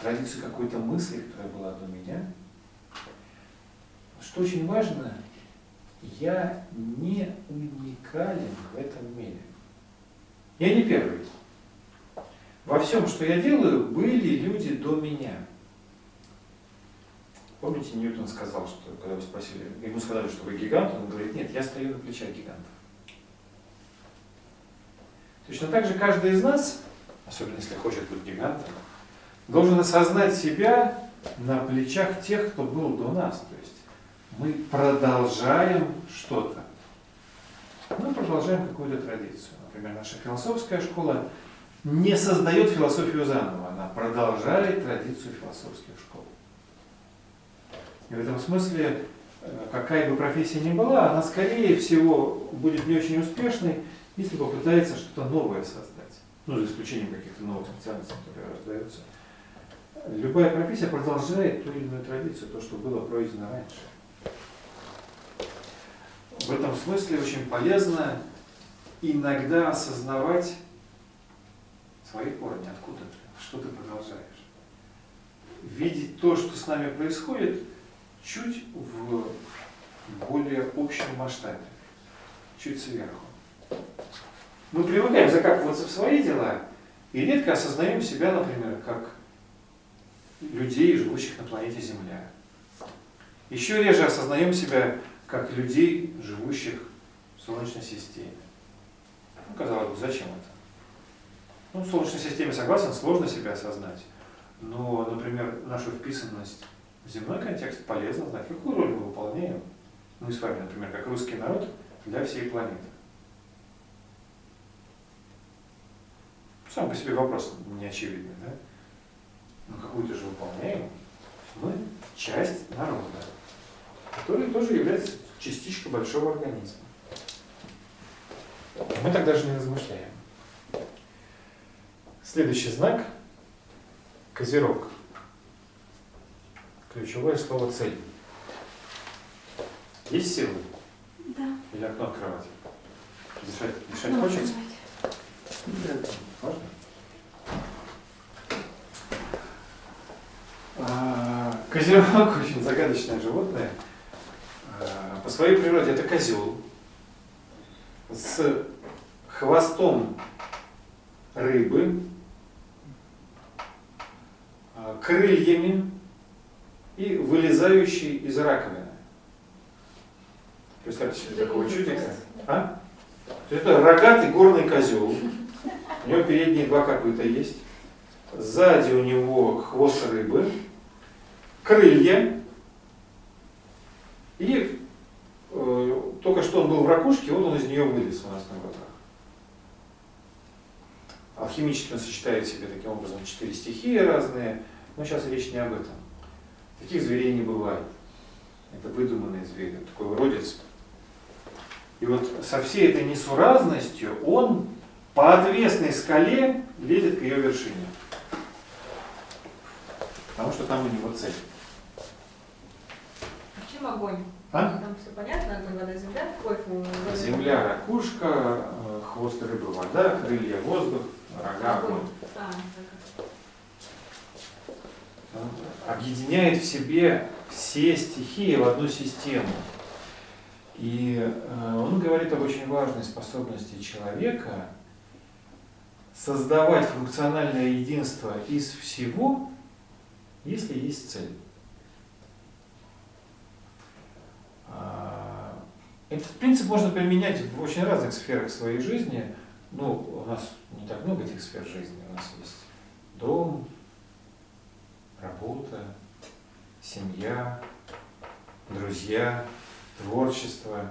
традицию какой-то мысли, которая была до меня. Что очень важно, я не уникален в этом мире. Я не первый. Во всем, что я делаю, были люди до меня. Помните, Ньютон сказал, что когда вы спросили, ему сказали, что вы гигант, он говорит, нет, я стою на плечах гигантов. Точно так же каждый из нас, особенно если хочет быть гигантом, должен осознать себя на плечах тех, кто был до нас. То есть мы продолжаем что-то. Мы продолжаем какую-то традицию. Например, наша философская школа не создает философию заново, она продолжает традицию философских школ. И в этом смысле, э, какая бы профессия ни была, она скорее всего будет не очень успешной, если попытается что-то новое создать. Ну, за исключением каких-то новых специальностей, которые рождаются. Любая профессия продолжает ту или иную традицию, то, что было пройдено раньше. В этом смысле очень полезно иногда осознавать свои корни, откуда ты, что ты продолжаешь. Видеть то, что с нами происходит, чуть в более общем масштабе, чуть сверху. Мы привыкаем закапываться в свои дела и редко осознаем себя, например, как людей, живущих на планете Земля. Еще реже осознаем себя как людей, живущих в Солнечной системе. Ну, казалось бы, зачем это? Ну, в Солнечной системе, согласен, сложно себя осознать. Но, например, нашу вписанность земной контекст полезно знать, какую роль мы выполняем. Мы с вами, например, как русский народ для всей планеты. Сам по себе вопрос не очевидный, да? Но какую-то же выполняем. Мы часть народа, который тоже является частичкой большого организма. Мы так даже не размышляем. Следующий знак – Козерог. Ключевое слово «цель». Есть силы? Да. Или окно открывать? Дышать, дышать хочется? Можно? А, Козерог очень загадочное животное. А, По своей природе это козел с хвостом рыбы, а, крыльями и вылезающий из раковины. Представьте себе такого чудика. А? Это рогатый горный козел. У него передние два копыта есть. Сзади у него хвост рыбы, крылья. И э, только что он был в ракушке, вот он из нее вылез у нас на глазах. Алхимически он сочетает в себе таким образом четыре стихии разные, но сейчас речь не об этом. Таких зверей не бывает. Это выдуманные звери, такой уродец. И вот со всей этой несуразностью он по отвесной скале лезет к ее вершине. Потому что там у него цель. Чем огонь? А? Там все понятно, огонь, вода, земля, кофе. Земля, ракушка, э, хвост рыбы, вода, крылья, воздух, рога, огонь. А, Объединяет в себе все стихии в одну систему. И э, он говорит об очень важной способности человека создавать функциональное единство из всего, если есть цель. А, Этот принцип можно применять в очень разных сферах своей жизни. Ну, у нас не так много этих сфер жизни. У нас есть дом, работа, семья, друзья, творчество,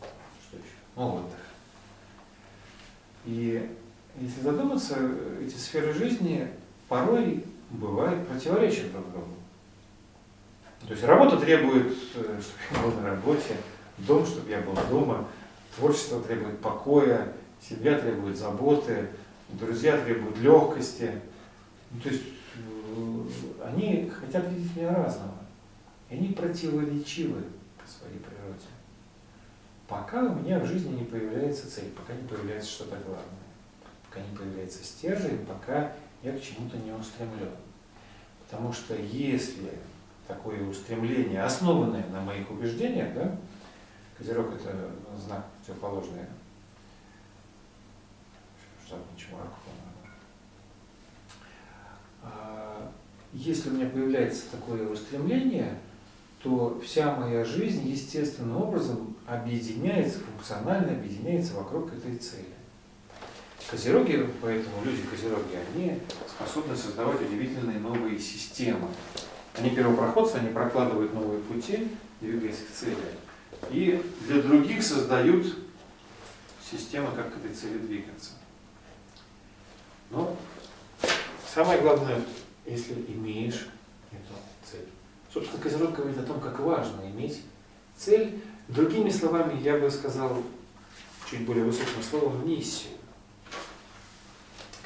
что еще? Ну, отдых. И если задуматься, эти сферы жизни порой бывает противоречат друг другу. То есть работа требует, э, чтобы я был на работе, дом, чтобы я был дома, творчество требует покоя, семья требует заботы, друзья требуют легкости. Ну, то есть они хотят видеть меня разного. И они противоречивы по своей природе. Пока у меня в жизни не появляется цель, пока не появляется что-то главное, пока не появляется стержень, пока я к чему-то не устремлен. Потому что если такое устремление, основанное на моих убеждениях, да, Козерог это знак противоположный. Жаб ничего, а, Если у меня появляется такое устремление, то вся моя жизнь естественным образом объединяется, функционально объединяется вокруг этой цели. Козероги, поэтому люди козероги, они способны создавать удивительные новые системы. Они первопроходцы, они прокладывают новые пути, двигаясь к цели. И для других создают системы, как к этой цели двигаться. Но самое главное, если имеешь эту цель. Собственно, Козерог говорит о том, как важно иметь цель. Другими словами, я бы сказал, чуть более высоким словом, миссию.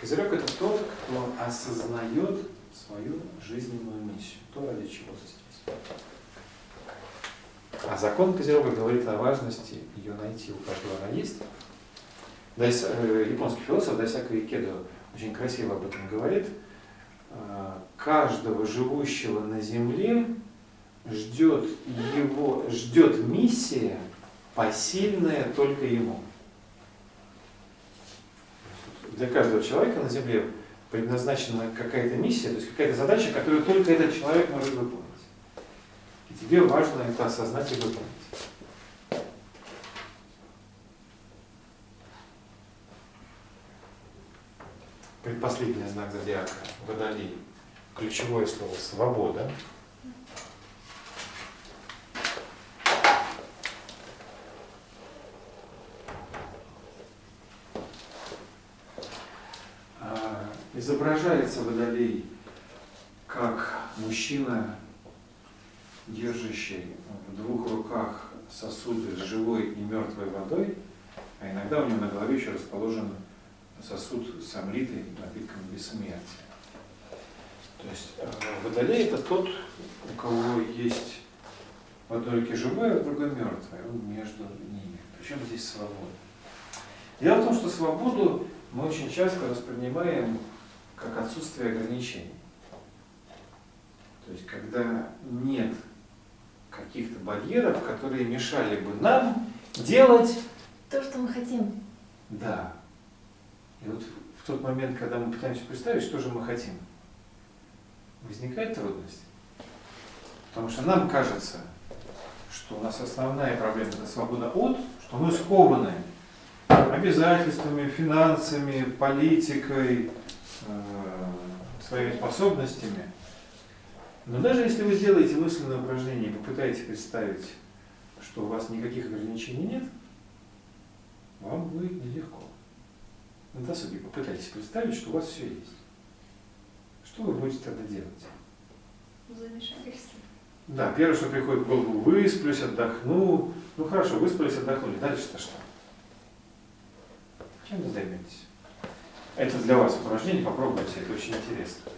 Козерог это тот, кто осознает свою жизненную миссию, то, ради чего ты здесь. А закон Козерога говорит о важности ее найти, у каждого она есть. Э, японский философ Дайсака Икедо очень красиво об этом говорит. Э, каждого живущего на земле ждет его, ждет миссия, посильная только ему. Для каждого человека на земле предназначена какая-то миссия, то есть какая-то задача, которую только этот человек может выполнить. И тебе важно это осознать и выполнить. Предпоследний знак зодиака Водолей. Ключевое слово свобода. А, Изображается Водолей как мужчина, держащий в двух руках сосуды с живой и мертвой водой, а иногда у него на голове еще расположен сосуд с амритой, напитком бессмертия. То есть э, водолей это тот, у кого есть в одной руке живое, а в другой мертвое, он между ними. Причем здесь свобода. Дело в том, что свободу мы очень часто воспринимаем как отсутствие ограничений. То есть когда нет каких-то барьеров, которые мешали бы нам делать То, что мы хотим. да. И вот в тот момент, когда мы пытаемся представить, что же мы хотим, возникает трудность. Потому что нам кажется, что у нас основная проблема это свобода от, что мы скованы обязательствами, финансами, политикой, э, своими способностями. Но даже если вы сделаете мысленное упражнение и попытаетесь представить, что у вас никаких ограничений нет, вам будет нелегко. На досуге попытайтесь представить, что у вас все есть. Что вы будете тогда делать? Замешательство. Да, первое, что приходит в голову, высплюсь, отдохну. Ну хорошо, выспались, отдохнули. Дальше-то что? Чем вы займетесь? Это для вас упражнение, попробуйте, это очень интересно.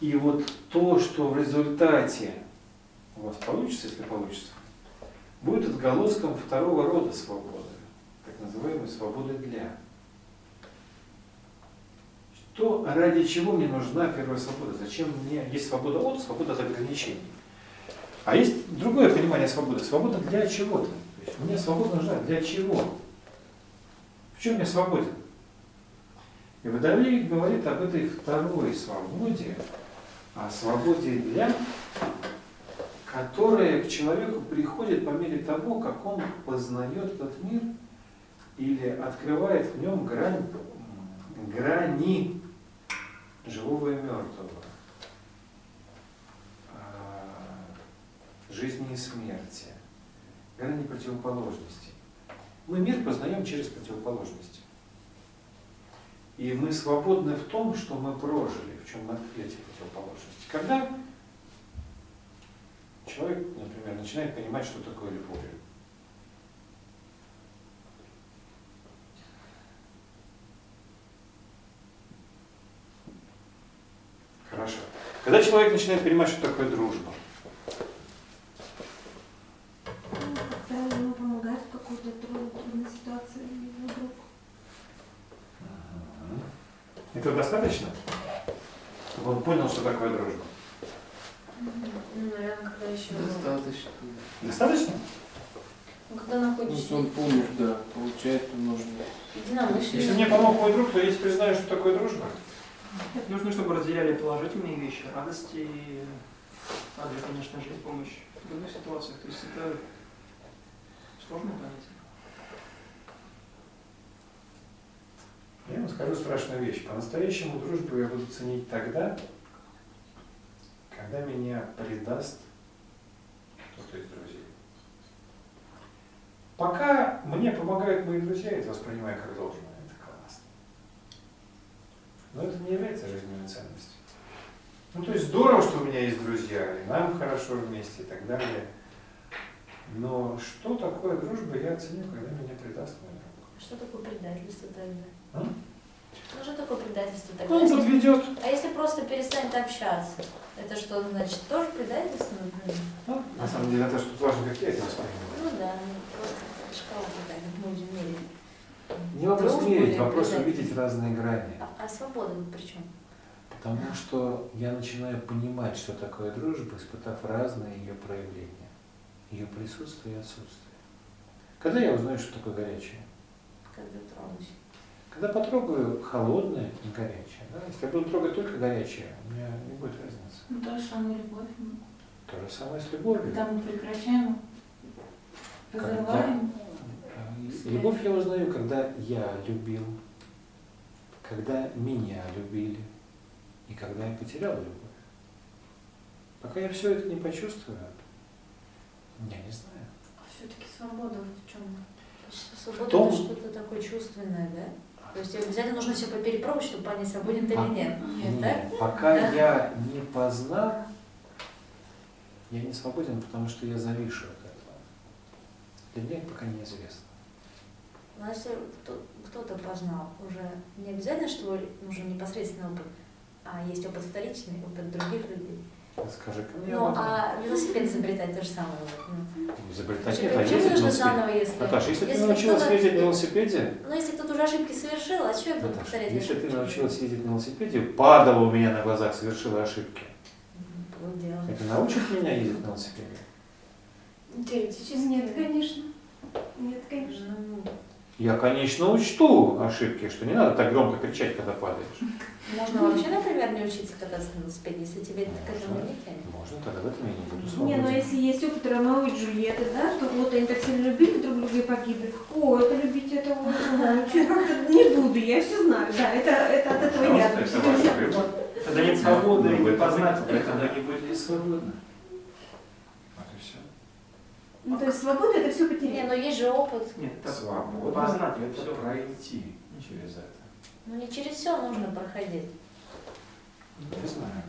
И вот то, что в результате у вас получится, если получится, будет отголоском второго рода свободы, так называемой свободы для. То, ради чего мне нужна первая свобода? Зачем мне есть свобода от, свобода от ограничений? А есть другое понимание свободы. Свобода для чего-то. Мне свобода нужна для чего? В чем я свободен? И Водолей говорит об этой второй свободе, о свободе для, которая к человеку приходит по мере того, как он познает этот мир или открывает в нем грань, грани живого и мертвого, а, жизни и смерти, грани противоположностей. Мы мир познаем через противоположности. И мы свободны в том, что мы прожили, в чем мы эти противоположности. Когда человек, например, начинает понимать, что такое любовь, Хорошо. Когда человек начинает понимать, что такое дружба, Когда ему помогает в какой-то трудной, ситуации его друг. этого достаточно? Чтобы он понял, что такое дружба. Ну, наверное, когда еще... Достаточно. Достаточно? Ну, когда Ну, находишься если он помощь, да, получает, то нужно. единомышленник. Если мне помог мой друг, то я теперь знаю, что такое дружба. Нужно, чтобы разделяли положительные вещи, радости, и также, конечно же, помощь в трудных ситуациях. То есть это сложное понятие. Я вам скажу страшную вещь. По-настоящему дружбу я буду ценить тогда, когда меня предаст кто-то из друзей. Пока мне помогают мои друзья, я это воспринимаю как должное. Но это не является жизненной ценностью. Ну, то есть здорово, что у меня есть друзья, и нам хорошо вместе и так далее. Но что такое дружба, я оценю, когда меня предаст мой друг. Что такое предательство тогда? А? Ну, что такое предательство тогда? Он Если- подведет. А если просто перестанет общаться? Это что значит? Тоже предательство, например? Ну, на самом деле, это что важно, как я это воспринимаю. Ну да, ну, просто шкала такая, как мы будем мерить. Не вопрос Дружбу мерить, или вопрос увидеть разные грани. А, а свобода при чем? Потому что я начинаю понимать, что такое дружба, испытав разные ее проявления. Ее присутствие и отсутствие. Когда я узнаю, что такое горячее? Когда тронусь. Когда потрогаю холодное и горячее. Да? Если я буду трогать только горячее, у меня не будет разницы. Ну, то же самое любовь. То же самое с любовью. Когда мы прекращаем, разрываем. Э, Любовь я узнаю, когда я любил, когда меня любили и когда я потерял любовь. Пока я все это не почувствую, я не знаю. Все-таки свобода в чем? Свобода том- это что-то такое чувственное, да? То есть обязательно нужно все перепробовать, чтобы понять, свободен ты или А, нет. Нет, да? Нет, пока Да? я не познал, я не свободен, потому что я завишу от этого. Для меня это пока неизвестно. Но если кто- кто-то познал, уже не обязательно, что нужен непосредственный опыт, а есть опыт вторичный, опыт других людей. Скажи ко мне Ну, а велосипед изобретать то же самое. вот, ну. Изобретать нет, а ездить на нужно велосипеде. заново, если... Наташа, если, если ты научилась ездить на велосипеде, Ну, если кто-то уже ошибки совершил, а что я буду Наташа, повторять? если ты научилась ездить на велосипеде, падала у меня на глазах, совершила ошибки, дело. это научит меня ездить на велосипеде? Теоретически. Нет, конечно. Нет, конечно. Ну, Я, конечно, учту ошибки, что не надо так громко кричать, когда падаешь. Можно вообще, например, не учиться кататься на велосипеде, если тебе к этому Можно. не тянет. Можно, тогда в этом я не буду Не, ну свободен. если есть опыт Ромео и Джульетты, да, что вот они так сильно любили друг друга и погибли. О, это любить это ага, чё, как-то не буду, я все знаю, да, это, это от этого я. Это. Тогда нет свободы Ну, и вы познать это. тогда не будете свободны. Ну, то есть свобода это все Не, потерять. но есть же опыт. Нет, это Свобода познать это все. пройти через это. Ну, не через все нужно проходить. Не знаю.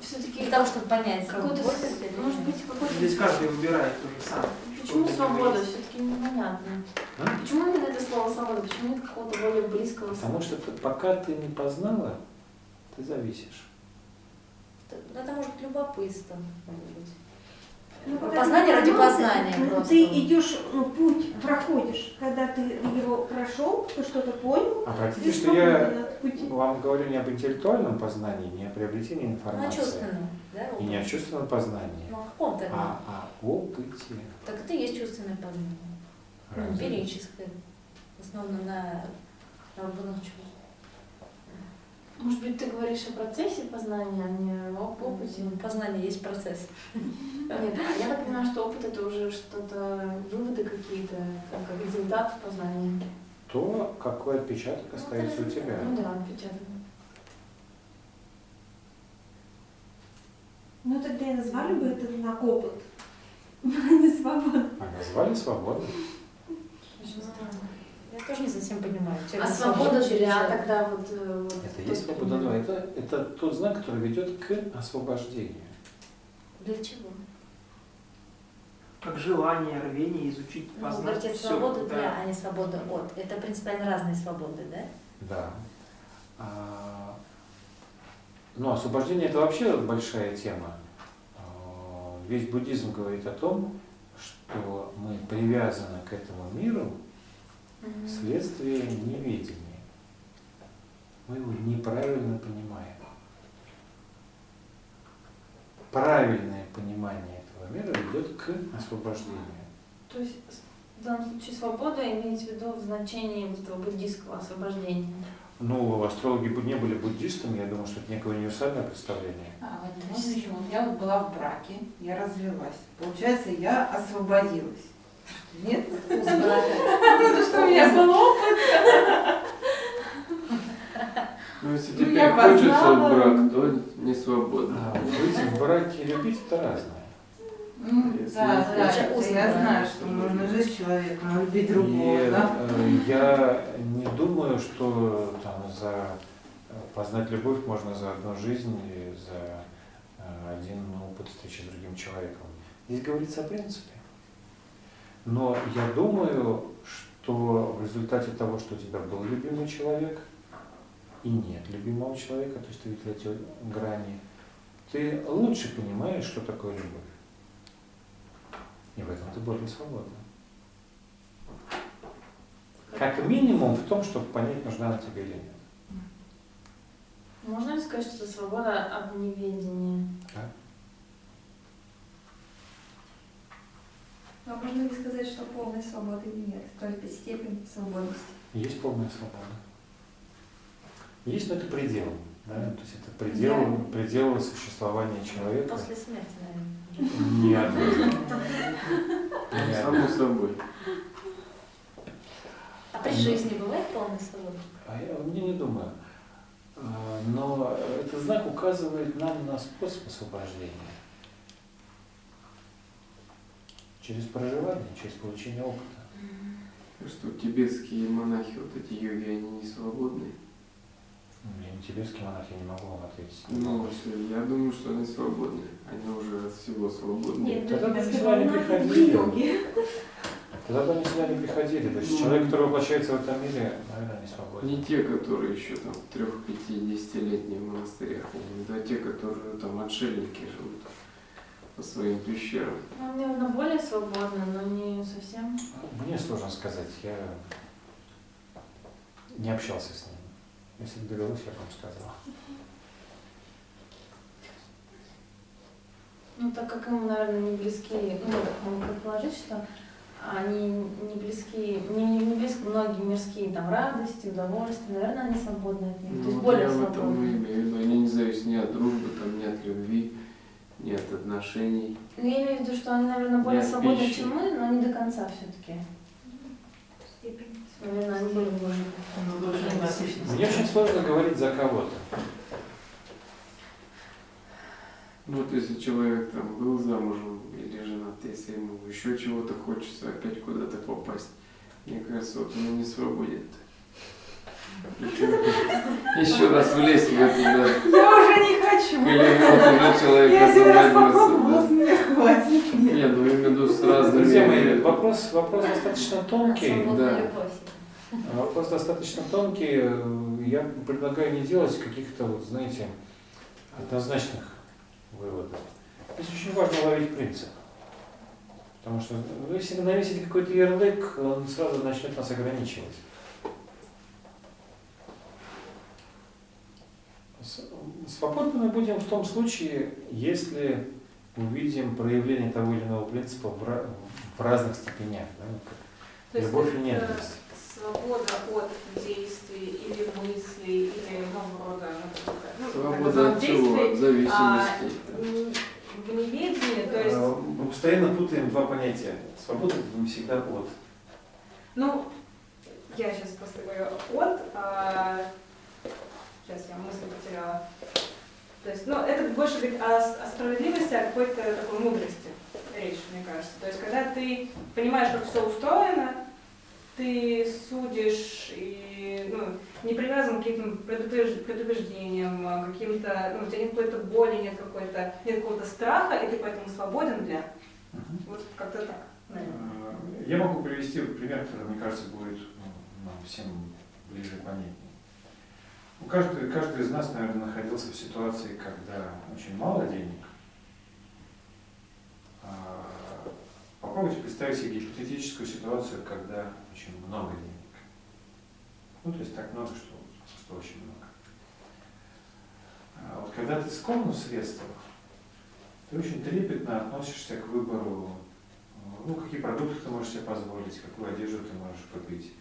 Все-таки Для того, чтобы понять, какой-то, свобода это или может быть, какой-то... Здесь каждый выбирает уже сам. Почему свобода? Все-таки непонятно. А? Почему именно это слово свобода? Почему нет какого-то более близкого Потому что ты- пока ты не познала, ты зависишь. Это- Это может быть любопытство. может быть. Ну, Познание ты ради познания ты- просто. Ты идешь, ну, путь проходишь, когда ты его прошел, ты что-то понял, ты Обратите, что я вам говорю не об интеллектуальном познании, не о приобретении Ну, а информации. чувственное, да? И не о чувственном познании, Ну, о каком тогда? а о опыте. Так это и есть чувственное познание. Ну, Разве? эмпирическое. Основано на работах чувств. Может быть, ты говоришь о процессе познания, а не об опыте? Познание есть процесс. Нет, а я так понимаю, что опыт это уже что-то, выводы какие-то, как результат познания. То, какой отпечаток Ну, остается у тебя. Ну да, отпечаток. Ну, тогда и назвали бы это знак опыт. Не свобода. А назвали свободно. Очень странно. Я Тоже не совсем понимаю. А свобода для это. тогда вот... э, вот Это есть свобода, но это, это тот знак, который ведет к освобождению. Для чего? Как желание, рвение изучить, Ну, познать говорите, всё, свобода да. для, а не свобода от. Это принципиально разные свободы, да? Да. А, Ну, освобождение это вообще большая тема. А, Весь буддизм говорит о том, что мы привязаны к этому миру. Вследствие неведения. Мы его неправильно понимаем. Правильное понимание этого мира ведет к освобождению. То есть в данном случае свобода имеется в виду в значении вот этого буддийского освобождения. Ну, астрологи бы не были буддистами, я думаю, что это некое универсальное представление. А, вот еще? Вот Я вот была в браке, я развелась. Получается, я освободилась. Нет? Потому что у меня был опыт. Ну, если Ну, тебе я хочется познала. в брак, то не свободно. Быть в браке и любить это разное. Ну, да, да, я знаю, что можно жить с человеком, любить И другого, да? э, я не думаю, что там за э, познать любовь можно за одну жизнь и за э, один опыт встречи с другим человеком. Здесь говорится о принципе. Но я думаю, что в результате того, что у тебя был любимый человек и нет любимого человека, то есть ты видел эти грани, ты лучше понимаешь, что такое любовь. И в этом ты более свободна. Как минимум в том, чтобы понять, нужна она тебе или нет. Можно ли сказать, что это свобода от неведения? А можно ли сказать, что полной свободы нет, только степень свободности? Есть полная свобода. Есть, но это предел. Да? То есть это предел, Да. предел существования человека. После смерти, наверное. Нет. Нет. Само собой. А при жизни бывает полная свобода? А я мне не думаю. А, Но этот знак указывает нам на способ освобождения. Через проживание, через получение опыта. Что тибетские монахи, вот эти йоги, они не свободны. Я не тибетский монах, я не могу вам ответить. Ну, всё, я думаю, что они свободны. Они уже от всего свободны. Нет, Тогда бы сюда не ну, это приходили. йоги. Тогда бы они сюда не приходили. То есть Ну. человек, который воплощается в этом мире, наверное, не свободен. Не те, которые еще там в трех, пяти, монастырях, имею в виду, а те, которые там отшельники живут по своим пещерам. Ну, наверное, более свободно, но не совсем. Мне сложно сказать, я не общался с ним. Если бы довелось, я бы вам сказал. Ну, так как им, наверное, не близки, ну, так могу предположить, что они не близки, не, не близки многие мирские там радости, удовольствия, наверное, они свободны от них, то есть Ну, более я в этом и свободны. имею в виду. Они не зависят ни от дружбы, там, ни от любви, ни от отношений. Ну, я имею в виду, что они, наверное, более Нет, свободны, пищи. чем мы, но не до конца все-таки. Степень. Наверное, они более можно. Ну. Мне очень сложно говорить за кого-то. Ну вот если человек там был замужем или женат, если ему еще чего-то хочется опять куда-то попасть, мне кажется, вот он и не свободен. Еще, еще раз влезть в это, да. Я уже не хочу. Или вот уже человек Я один раз попробовала, меня хватит. да. Нет, ну имею в виду с разными... Друзья мои, вопрос, вопрос достаточно тонкий. Да. любовь. Вопрос достаточно тонкий. Я предлагаю не делать каких-то, вот, знаете, однозначных выводов. Здесь очень важно ловить принцип. Потому что если навесить какой-то ярлык, он сразу начнет нас ограничивать. Свободны мы будем в том случае, если увидим проявление того или иного принципа в, ра- в разных степенях. да, как То есть Любовь и ненависть. свобода от действий или мыслей, или нового рода ну, ну, Свобода от взаимодействий, от зависимости. м, в неведении, то есть, А, Мы постоянно путаем два понятия. Свобода не всегда от. ну, я сейчас просто говорю от, а, сейчас я мысль потеряла. То есть, ну, это больше говорит о, о справедливости, о какой-то такой мудрости речь, мне кажется. То есть, когда ты понимаешь, как все устроено, ты судишь и ну, не привязан к каким-то предупреж- предубеждениям, а каким-то, ну, у тебя нет какой-то боли, нет какой-то, нет какого-то страха, и ты поэтому свободен для. Вот как-то так, наверное. Э, Я могу привести пример, который, мне кажется, будет ну, нам всем ближе понятнее. Ну, каждый, каждый из нас, наверное, находился в ситуации, когда очень мало денег. А, Попробуйте представить себе гипотетическую ситуацию, когда очень много денег. Ну, то есть так много, что просто очень много. А вот когда ты скромно в средствах, ты очень трепетно относишься к выбору ну, какие продукты ты можешь себе позволить, какую одежду ты можешь купить.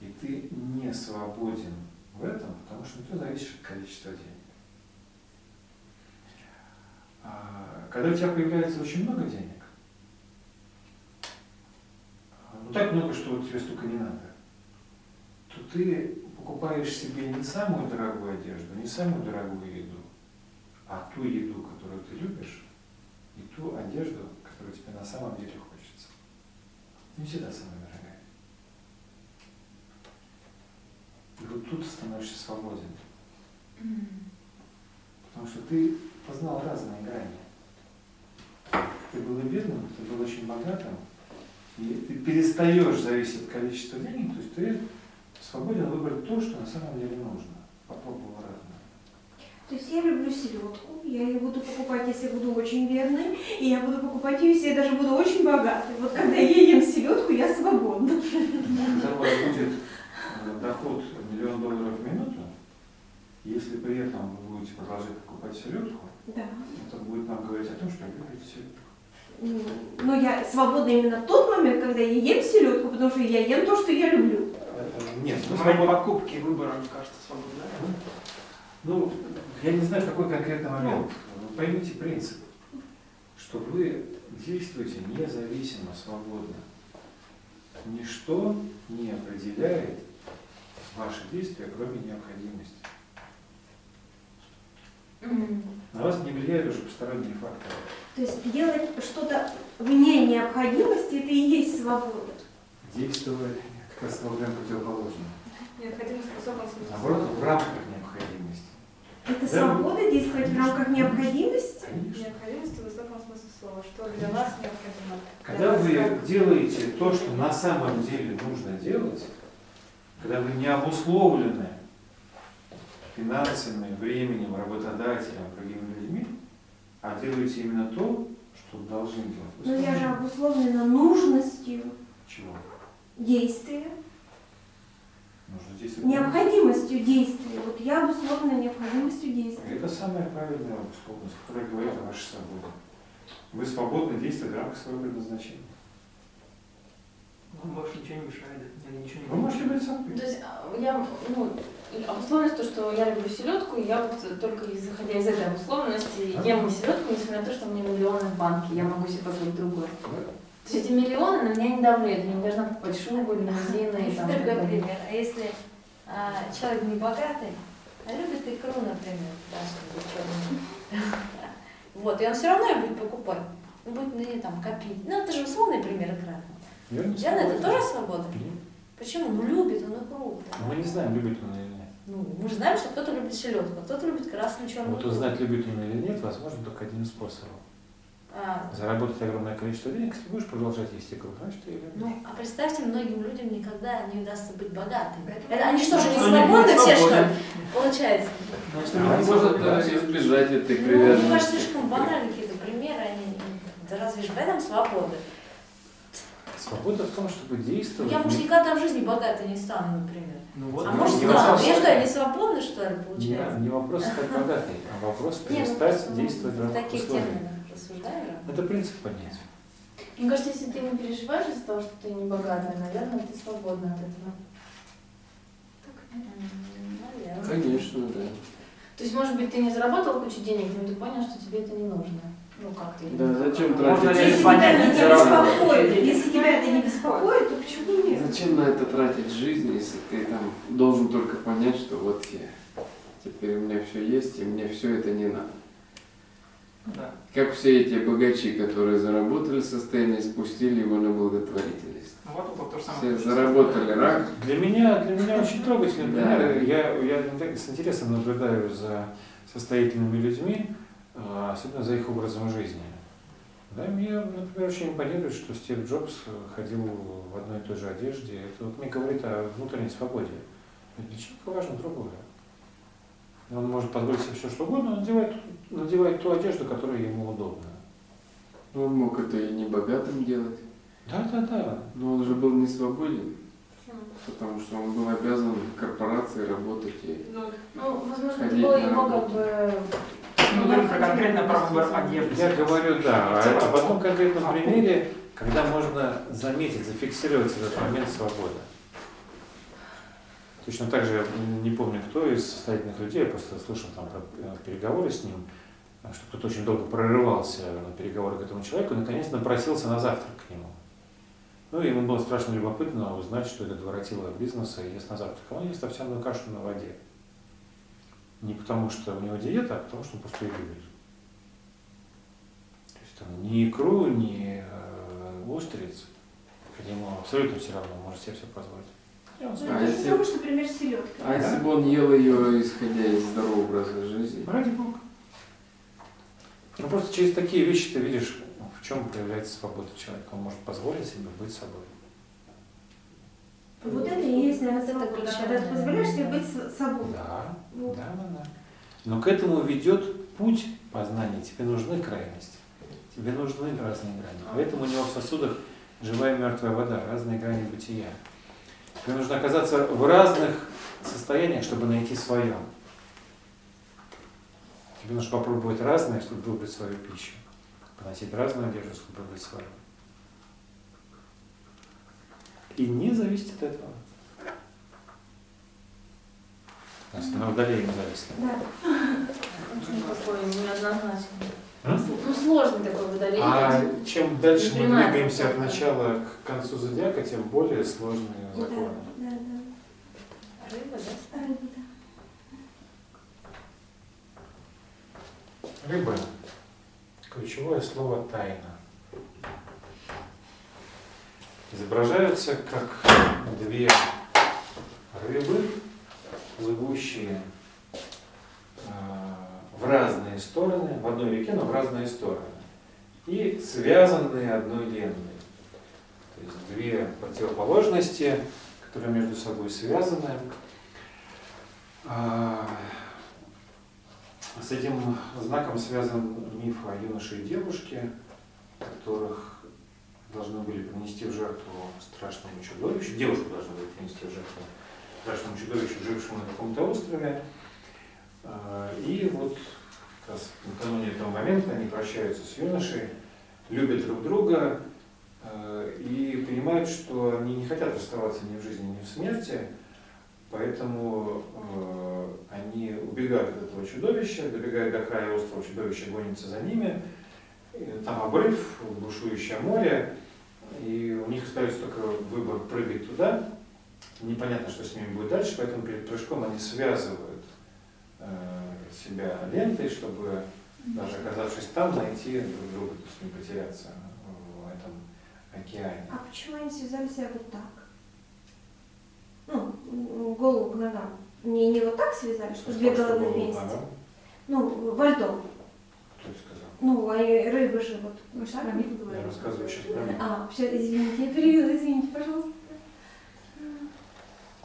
И ты не свободен в этом, потому что ты зависишь от количества денег. А когда у тебя появляется очень много денег, а, ну так много, что тебе столько не надо, то ты покупаешь себе не самую дорогую одежду, не самую дорогую еду, а ту еду, которую ты любишь, и ту одежду, которую тебе на самом деле хочется. Не всегда самая И вот тут ты становишься свободен. Потому что ты познал разные грани. Ты был и бедным, ты был очень богатым, и ты перестаешь зависеть от количества денег, то есть ты свободен выбрать то, что на самом деле нужно. Попробовал разное. То есть я люблю селедку, я ее буду покупать, если буду очень бедной, и я буду покупать ее, если я даже буду очень богатой. Вот когда я ем селедку, я свободна. Когда у вас будет э, доход миллион долларов в минуту, если при этом вы будете продолжать покупать селедку, Да. это будет нам говорить о том, что вы любите селедку. М, Но я свободна именно в тот момент, когда я ем селедку, потому что я ем то, что я люблю. Это- Нет, ну, свобода- покупки выбора, мне кажется, свободная. Ну, я не знаю, в какой конкретный момент. Вы поймите принцип, что вы действуете независимо, свободно. Ничто не определяет ваши действия, кроме необходимости. На вас не влияют уже посторонние факторы. То есть делать что-то вне необходимости, это и есть свобода. Действовать как раз во время противоположного. Необходимость в высоком смысле. Наоборот, в рамках необходимости. Это Да. свобода действовать в рамках необходимости? Конечно. Необходимость в высоком смысле слова. Что для вас необходимо? Когда вас вы как? делаете то, что на самом деле нужно делать, когда вы не обусловлены финансами, временем, работодателем, другими людьми, а делаете именно то, что должны делать. Но я же обусловлена нужностью Чего? действия, Нужно необходимостью действия. Вот я обусловлена необходимостью действия. Это самая правильная обусловленность, которая говорит о вашей свободе. Вы свободны действовать в рамках своего предназначения. Вам больше ничего не мешает, или ничего не Вы можете быть То собой. есть а, я, ну, обусловленность то, что я люблю селедку, и я вот только исходя из этой обусловленности ем селедку, несмотря на то, что у меня миллионы в банке, я могу себе позволить другое. То есть эти миллионы на меня не давляют, я не должна покупать шубу, лимузины и там. Другой так далее. пример. А если а, человек не богатый, а любит икру, например, да, черную. Вот, и он все равно ее будет покупать. Он будет на нее там копить. Ну, это же условный пример икра. Верно? Диана, это тоже свобода? Нет. Почему? Ну, любит он икру. да. Мы не знаем, любит он или нет. Ну, мы же знаем, что кто-то любит селедку, а кто-то любит красную черную Вот узнать, любит он или нет, возможно только один способ. А, Заработать огромное количество денег, если будешь продолжать есть икру, значит, ты ее любишь. ну, а представьте, многим людям никогда не удастся быть богатыми. Это, они что же, не свободны все, что ли? Получается. А, люди Может да. э, избежать этой Ну, мне кажется, привязанности. слишком банальные какие-то примеры, они, да разве же в этом свобода? Свобода в том, чтобы Ну, действовать. я, может, никогда в жизни богатой не стану, например. Ну вот, А ну, может, стану. вопрос. Я что, я не свободна, что ли, получается? не вопрос стать богатой, а вопрос ну, перестать просто, действовать в рамках условий. Это принцип понятия. Мне кажется, если ты не переживаешь из-за того, что ты не богатая, наверное, ты свободна от этого. М, наверное. Конечно, да. То есть, может быть, ты не заработал кучу денег, но ты понял, что тебе это не нужно. Ну, как-то. Да, зачем тратить? ли Если тебя это не беспокоит, если тебя это не беспокоит, то почему нет? Зачем на это тратить жизнь, если ты там должен только понять, что вот я, теперь у меня все есть, и мне все это не надо. Да. Как все эти богачи, которые заработали состояние, спустили его на благотворительность. Ну, Вот вот то же самое. Все заработали рак, Для меня, для меня очень трогательный Да. пример. Я, я с интересом наблюдаю за состоятельными людьми, особенно за их образом жизни. Да, мне, например, очень импонирует, что Стив Джобс ходил в одной и той же одежде. Это вот мне говорит о внутренней свободе. Ведь Для человека важно другое. Он может позволить себе все, что угодно, он надевает, надевает ту одежду, которая ему удобна. Ну, он мог это и не богатым делать, Да, да, да. но он же был не свободен, потому что он был обязан корпорации работать и Ну, Ну, возможно, это было его как бы... Мы говорим про конкретно про выбор одежды. Я говорю, да, а об одном конкретном примере, когда можно заметить, зафиксировать этот момент свободы. Точно так же, я не помню, кто из состоятельных людей, я просто слышал там про э, переговоры с ним, что кто-то очень долго прорывался на переговоры к этому человеку, и наконец напросился на завтрак к нему. Ну, и ему было страшно любопытно узнать, что этот воротило бизнеса и ест на завтрак. А он ест овсяную кашу на воде. Не потому, что у него диета, а потому, что он просто ее любит. То есть там ни икру, ни э, устриц, ему абсолютно все равно, может себе все позволить. Ну. А если- самое, что пример с селедкой. А если бы он ел ее, исходя из здорового образа жизни? Ради Бога. Ну просто через такие вещи ты видишь, в чем проявляется свобода человека. Он может позволить себе быть собой. Вот это и есть, наверное, свобода, когда ты позволяешь себе быть с- собой. Да, Вот. да, да, да. Но к этому ведет путь познания. Тебе нужны крайности. Тебе нужны разные грани. Поэтому у него в сосудах живая и мертвая вода, разные грани бытия. Тебе нужно оказаться в разных состояниях, чтобы найти свое. Тебе нужно попробовать разное, чтобы выбрать свою пищу. Поносить разную одежду, чтобы выбрать свою. И не зависит от этого. Значит, на водолее не зависит. Да. Очень такой неоднозначный. А? Ну, сложный такой водолей. А чем дальше мы двигаемся от такое. начала к концу зодиака, тем более сложные Да, законы. да, да. Рыба, да? Рыба, да. Рыба. Ключевое слово тайна. Изображаются как две рыбы, плывущие э, в разные стороны, в одной реке, но в разные стороны. И связанные одной лентой. То есть две противоположности, которые между собой связаны. А, С этим знаком связан миф о юноше и девушке, которых должны были принести в жертву страшному чудовищу. Девушку должны были принести в жертву страшному чудовищу, жившему на каком-то острове. А, И вот как раз накануне этого момента они прощаются с юношей, любят друг друга э, и понимают, что они не хотят расставаться ни в жизни, ни в смерти, поэтому э, они убегают от этого чудовища, добегают до края острова, чудовище гонится за ними, там обрыв, бушующее море, и у них остается только выбор прыгать туда, непонятно, что с ними будет дальше, поэтому перед прыжком они связывают э, себя лентой, чтобы даже оказавшись там, найти друг друга, то есть не потеряться в этом океане. А почему они связали себя вот так? Ну, голову к ногам. Не, не вот так связали, что две головы вместе. Ну, во льдом. Ну, они рыбы же вот. Мы же про миф говорим. Я рассказываю сейчас про миф. А, все, извините, я перевела, извините, пожалуйста.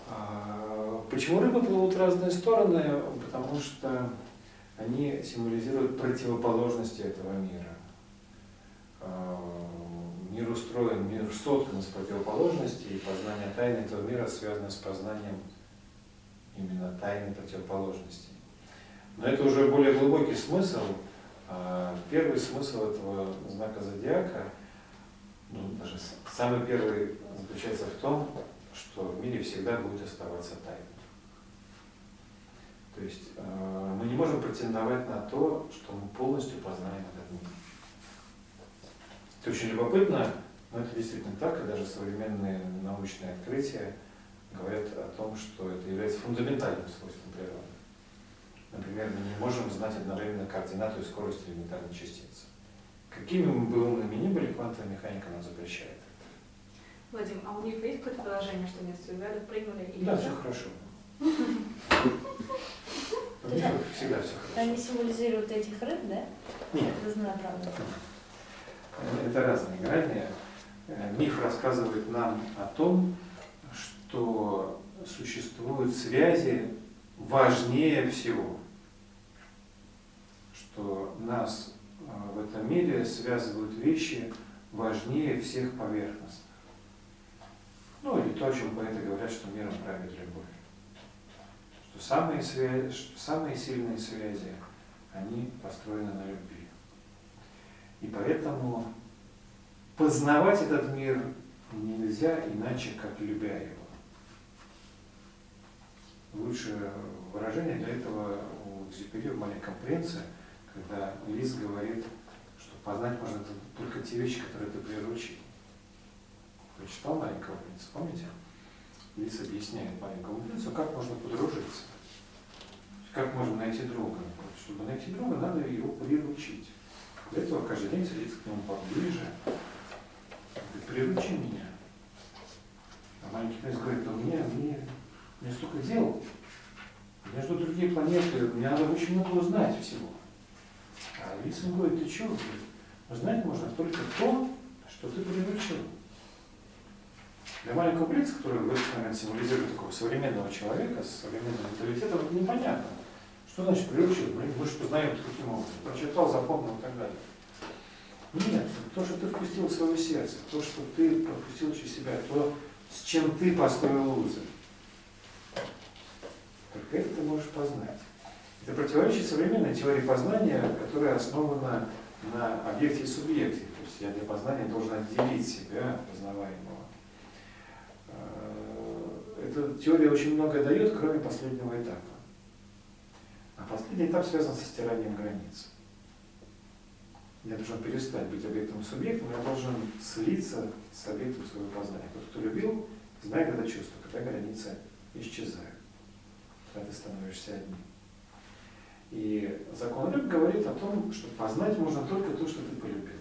А, Почему рыбы плывут в разные стороны? Потому что они символизируют противоположности этого мира. А, Мир устроен, мир соткан из противоположностей, и познание тайны этого мира связано с познанием именно тайны противоположностей. Но это уже более глубокий смысл. А, Первый смысл этого знака зодиака, ну, даже самый первый заключается в том, что в мире всегда будет оставаться тайной. То есть э, мы не можем претендовать на то, что мы полностью познаем этот мир. Это очень любопытно, но это действительно так, и даже современные научные открытия говорят о том, что это является фундаментальным свойством природы. Например, мы не можем знать одновременно координату и скорость элементарной частицы. Какими бы умными ни были, квантовая механика нам запрещает. Вадим, а у них есть какое-то приложение, что нет, ребята прыгнули и Да, все хорошо. У них всегда все Они хорошо. символизируют этих рыб, да? Нет, Разнообразных. это разные грани. Э, Миф рассказывает нам о том, что существуют связи важнее всего. Что нас э, в этом мире связывают вещи важнее всех поверхностных. Ну или то, о чем поэты говорят, что миром правит любовь. Что самые, связи, самые сильные связи, они построены на любви. И поэтому познавать этот мир нельзя иначе, как любя его. Лучшее выражение для этого у Экзюпери в «Маленьком принце», когда Лис говорит, что познать можно только те вещи, которые ты приручил. Кто читал «Маленького принца», помните? Лис объясняет маленькому принцу, как можно подружиться, как можно найти друга. Чтобы найти друга, надо его приручить. Для этого каждый день садиться к нему поближе, говорит, приручи меня. А маленький принц говорит, но мне, мне, мне столько дел, меня ждут другие планеты, мне надо очень много узнать всего. А ему говорит, ты что? Узнать можно только то, что ты приручил. Для маленького принца, который в этот момент символизирует такого современного человека с современным менталитетом, это непонятно. Что значит приручил? Мы, мы же познаем каким образом. Прочитал, запомнил и так далее. Нет, то, что ты впустил в свое сердце, то, что ты пропустил через себя, то, с чем ты построил узы. Только это ты можешь познать. Это противоречит современной теории познания, которая основана на объекте и субъекте. То есть я для познания должен отделить себя от познаваемого. Э, Эта теория очень много дает, кроме последнего этапа. А последний этап связан со стиранием границ. Я должен перестать быть объектом и субъектом, я должен слиться с объектом своего познания. Тот, кто любил, знает это чувство, когда границы исчезают, когда ты становишься одним. И закон рыб говорит о том, что познать можно только то, что ты полюбил.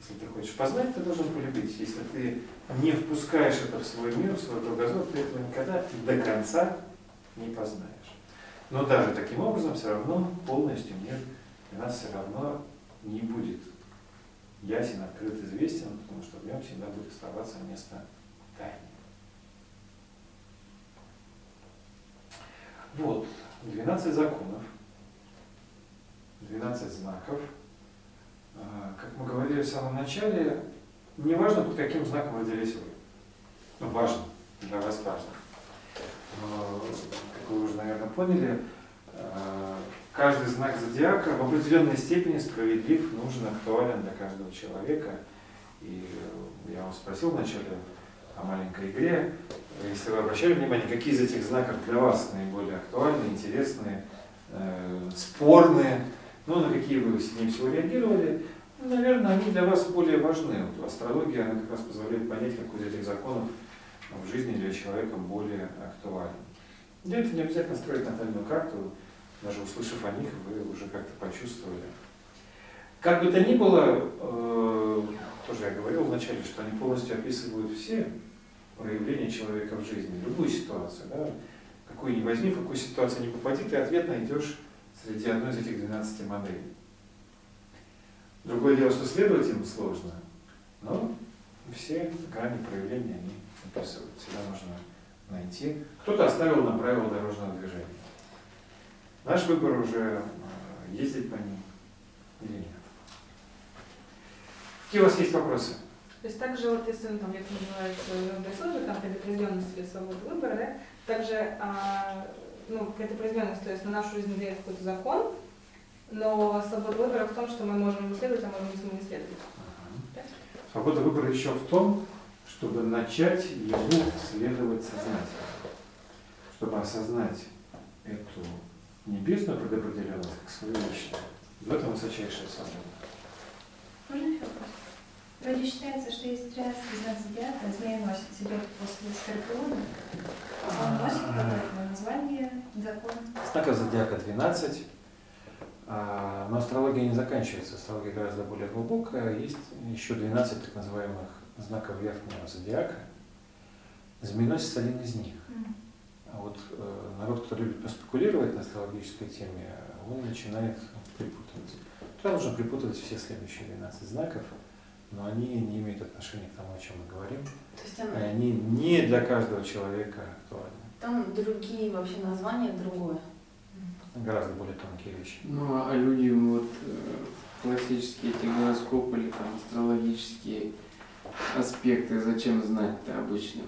Если ты хочешь познать, ты должен полюбить. Если ты не впускаешь это в свой мир, в свой кругозор, ты этого никогда до конца не познаешь. Но даже таким образом все равно полностью мир для нас все равно не будет ясен, открыт, известен, потому что в нем всегда будет оставаться место тайны. Вот, 12 законов, 12 знаков. А, Как мы говорили в самом начале, не важно, под каким знаком родились вы. Ну, важно, для вас важно. Но, как вы уже, наверное, поняли, а, каждый знак зодиака в определенной степени справедлив, нужен, актуален для каждого человека. И я вас спросил вначале о маленькой игре. Если вы обращали внимание, какие из этих знаков для вас наиболее актуальны, интересны, э, спорные, ну, на какие вы сильнее всего реагировали, ну, наверное, они для вас более важны. Вот астрология, она как раз позволяет понять, какой из этих законов в жизни для человека более актуален. Для этого не обязательно строить натальную карту, даже услышав о них, вы уже как-то почувствовали. Как бы то ни было, э, тоже я говорил вначале, что они полностью описывают все проявления человека в жизни, любую ситуацию. Да? Какую ни возьми, в какую ситуацию не попади, ты ответ найдешь среди одной из этих 12 моделей. Другое дело, что следовать им сложно, но все грани проявления они описывают. Всегда можно найти. Кто-то оставил на правила дорожного движения. Наш выбор уже э, ездить по ним или нет. Какие у вас есть вопросы? То есть также вот если ну, там это называется досужие, там предопределенность или свобода выбора, да, также а, ну, какая-то произведенность, то есть на нашу жизнь влияет какой-то закон, но свобода выбора в том, что мы можем ему следовать, а можем ему не следовать. Свобода выбора еще в том, чтобы начать ему следовать сознательно. Чтобы осознать эту небесную предопределенность как свою личную. В этом высочайшая свобода. Можно еще вопрос? Вроде считается, что есть тринадцатый знак зодиака, змея носит идет после Скорпиона. Он носит какое-то название, закон. Знаков зодиака 12. А, Но астрология не заканчивается, астрология гораздо более глубокая. Есть еще 12 так называемых знаков верхнего зодиака. Змееносец один из них. А вот э, народ, который любит поспекулировать на астрологической теме, он начинает припутывать. Туда нужно припутывать все следующие 12 знаков, но они не имеют отношения к тому, о чем мы говорим. То есть там, они не для каждого человека актуальны. там другие вообще названия, другое. Гораздо более тонкие вещи. Ну, а люди вот э, классические эти гороскопы или там астрологические аспекты зачем знать-то обычно?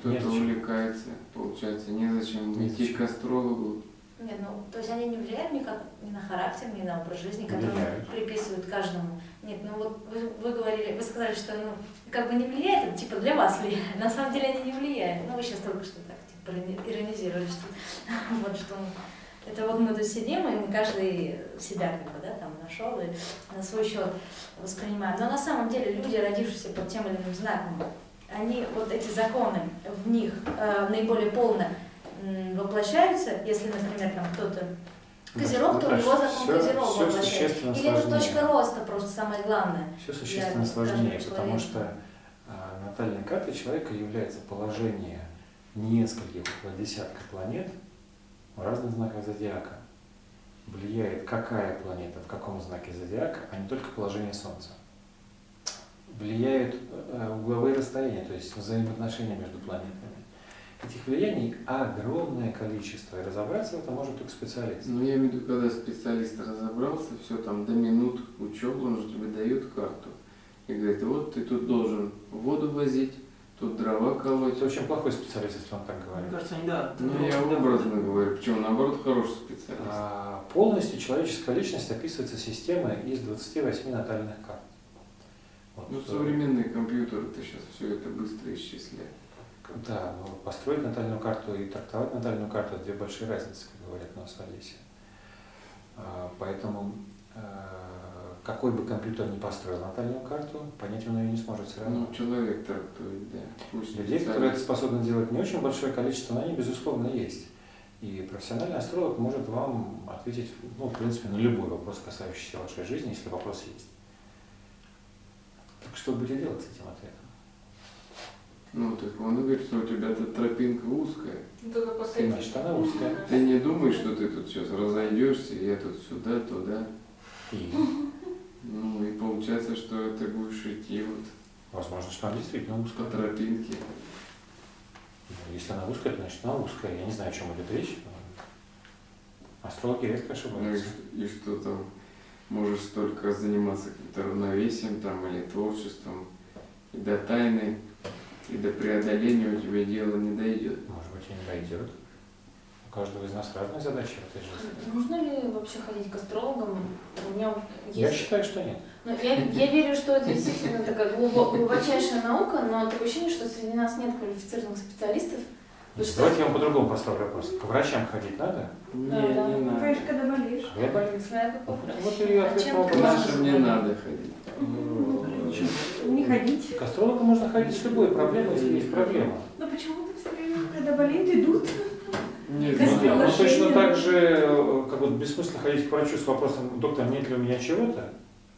Кто-то увлекается, получается, незачем идти к астрологу. Нет, ну, то есть они не влияют никак ни на характер, ни на образ жизни, который Влияют. приписывают каждому. Нет, ну вот вы, вы говорили, вы сказали, что ну как бы не влияет, это типа для вас влияет. На самом деле они не влияют. Ну вы сейчас только что так типа ирони- иронизировали, что вот что это вот мы тут сидим, и мы каждый себя как бы, да, там нашел и на свой счет воспринимаем. Но на самом деле люди, родившиеся под тем или иным знаком, они вот эти законы в них э, наиболее полно воплощаются, если, например, там кто-то Козерог, то у него закон Все- Козерога все воплощает. Или это сложнее. точка роста просто самое главное. Все существенно сложнее, потому что а, натальной картой человека является положение нескольких десятка планет в разных знаках зодиака. Влияет какая планета в каком знаке зодиака, а не только положение Солнца. Влияют э, угловые расстояния, то есть взаимоотношения между планетами. Этих влияний огромное количество, и разобраться в этом может только специалист. Ну, я имею в виду, когда специалист разобрался, все там до минут учебы, он же тебе дает карту. И говорит, вот ты тут должен воду возить, тут дрова колоть. Это очень плохой специалист, если он так Мне говорит. кажется, они, да. Ну, я образно говорю, почему наоборот хороший специалист. А, Полностью человеческая личность описывается системой из 28 натальных карт. Вот, Ну, э, современные компьютеры-то сейчас все это быстро исчисляют. Да, но построить натальную карту и трактовать натальную карту – это две большие разницы, как говорят у нас в Одессе. А, Поэтому э, какой бы компьютер ни построил натальную карту, понять он ее не сможет все равно. Ну, человек трактует, да. Пусть Людей, которые это способны делать не очень большое количество, но они, безусловно, есть. И профессиональный астролог может вам ответить, ну, в принципе, на любой вопрос, касающийся вашей жизни, если вопрос есть. Так что будете делать с этим ответом? Ну, так он говорит, что у тебя тут тропинка узкая. Значит, она узкая. Ты не думай, что ты тут сейчас разойдешься, и я тут сюда, туда. И, Ну, и получается, что ты будешь идти вот возможно, что она действительно по узкая. тропинке. Ну, Если она узкая, то значит она узкая. Я не знаю, о чем идет речь. но Астрологи редко Ну, и, ошибаются. и что там, можешь столько заниматься каким-то равновесием там или творчеством, и до тайны, и до преодоления у тебя дело не дойдет. Может быть, и не дойдет. У каждого из нас разные задачи в этой жизни. Нужно ли вообще ходить к астрологам? У меня Я есть... считаю, что нет. Ну, я, я верю, что это действительно такая глубо- глубочайшая наука, но такое ощущение, что среди нас нет квалифицированных специалистов. Что- Давайте я вам по-другому поставлю вопрос. К врачам ходить надо? Не, Да, да. не надо. Конечно, когда болеешь. А Я. Смотря какой Вот, и ответ чем на вопрос. Нашим не надо ходить. Не ходить. К астрологу можно ходить с любой проблемой, если есть проблема. Но почему-то все время, когда болеют, идут. Нет, Ну, ну, ну, точно так же, э, как вот бессмысленно ходить к врачу с вопросом, доктор, нет ли у меня чего-то?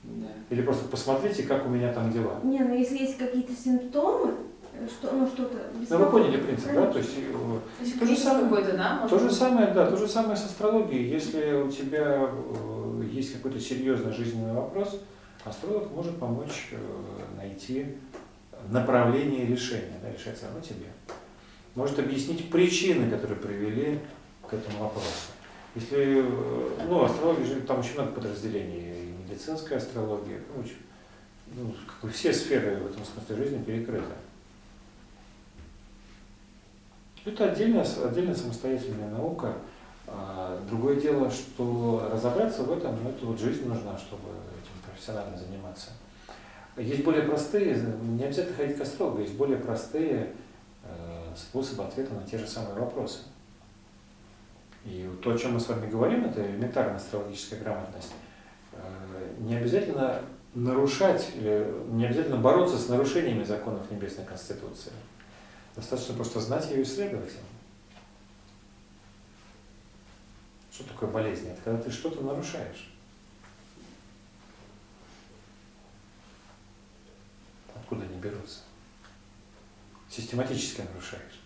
да. Или просто посмотрите, как у меня там дела. Не, ну если есть какие-то симптомы, э, что, ну что-то Ну, вы поняли принцип, да? То есть э, То есть То же самое- какой-то, да? может То же быть? самое, да, то же самое с астрологией. Если у тебя э, есть какой-то серьезный жизненный вопрос, астролог может помочь э, найти направление решения, да, решать все равно тебе. Может объяснить причины, которые привели к этому вопросу. Если, э, ну, астрология там очень много подразделений, и медицинская астрология, ну, очень- ну, как бы все сферы в этом смысле жизни перекрыты. Это отдельная, отдельная самостоятельная наука. А, Другое дело, что разобраться в этом, ну, это вот жизнь нужна, чтобы профессионально заниматься. Есть более простые, не обязательно ходить к астрологу, есть более простые э, способы ответа на те же самые вопросы. И то, о чем мы с вами говорим, это элементарная астрологическая грамотность. Э, Не обязательно нарушать, или не обязательно бороться с нарушениями законов Небесной Конституции. Достаточно просто знать ее и исследовать. Что такое болезнь? Это когда ты что-то нарушаешь. Откуда они берутся? Систематически нарушаешь.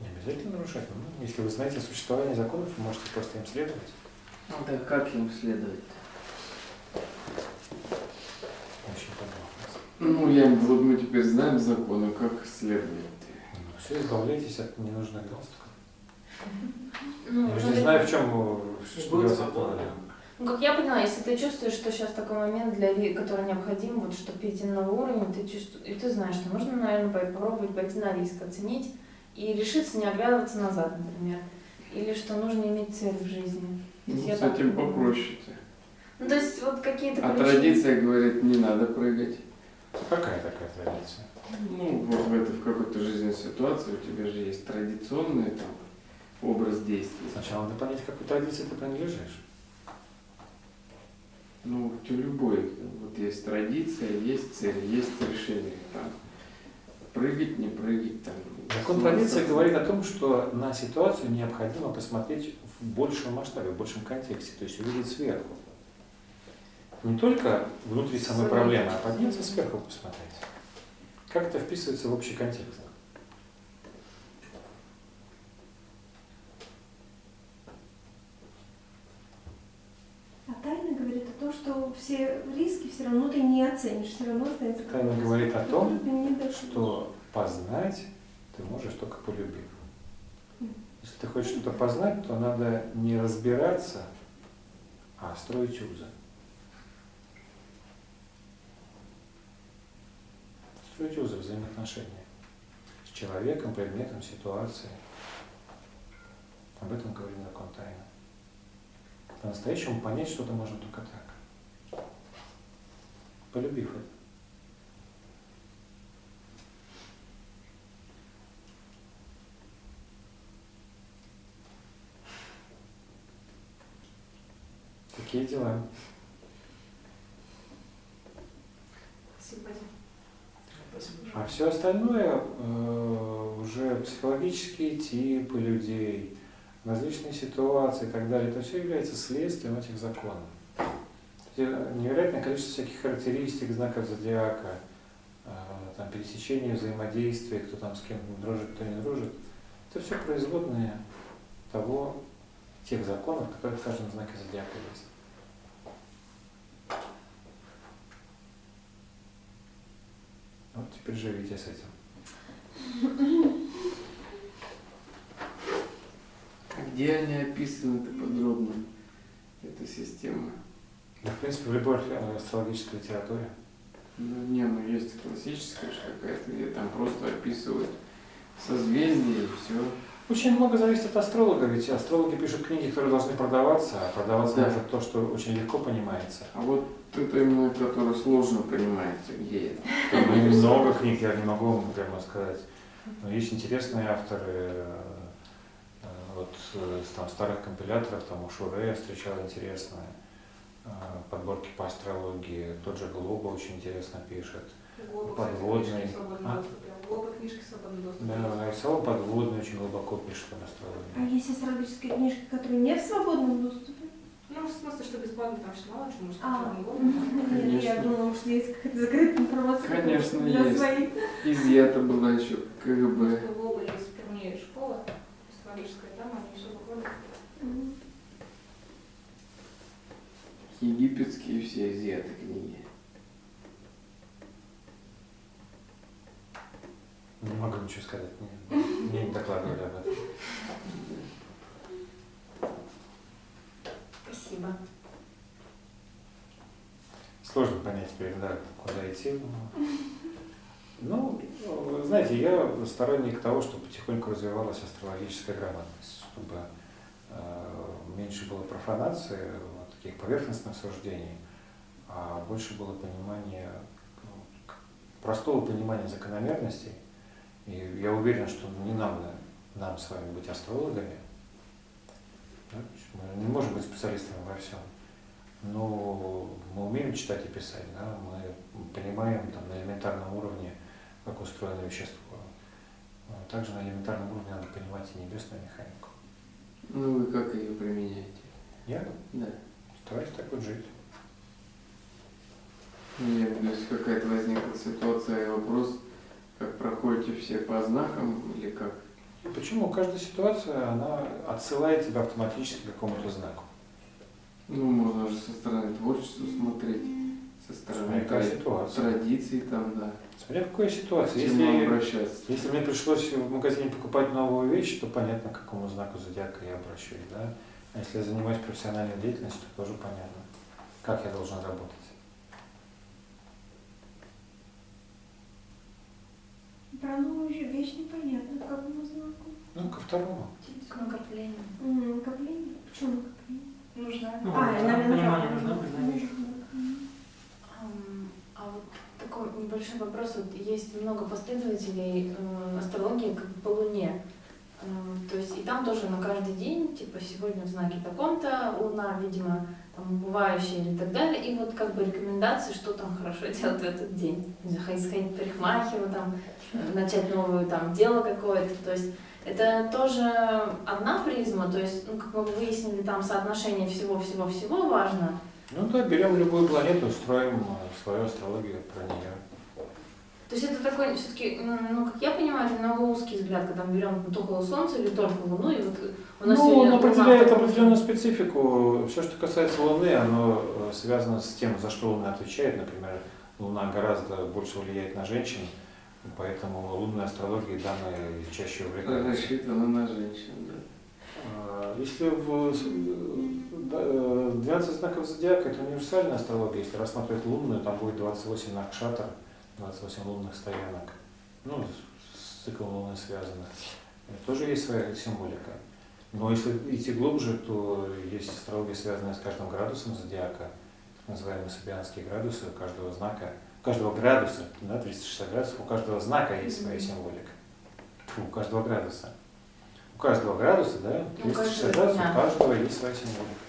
Не обязательно нарушать. Ну, если вы знаете существование законов, вы можете просто им следовать. Ну да как им следовать? Очень понятно. Ну, я, вот мы теперь знаем законы, как следовать. Ну, все, избавляйтесь от ненужных галстуков. Ну, Я же не знаю, в чем вы- что Будет делать свобода. это. Ну, как я поняла, если ты чувствуешь, что сейчас такой момент, для, который необходим, вот, чтобы перейти на новый уровень, ты чувствуешь, и ты знаешь, что нужно, наверное, попробовать пойти на риск, оценить и решиться не оглядываться назад, например. Или что нужно иметь цель в жизни. То Ну, с так этим думаю. попроще-то. Ну, то есть вот какие-то А ключи. традиция говорит, не надо прыгать. Какая такая традиция? Ну, вот в, это, в какой-то жизненной ситуации у тебя же есть традиционный там, образ действий. Сначала надо понять, к какой традиции ты принадлежишь. Ну, в любой, вот есть традиция, есть цель, есть решение. Там, прыгать, не прыгать, там. Закон традиции говорит о том, что на ситуацию необходимо посмотреть в большем масштабе, в большем контексте, то есть увидеть сверху. Не только внутри самой проблемы, а подняться сверху посмотреть. Как это вписывается в общий контекст? Тайна говорит о том, что все риски все равно ты не оценишь, все равно останется Тайна говорит о том, что познать ты можешь только полюбив. Если ты хочешь что-то познать, то надо не разбираться, а строить узы. Строить узы взаимоотношения с человеком, предметом, ситуацией. Об этом говорит закон тайны. По-настоящему понять что-то можно только так. Полюбив это. Такие дела. Спасибо. Спасибо. А все остальное э, уже психологические типы людей, различные ситуации и так далее, это все является следствием этих законов. Эти Невероятное количество всяких характеристик, знаков зодиака, э, там, пересечения взаимодействия, кто там с кем дружит, кто не дружит. Это все производные того, тех законов, которые в каждом знаке зодиака есть. Вот теперь живите с этим. А где они описаны-то подробно, эта система? Да, в принципе, в любой э, астрологической литературе. Ну, не, ну есть классическая же какая-то, где там просто описывают созвездие и все. Очень много зависит от астролога, ведь астрологи пишут книги, которые должны продаваться, а продаваться Да. может то, что очень легко понимается. А вот это именно, которое сложно понимается, где это. Там много книг, я не могу вам прямо сказать. Но есть интересные авторы, вот э, с там, старых компиляторов, там у Шуре я встречал интересные э, подборки по астрологии. Тот же Глоба очень интересно пишет. Глоба, Подводный. кстати, книжки в свободном А? доступе. Глоба книжки в свободном доступе. Да, нарисовал подводный, очень глубоко пишет А астрологии. есть астрологические книжки, которые не в свободном доступе? Ну, в смысле, что бесплатно там мало чего может А, быть. нет, я Конечно. думала, что есть какая-то закрытая информация. Конечно, для есть. своих. Изъято была еще КГБ. Глоба есть в Перми школа астрологическая, там они все выкладывают. Мгм. Египетские все изъяты книги. Не могу ничего сказать, мне, мне не докладывали об этом. Спасибо. Сложно понять теперь, да, куда идти. но- Ну, вы знаете, я сторонник того, чтобы потихоньку развивалась астрологическая грамотность, чтобы э, меньше было профанации, таких поверхностных суждений, а больше было понимания, ну, простого понимания закономерностей. И я уверен, что не нам, нам с вами быть астрологами. Да? Мы не можем быть специалистами во всем. Но мы умеем читать и писать, да? мы понимаем там, на элементарном уровне, как устроено вещество. Вот. также на элементарном уровне надо понимать и небесную механику. Ну вы как ее применяете? Я Да. Стараюсь так вот жить. Ну, я, то есть какая-то возникла ситуация и вопрос, как проходите все по знакам или как? И почему? Каждая ситуация, она отсылает тебя автоматически к какому-то знаку. Ну, можно же со стороны творчества смотреть, со стороны тра- ситуация. традиций там, да. Смотря какая ситуация. Если, обращаться? если мне пришлось в магазине покупать новую вещь, то понятно, к какому знаку зодиака я обращусь. Да? А если я занимаюсь профессиональной деятельностью, то тоже понятно, как я должен работать. Про новую вещь непонятно, к какому знаку. Ну, ко второму. К накоплению. М, Накопление? Почему накопление? Нужна. Ну, А, наверное, понимание. Ам, А вот такой небольшой вопрос. Вот есть много последователей э, астрологии как бы по Луне. То есть и там тоже на каждый день, типа сегодня в знаке таком-то, Луна, видимо, там убывающая или так далее. И вот как бы рекомендации, что там хорошо делать в этот день. Не знаю, ходить сходить парикмахеру, там, э, начать новое там дело какое-то. То есть это тоже одна призма, то есть, ну, как мы выяснили, там соотношение всего-всего-всего важно. Ну да, берем любую планету, строим э, свою астрологию про нее. То есть это такой все-таки, ну, как я понимаю, это немного узкий взгляд, когда мы берем только Солнце или только Луну, и вот у нас Ну, он определяет определенную специфику. Все, что касается Луны, оно э, связано с тем, за что Луна отвечает. Например, Луна гораздо больше влияет на женщин, поэтому лунной астрологией данные чаще увлекаются. Рассчитано на женщин, да. А, Если в с- э, да, э, 12 знаков зодиака это универсальная астрология, если рассматривать лунную, там будет 28 накшатр, 28 лунных стоянок. Ну, с- циклом Луны связано. Тоже есть своя символика. Но если идти глубже, то есть астрология, связанная с каждым градусом зодиака, так называемые сабианские градусы, у каждого знака, у каждого градуса, да, 360 градусов, у каждого знака есть своя символика. Тьфу, у каждого градуса. У каждого градуса, да, У 360 каждого градусов, у каждого есть своя символика.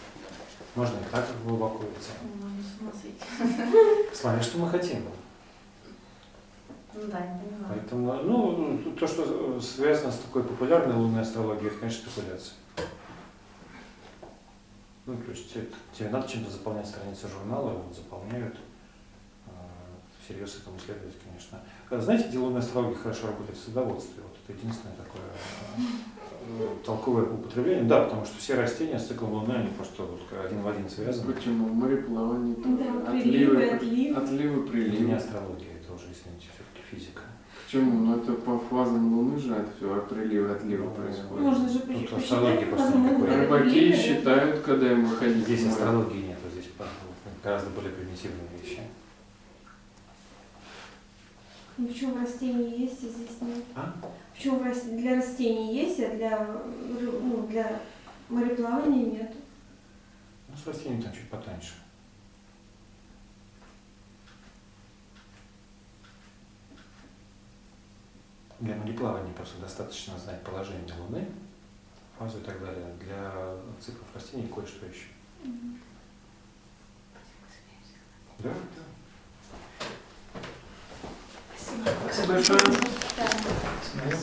Можно и так глубоко идти. Ну, можно с ума сойти. Смотря, что мы хотим. Ну да, я. Поэтому, ну, то, что связано с такой популярной лунной астрологией, это, конечно, спекуляция. Ну, то есть это- тебе надо чем-то заполнять страницы журнала, вот заполняют. А, Всерьез этому следовать, конечно. А Знаете, где лунная астрология хорошо работает в садоводстве? Вот это единственное такое э, толковое употребление. Да, потому что все растения с циклом Луны, они просто вот один в один связаны. Почему? Мореплавание, тоже. Да, приливы, отливы, отливы. отливы, Это не приливы. астрология, это уже, извините, физика. Почему? Ну это по фазам Луны же это все приливы, отливы Ну, происходят. Можно же Тут посчитать, астрология просто никакой. Рыбаки считают, когда им выходить. Здесь астрологии нет, здесь гораздо более примитивные вещи. Ну, почему в растении есть, а здесь нет? А? Почему для растений есть, а для, ну, для мореплавания нет? Ну, с растениями там чуть потоньше. Для мореплавания просто достаточно знать положение Луны, фазу и так далее. Для циклов растений кое-что еще. Да, да. Спасибо большое. Да. Спасибо.